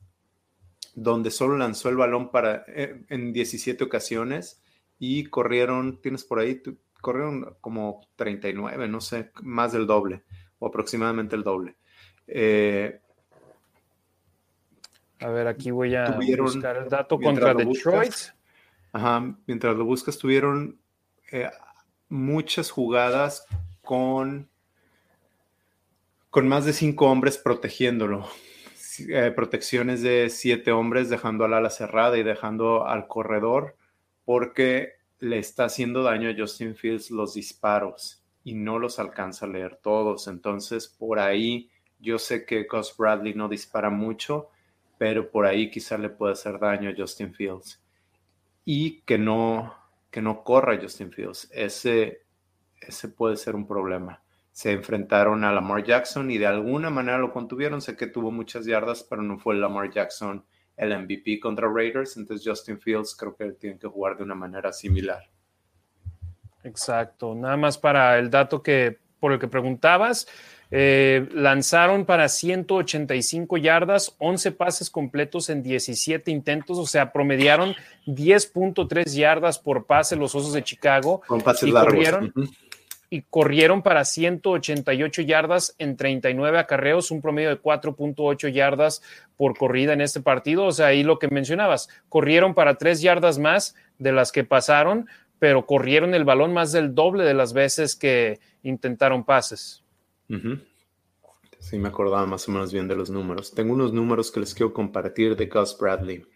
donde solo lanzó el balón para, eh, en 17 ocasiones y corrieron, tienes por ahí, corrieron como 39, no sé, más del doble, o aproximadamente el doble. Eh, a ver, aquí voy a buscar el dato contra Detroit. ajá, mientras lo buscas, tuvieron eh, muchas jugadas con, con más de cinco hombres protegiéndolo. Eh, protecciones de siete hombres, dejando al ala cerrada y dejando al corredor, porque le está haciendo daño a Justin Fields los disparos y no los alcanza a leer todos. Entonces, por ahí yo sé que Gus Bradley no dispara mucho pero por ahí quizá le puede hacer daño a Justin Fields. Y que no, que no corra Justin Fields. Ese, ese puede ser un problema. Se enfrentaron a Lamar Jackson y de alguna manera lo contuvieron. Sé que tuvo muchas yardas, pero no fue Lamar Jackson el MVP contra Raiders. Entonces Justin Fields creo que tiene que jugar de una manera similar. Exacto. Nada más para el dato que por el que preguntabas. Eh, lanzaron para 185 yardas, 11 pases completos en 17 intentos, o sea, promediaron 10.3 yardas por pase los Osos de Chicago. Con pases y corrieron, y corrieron para 188 yardas en 39 acarreos, un promedio de 4.8 yardas por corrida en este partido. O sea, ahí lo que mencionabas, corrieron para 3 yardas más de las que pasaron, pero corrieron el balón más del doble de las veces que intentaron pases. Sí, me acordaba más o menos bien de los números. Tengo unos números que les quiero compartir de Gus Bradley.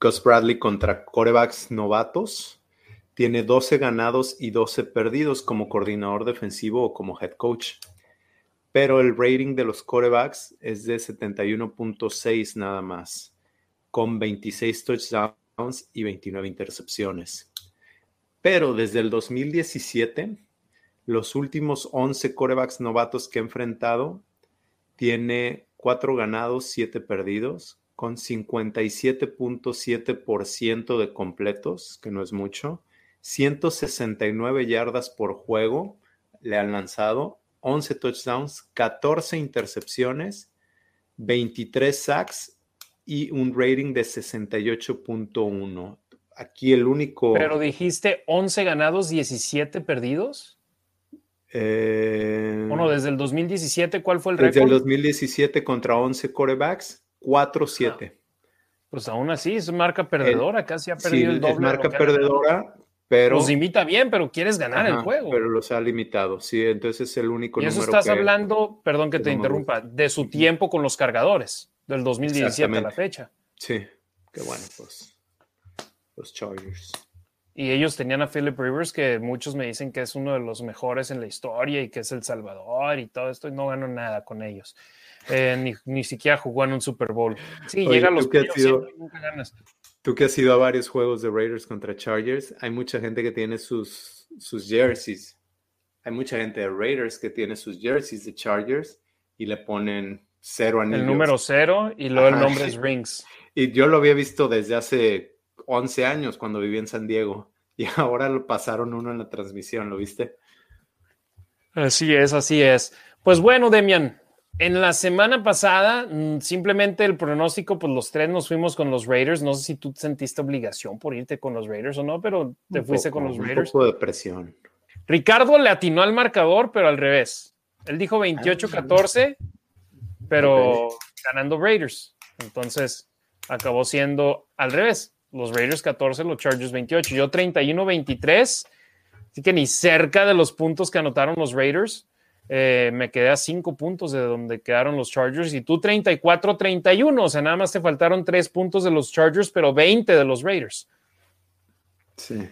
Gus Bradley contra corebacks novatos tiene 12 ganados y 12 perdidos como coordinador defensivo o como head coach. Pero el rating de los corebacks es de 71.6 nada más, con 26 touchdowns y 29 intercepciones. Pero desde el 2017 los últimos 11 corebacks novatos que ha enfrentado, tiene 4 ganados, 7 perdidos, con 57.7% de completos, que no es mucho, 169 yardas por juego le han lanzado, 11 touchdowns, 14 intercepciones, 23 sacks y un rating de 68.1. Aquí el único... Pero dijiste 11 ganados, 17 perdidos. Eh, bueno, desde el 2017, ¿cuál fue el récord? Desde el 2017 contra 11 corebacks, 4-7. pues aún así es marca perdedora, casi ha perdido el doble. Es marca perdedora, pero. Los imita bien, pero quieres ganar el juego. Pero los ha limitado, sí, entonces es el único y eso estás hablando, perdón que te interrumpa, de su tiempo con los cargadores, del 2017 a la fecha. Sí, qué bueno, pues. Los Chargers. Y ellos tenían a Philip Rivers, que muchos me dicen que es uno de los mejores en la historia y que es el Salvador y todo esto, y no ganó nada con ellos. Eh, ni, siquiera jugó en un Super Bowl. Sí, llega a los que nunca ganas. Tú que has ido a varios juegos de Raiders contra Chargers, hay mucha gente que tiene sus, sus jerseys. Hay mucha gente de Raiders que tiene sus jerseys de Chargers y le ponen cero anillos. El número cero y luego el nombre es Rings. Y yo lo había visto desde hace 11 años cuando viví en San Diego y ahora lo pasaron uno en la transmisión, ¿lo viste? Así es, así es. Pues bueno, Demian, en la semana pasada, mm, simplemente el pronóstico, pues los tres nos fuimos con los Raiders. No sé si tú sentiste obligación por irte con los Raiders o no, pero te fuiste con los Raiders. Un poco de presión. Ricardo le atinó al marcador, pero al revés. Él dijo 28-14, pero ganando Raiders. Entonces acabó siendo al revés los Raiders 14, los Chargers 28. Yo 31-23, así que ni cerca de los puntos que anotaron los Raiders. Eh, me quedé a 5 puntos de donde quedaron los Chargers y tú 34-31, o sea, nada más te faltaron 3 puntos de los Chargers, pero 20 de los Raiders. Sí.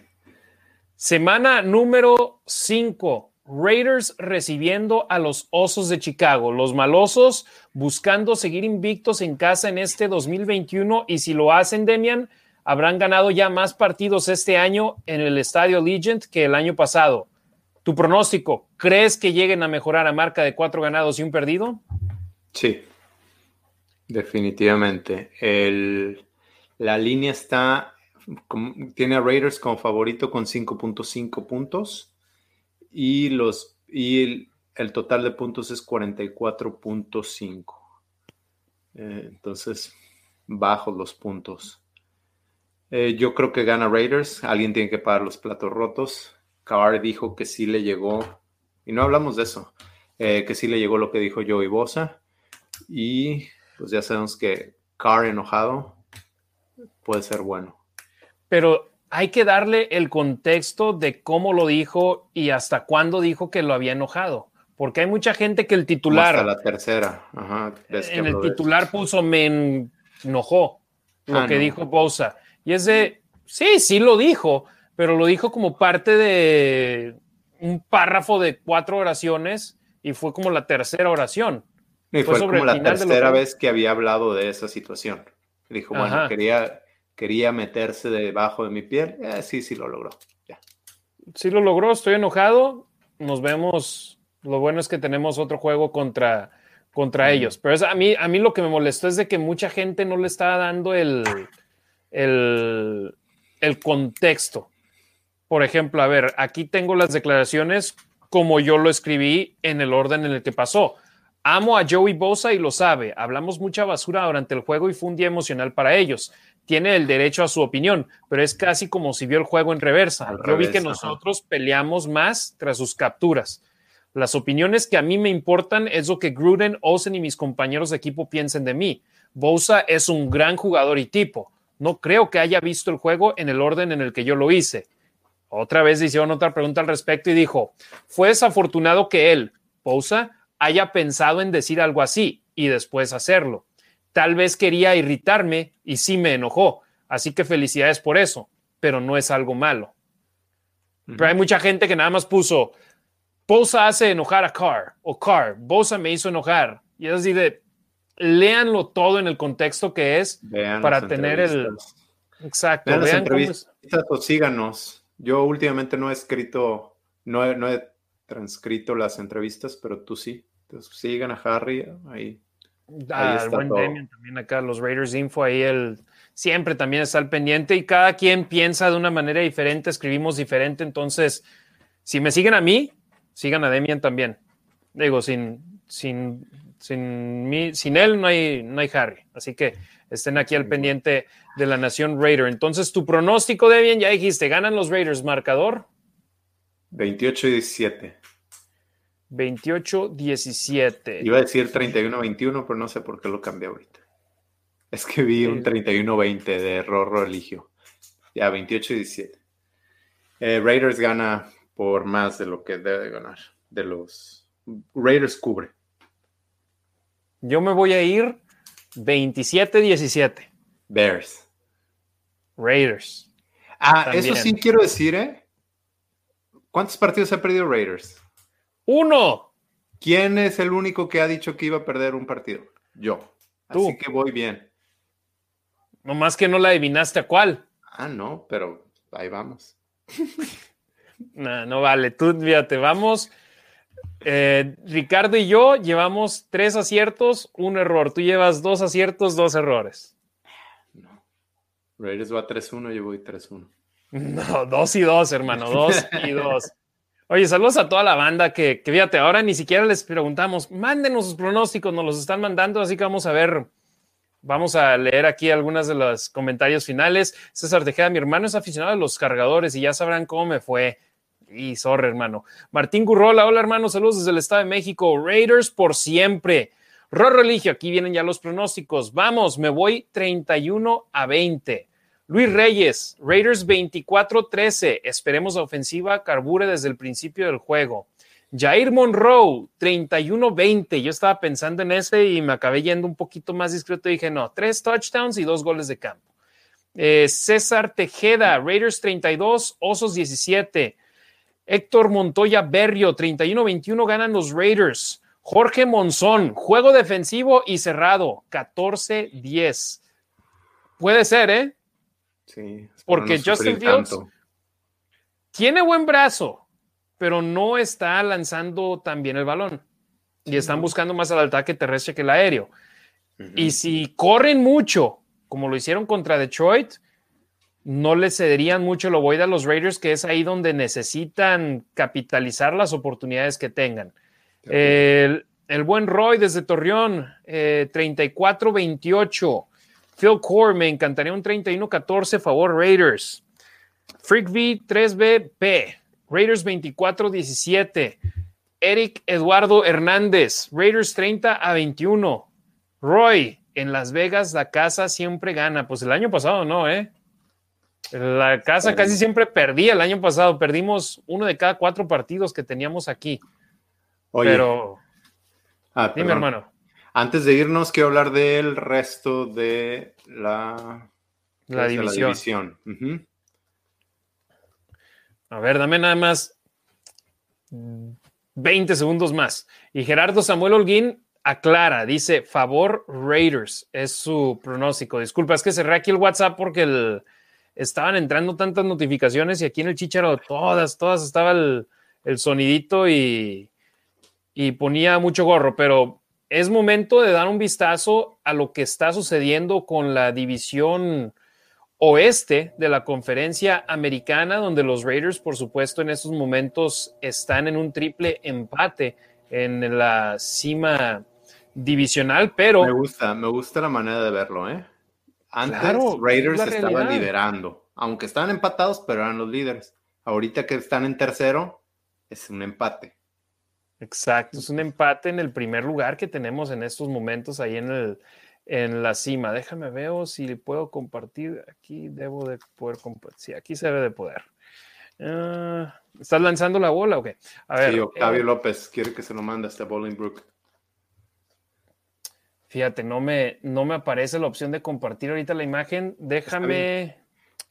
Semana número 5. Raiders recibiendo a los Osos de Chicago, los malosos buscando seguir invictos en casa en este 2021 y si lo hacen, Demian, habrán ganado ya más partidos este año en el Estadio Legend que el año pasado. ¿Tu pronóstico? ¿Crees que lleguen a mejorar a marca de cuatro ganados y un perdido? Sí, definitivamente. la línea está, tiene a Raiders como favorito con 5.5 puntos y, los, y el, total de puntos es 44.5. Eh, entonces, bajos los puntos. Eh, yo creo que gana Raiders. Alguien tiene que pagar los platos rotos. Carr dijo que sí le llegó, y no hablamos de eso, eh, que sí le llegó lo que dijo Joey Bosa. Y pues ya sabemos que Carr enojado puede ser bueno. Pero hay que darle el contexto de cómo lo dijo y hasta cuándo dijo que lo había enojado. Porque hay mucha gente que el titular. Hasta la tercera. Ajá, en el titular puso me enojó lo ah, que dijo Bosa. Y es de, sí, sí lo dijo, pero lo dijo como parte de un párrafo de cuatro oraciones y fue como la tercera oración. Y fue, como la tercera vez que había hablado de esa situación. Dijo, bueno, quería, quería meterse debajo de mi piel. Eh, sí, sí lo logró. Ya. Sí lo logró, estoy enojado. Nos vemos. Lo bueno es que tenemos otro juego contra, contra ellos. Pero a, mí, a mí lo que me molestó es de que mucha gente no le estaba dando el, el, el contexto. Por ejemplo, a ver, aquí tengo las declaraciones como yo lo escribí en el orden en el que pasó. Amo a Joey Bosa y lo sabe. Hablamos mucha basura durante el juego y fue un día emocional para ellos. Tiene el derecho a su opinión, pero es casi como si vio el juego en reversa. yo vi que nosotros peleamos más tras sus capturas. Las opiniones que a mí me importan es lo que Gruden, Olsen y mis compañeros de equipo piensen de mí. Bosa es un gran jugador y tipo. No creo que haya visto el juego en el orden en el que yo lo hice. Otra vez hicieron otra pregunta al respecto y dijo, fue desafortunado que él, Bosa, haya pensado en decir algo así y después hacerlo. Tal vez quería irritarme y sí me enojó, así que felicidades por eso, pero no es algo malo. Pero hay mucha gente que nada más puso, Bosa hace enojar a Carr o Carr, Bosa me hizo enojar. Y es así de, léanlo todo en el contexto que es para tener el... Exacto. Vean, las entrevistas o síganos. Yo últimamente no he escrito, no he, no he transcrito las entrevistas, pero tú sí. Entonces sigan a Harry ahí. Ah, el buen también acá, los Raiders Info, ahí él siempre también está al pendiente y cada quien piensa de una manera diferente, escribimos diferente, entonces si me siguen a mí, sigan a Demian también. Digo, sin, sin, sin, mí, sin él no hay, no hay Harry, así que estén aquí al pendiente de la Nación Raider. Entonces, tu pronóstico, Demian, ya dijiste, ganan los Raiders, marcador. 28 y 17. 28-17. Iba a decir 31-21, pero no sé por qué lo cambié ahorita. Es que vi un 31-20 de error religio. Ya, 28-17. Eh, Raiders gana por más de lo que debe ganar. De los Raiders cubre. Yo me voy a ir 27-17. Bears. Raiders. Ah, eso sí quiero decir, ¿eh? ¿Cuántos partidos ha perdido Raiders? Uno. ¿Quién es el único que ha dicho que iba a perder un partido? Yo. Así que voy bien. Nomás que no la adivinaste a cuál. Ah, no, pero ahí vamos. no, no vale. Tú, fíjate, vamos. Eh, Ricardo y yo llevamos tres aciertos, un error. Tú llevas dos aciertos, dos errores. No. Raiders va 3-1, yo voy 3-1. No, dos y dos, hermano, dos y dos. Oye, saludos a toda la banda que, que, fíjate, ahora ni siquiera les preguntamos, mándenos sus pronósticos, nos los están mandando, así que vamos a ver, vamos a leer aquí algunos de los comentarios finales. César Tejeda, mi hermano es aficionado a los cargadores y ya sabrán cómo me fue. Y sorry, hermano. Martín Gurrola, hola, hermano, saludos desde el Estado de México. Raiders por siempre. Ro Religio, aquí vienen ya los pronósticos. Vamos, me voy 31 a 20. Luis Reyes, Raiders 24-13. Esperemos la ofensiva carbure desde el principio del juego. Jair Monroe, 31-20. Yo estaba pensando en ese y me acabé yendo un poquito más discreto dije, no, tres touchdowns y dos goles de campo. Eh, César Tejeda, Raiders 32, Osos 17. Héctor Montoya Berrio, 31-21 ganan los Raiders. Jorge Monzón, juego defensivo y cerrado, 14-10. Puede ser, ¿eh? Porque Justin Fields tiene buen brazo, pero no está lanzando tan bien el balón. y están buscando más al ataque terrestre que el aéreo. Y si corren mucho, como lo hicieron contra Detroit, no le cederían mucho el ovoide a los Raiders, que es ahí donde necesitan capitalizar las oportunidades que tengan. El, buen Roy desde Torreón, 34-28. Eh, Phil Core, me encantaría un 31-14, favor Raiders. Freak V 3BP, Raiders 24-17. Eric Eduardo Hernández, Raiders 30 a 21. Roy, en Las Vegas la casa siempre gana. Pues el año pasado no, ¿eh? La casa casi siempre perdía el año pasado. Perdimos uno de cada cuatro partidos que teníamos aquí. Oye. Pero. Ah, dime, hermano. Antes de irnos, quiero hablar del resto de la, la división. A ver, dame nada más 20 segundos más. Y Gerardo Samuel Holguín aclara, dice favor Raiders, es su pronóstico. Disculpa, es que cerré aquí el WhatsApp porque estaban entrando tantas notificaciones y aquí en el chicharo todas, todas estaba el, sonidito y, y ponía mucho gorro, pero es momento de dar un vistazo a lo que está sucediendo con la división oeste de la conferencia americana, donde los Raiders, por supuesto, en estos momentos están en un triple empate en la cima divisional, pero... Me gusta, me gusta la manera de verlo, ¿eh? Antes Raiders estaban liderando, aunque estaban empatados, pero eran los líderes. Ahorita que están en tercero, es un empate. Exacto, es un empate en el primer lugar que tenemos en estos momentos ahí en, el, en la cima. Déjame ver si puedo compartir. Aquí debo de poder compartir. Sí, aquí se debe de poder. Ah, ¿Estás lanzando la bola o qué? A ver, sí, Octavio eh, López quiere que se lo mande hasta Bolingbrook. Fíjate, no me, no me aparece la opción de compartir ahorita la imagen. Déjame.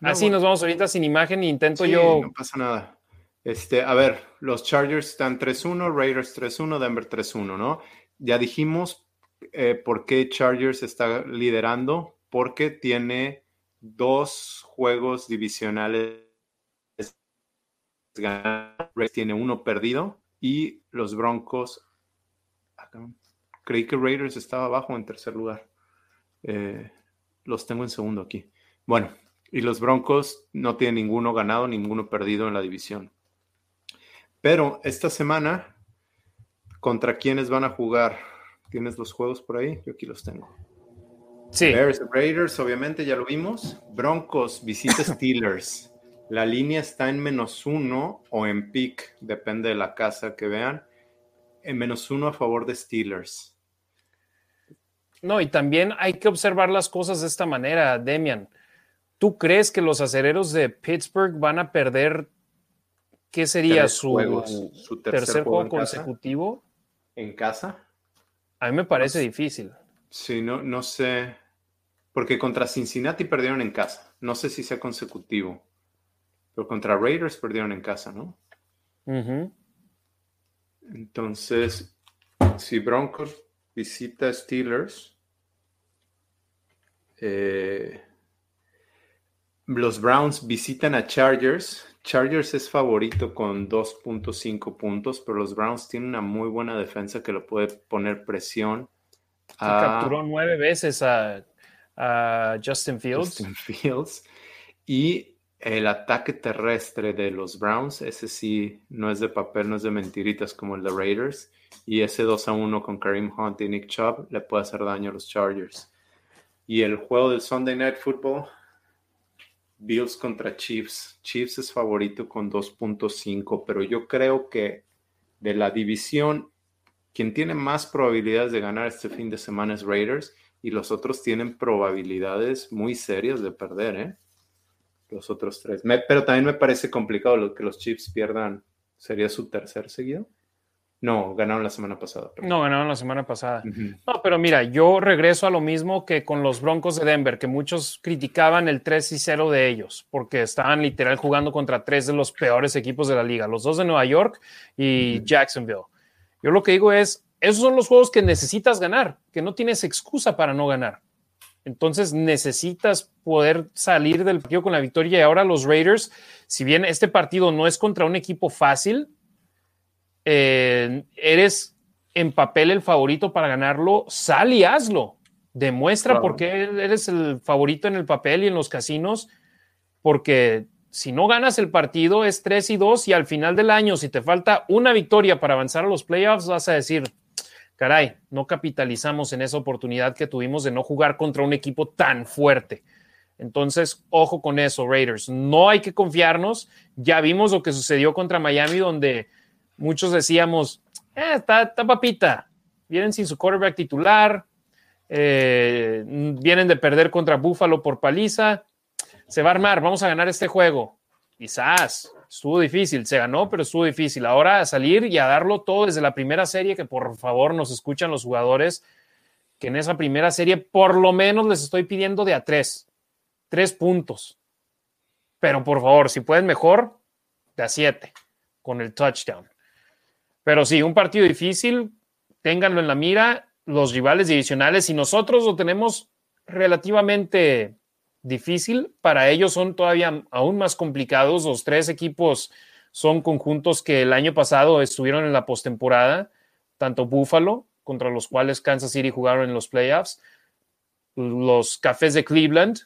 Así nos vamos ahorita sin imagen e intento yo. No pasa nada. Este, a ver, los Chargers están 3-1, Raiders 3-1, Denver 3-1, ¿no? Ya dijimos eh, por qué Chargers está liderando, porque tiene dos juegos divisionales tiene uno perdido y los Broncos Creí que Raiders estaba abajo en tercer lugar. Eh, los tengo en segundo aquí. Bueno, y los Broncos no tienen ninguno ganado, ninguno perdido en la división. Pero esta semana, ¿contra quiénes van a jugar? ¿Tienes los juegos por ahí? Yo aquí los tengo. Sí. Bears, Raiders, obviamente, ya lo vimos. Broncos, visita Steelers. La línea está en menos uno o en pick, depende de la casa que vean. En menos uno a favor de Steelers. No, y también hay que observar las cosas de esta manera, Demian. ¿Tú crees que los acereros de Pittsburgh van a perder, qué sería su, tercer, juego consecutivo? ¿En casa? A mí me parece difícil. Sí, no, no sé. Porque contra Cincinnati perdieron en casa. No sé si sea consecutivo. Pero contra Raiders perdieron en casa, ¿no? Entonces, si Broncos visita Steelers. Eh, los Browns visitan a Chargers. Chargers es favorito con 2.5 puntos, pero los Browns tienen una muy buena defensa que lo puede poner presión. capturó nueve veces a, Justin Fields. Justin Fields. Y el ataque terrestre de los Browns, ese sí no es de papel, no es de mentiritas como el de Raiders. Y ese 2 a 1 con Kareem Hunt y Nick Chubb le puede hacer daño a los Chargers. Y el juego del Sunday Night Football, Bills contra Chiefs. Chiefs es favorito con 2.5, pero yo creo que de la división, quien tiene más probabilidades de ganar este fin de semana es Raiders y los otros tienen probabilidades muy serias de perder, ¿eh? Los otros tres. pero también me parece complicado lo que los Chiefs pierdan. ¿Sería su tercer seguido? No, ganaron la semana pasada. No, ganaron la semana pasada. No, pero mira, yo regreso a lo mismo que con los Broncos de Denver, que muchos criticaban el 3 y 0 de ellos, porque estaban literal jugando contra tres de los peores equipos de la liga, los dos de Nueva York y Jacksonville. Yo lo que digo es, esos son los juegos que necesitas ganar, que no tienes excusa para no ganar. Entonces necesitas poder salir del partido con la victoria y ahora los Raiders, si bien este partido no es contra un equipo fácil, eh, eres en papel el favorito para ganarlo, sal y hazlo. Demuestra por qué eres el favorito en el papel y en los casinos, porque si no ganas el partido es 3 y 2 y al final del año, si te falta una victoria para avanzar a los playoffs, vas a decir, caray, no capitalizamos en esa oportunidad que tuvimos de no jugar contra un equipo tan fuerte. Entonces, ojo con eso, Raiders. No hay que confiarnos. Ya vimos lo que sucedió contra Miami, donde muchos decíamos, eh, está, papita, vienen sin su quarterback titular, eh, vienen de perder contra Buffalo por paliza, se va a armar, vamos a ganar este juego. Quizás, estuvo difícil, se ganó, pero estuvo difícil. Ahora a salir y a darlo todo desde la primera serie, que por favor nos escuchan los jugadores, que en esa primera serie por lo menos les estoy pidiendo de a tres, tres puntos. Pero por favor, si pueden mejor, de a siete, con el touchdown. Pero sí, un partido difícil, ténganlo en la mira los rivales divisionales y nosotros lo tenemos relativamente difícil. Para ellos son todavía aún más complicados. Los tres equipos son conjuntos que el año pasado estuvieron en la postemporada, tanto Buffalo, contra los cuales Kansas City jugaron en los playoffs, los Cafés de Cleveland,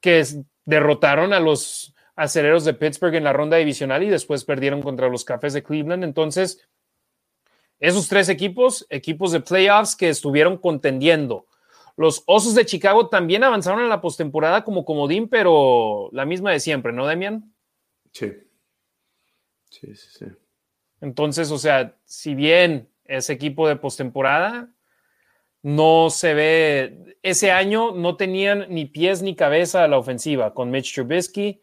que derrotaron a los aceleros de Pittsburgh en la ronda divisional y después perdieron contra los Cafés de Cleveland. Entonces, esos tres equipos, equipos de playoffs que estuvieron contendiendo. Los Osos de Chicago también avanzaron en la postemporada como comodín, pero la misma de siempre, ¿no, Demian? Sí. Sí, sí, sí. Entonces, o sea, si bien ese equipo de postemporada no se ve, ese año no tenían ni pies ni cabeza a la ofensiva con Mitch Trubisky.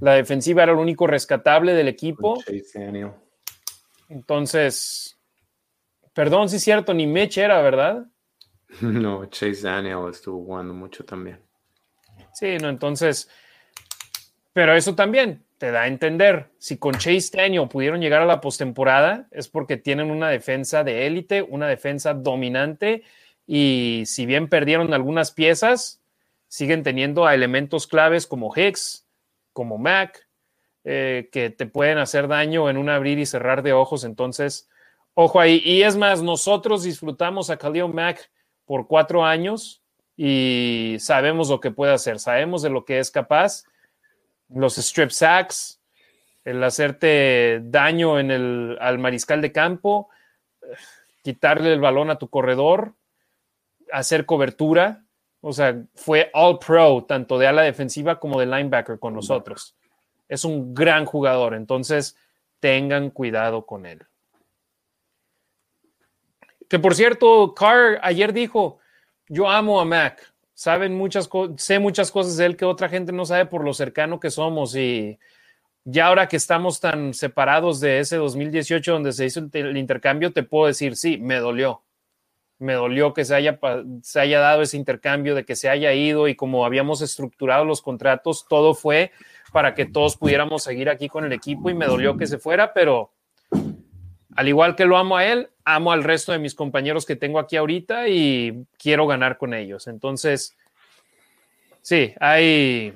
La defensiva era lo único rescatable del equipo. Entonces, perdón, sí es cierto, ni Mitch era, ¿verdad? No, Chase Daniel estuvo jugando mucho también. Sí, no, entonces, pero eso también te da a entender, si con Chase Daniel pudieron llegar a la postemporada, es porque tienen una defensa de élite, una defensa dominante, y si bien perdieron algunas piezas, siguen teniendo a elementos claves como Hicks, como Mac, eh, que te pueden hacer daño en un abrir y cerrar de ojos. Entonces, ojo ahí. Y es más, nosotros disfrutamos a Khalil Mac por cuatro años y sabemos lo que puede hacer, sabemos de lo que es capaz. Los strip sacks, el hacerte daño en el, al mariscal de campo, quitarle el balón a tu corredor, hacer cobertura. O sea, fue all pro, tanto de ala defensiva como de linebacker con nosotros. Es un gran jugador, entonces tengan cuidado con él. Que por cierto, Carr ayer dijo, yo amo a Mac, saben muchas sé muchas cosas de él que otra gente no sabe por lo cercano que somos y ya ahora que estamos tan separados de ese 2018 donde se hizo el intercambio, te puedo decir, sí, me dolió. Me dolió que se haya, se haya dado ese intercambio, de que se haya ido y como habíamos estructurado los contratos, todo fue para que todos pudiéramos seguir aquí con el equipo y me dolió que se fuera, pero al igual que lo amo a él, amo al resto de mis compañeros que tengo aquí ahorita y quiero ganar con ellos. Entonces, sí, hay,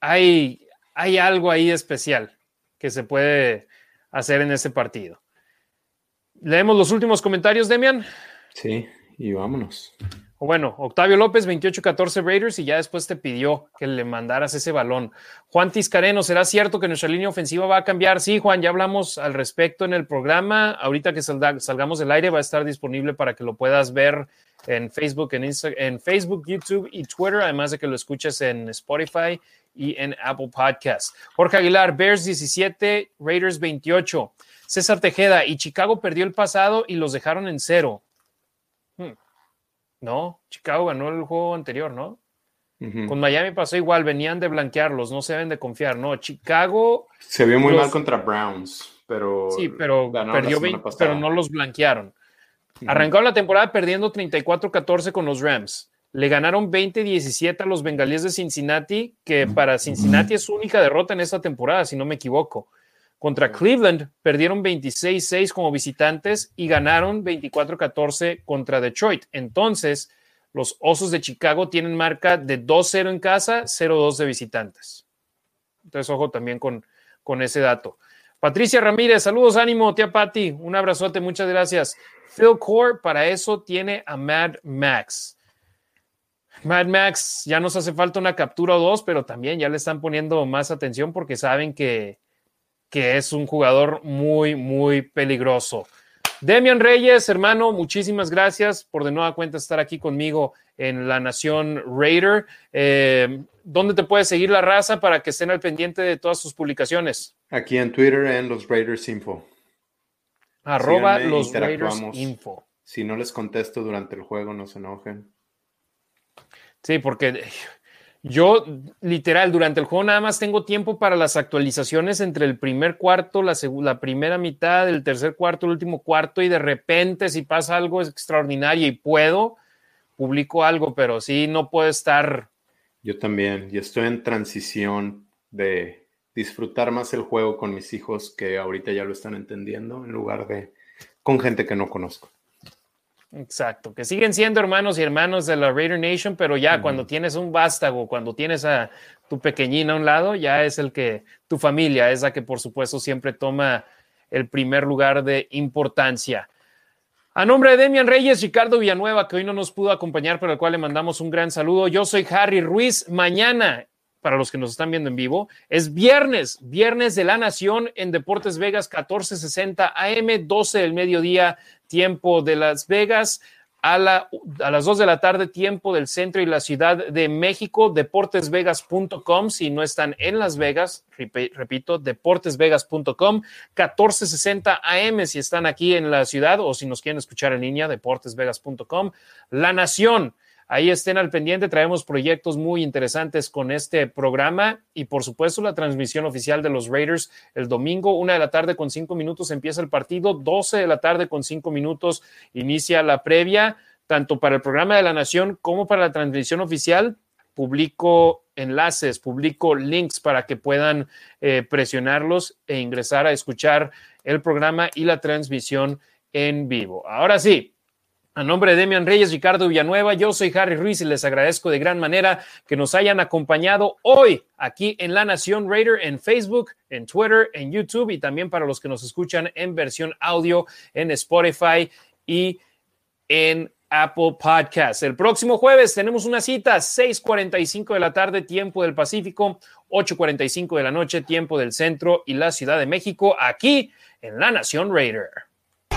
hay, hay algo ahí especial que se puede hacer en ese partido. Leemos los últimos comentarios, Demian. Sí, y vámonos. Bueno, Octavio López, 28-14 Raiders, y ya después te pidió que le mandaras ese balón. Juan Tiscareno, ¿será cierto que nuestra línea ofensiva va a cambiar? Sí, Juan, ya hablamos al respecto en el programa. Ahorita que salgamos del aire va a estar disponible para que lo puedas ver en Facebook, en, en Facebook, YouTube y Twitter, además de que lo escuches en Spotify y en Apple Podcasts. Jorge Aguilar, Bears 17, Raiders 28. César Tejeda, y Chicago perdió el pasado y los dejaron en cero. No, Chicago ganó el juego anterior, ¿no? Con Miami pasó igual, venían de blanquearlos, no se deben de confiar, ¿no? Chicago. Se vio muy mal contra Browns, pero. Sí, pero perdió 20, pero no los blanquearon. Arrancaron la temporada perdiendo 34-14 con los Rams. Le ganaron 20-17 a los Bengalíes de Cincinnati, que para Cincinnati es su única derrota en esta temporada, si no me equivoco. Contra Cleveland perdieron 26-6 como visitantes y ganaron 24-14 contra Detroit. Entonces, los Osos de Chicago tienen marca de 2-0 en casa, 0-2 de visitantes. Entonces, ojo también con, con ese dato. Patricia Ramírez, saludos, ánimo, tía Patti, un abrazote, muchas gracias. Phil Core, para eso tiene a Mad Max. Mad Max, ya nos hace falta una captura o dos, pero también ya le están poniendo más atención porque saben que, que es un jugador muy, muy peligroso. Demian Reyes, hermano, muchísimas gracias por de nueva cuenta estar aquí conmigo en la Nación Raider. Eh, ¿Dónde te puede seguir la raza para que estén al pendiente de todas sus publicaciones? Aquí en Twitter en los Raiders Info. Arroba los Raiders Info. Si no les contesto durante el juego, no se enojen. Sí, porque yo, literal, durante el juego nada más tengo tiempo para las actualizaciones entre el primer cuarto, la, primera mitad, el tercer cuarto, el último cuarto, y de repente, si pasa algo extraordinario y puedo, publico algo, pero sí, no puedo estar. Yo también, y estoy en transición de disfrutar más el juego con mis hijos que ahorita ya lo están entendiendo, en lugar de con gente que no conozco. Exacto, que siguen siendo hermanos y hermanos de la Raider Nation, pero ya cuando tienes un vástago, cuando tienes a tu pequeñina a un lado, ya es el que tu familia es la que por supuesto siempre toma el primer lugar de importancia. A nombre de Demian Reyes, Ricardo Villanueva, que hoy no nos pudo acompañar, pero al cual le mandamos un gran saludo. Yo soy Harry Ruiz. Mañana, para los que nos están viendo en vivo, es viernes, viernes de la Nación en Deportes Vegas, 14:60 AM, 12 del mediodía, tiempo de Las Vegas a, las 2 de la tarde, tiempo del centro y la ciudad de México, deportesvegas.com. Si no están en Las Vegas, repito, deportesvegas.com, 1460 AM si están aquí en la ciudad o si nos quieren escuchar en línea, deportesvegas.com. La Nación Ahí estén al pendiente, traemos proyectos muy interesantes con este programa y por supuesto la transmisión oficial de los Raiders el domingo, una de la tarde con cinco minutos empieza el partido, 12 de la tarde con cinco minutos inicia la previa, tanto para el programa de la Nación como para la transmisión oficial. Publico enlaces, publico links para que puedan eh, presionarlos e ingresar a escuchar el programa y la transmisión en vivo. Ahora sí, a nombre de Demian Reyes, Ricardo Villanueva, yo soy Harry Ruiz y les agradezco de gran manera que nos hayan acompañado hoy aquí en La Nación Raider en Facebook, en Twitter, en YouTube y también para los que nos escuchan en versión audio en Spotify y en Apple Podcasts. El próximo jueves tenemos una cita, 6:45 de la tarde, tiempo del Pacífico, 8:45 de la noche, tiempo del centro y la Ciudad de México, aquí en La Nación Raider.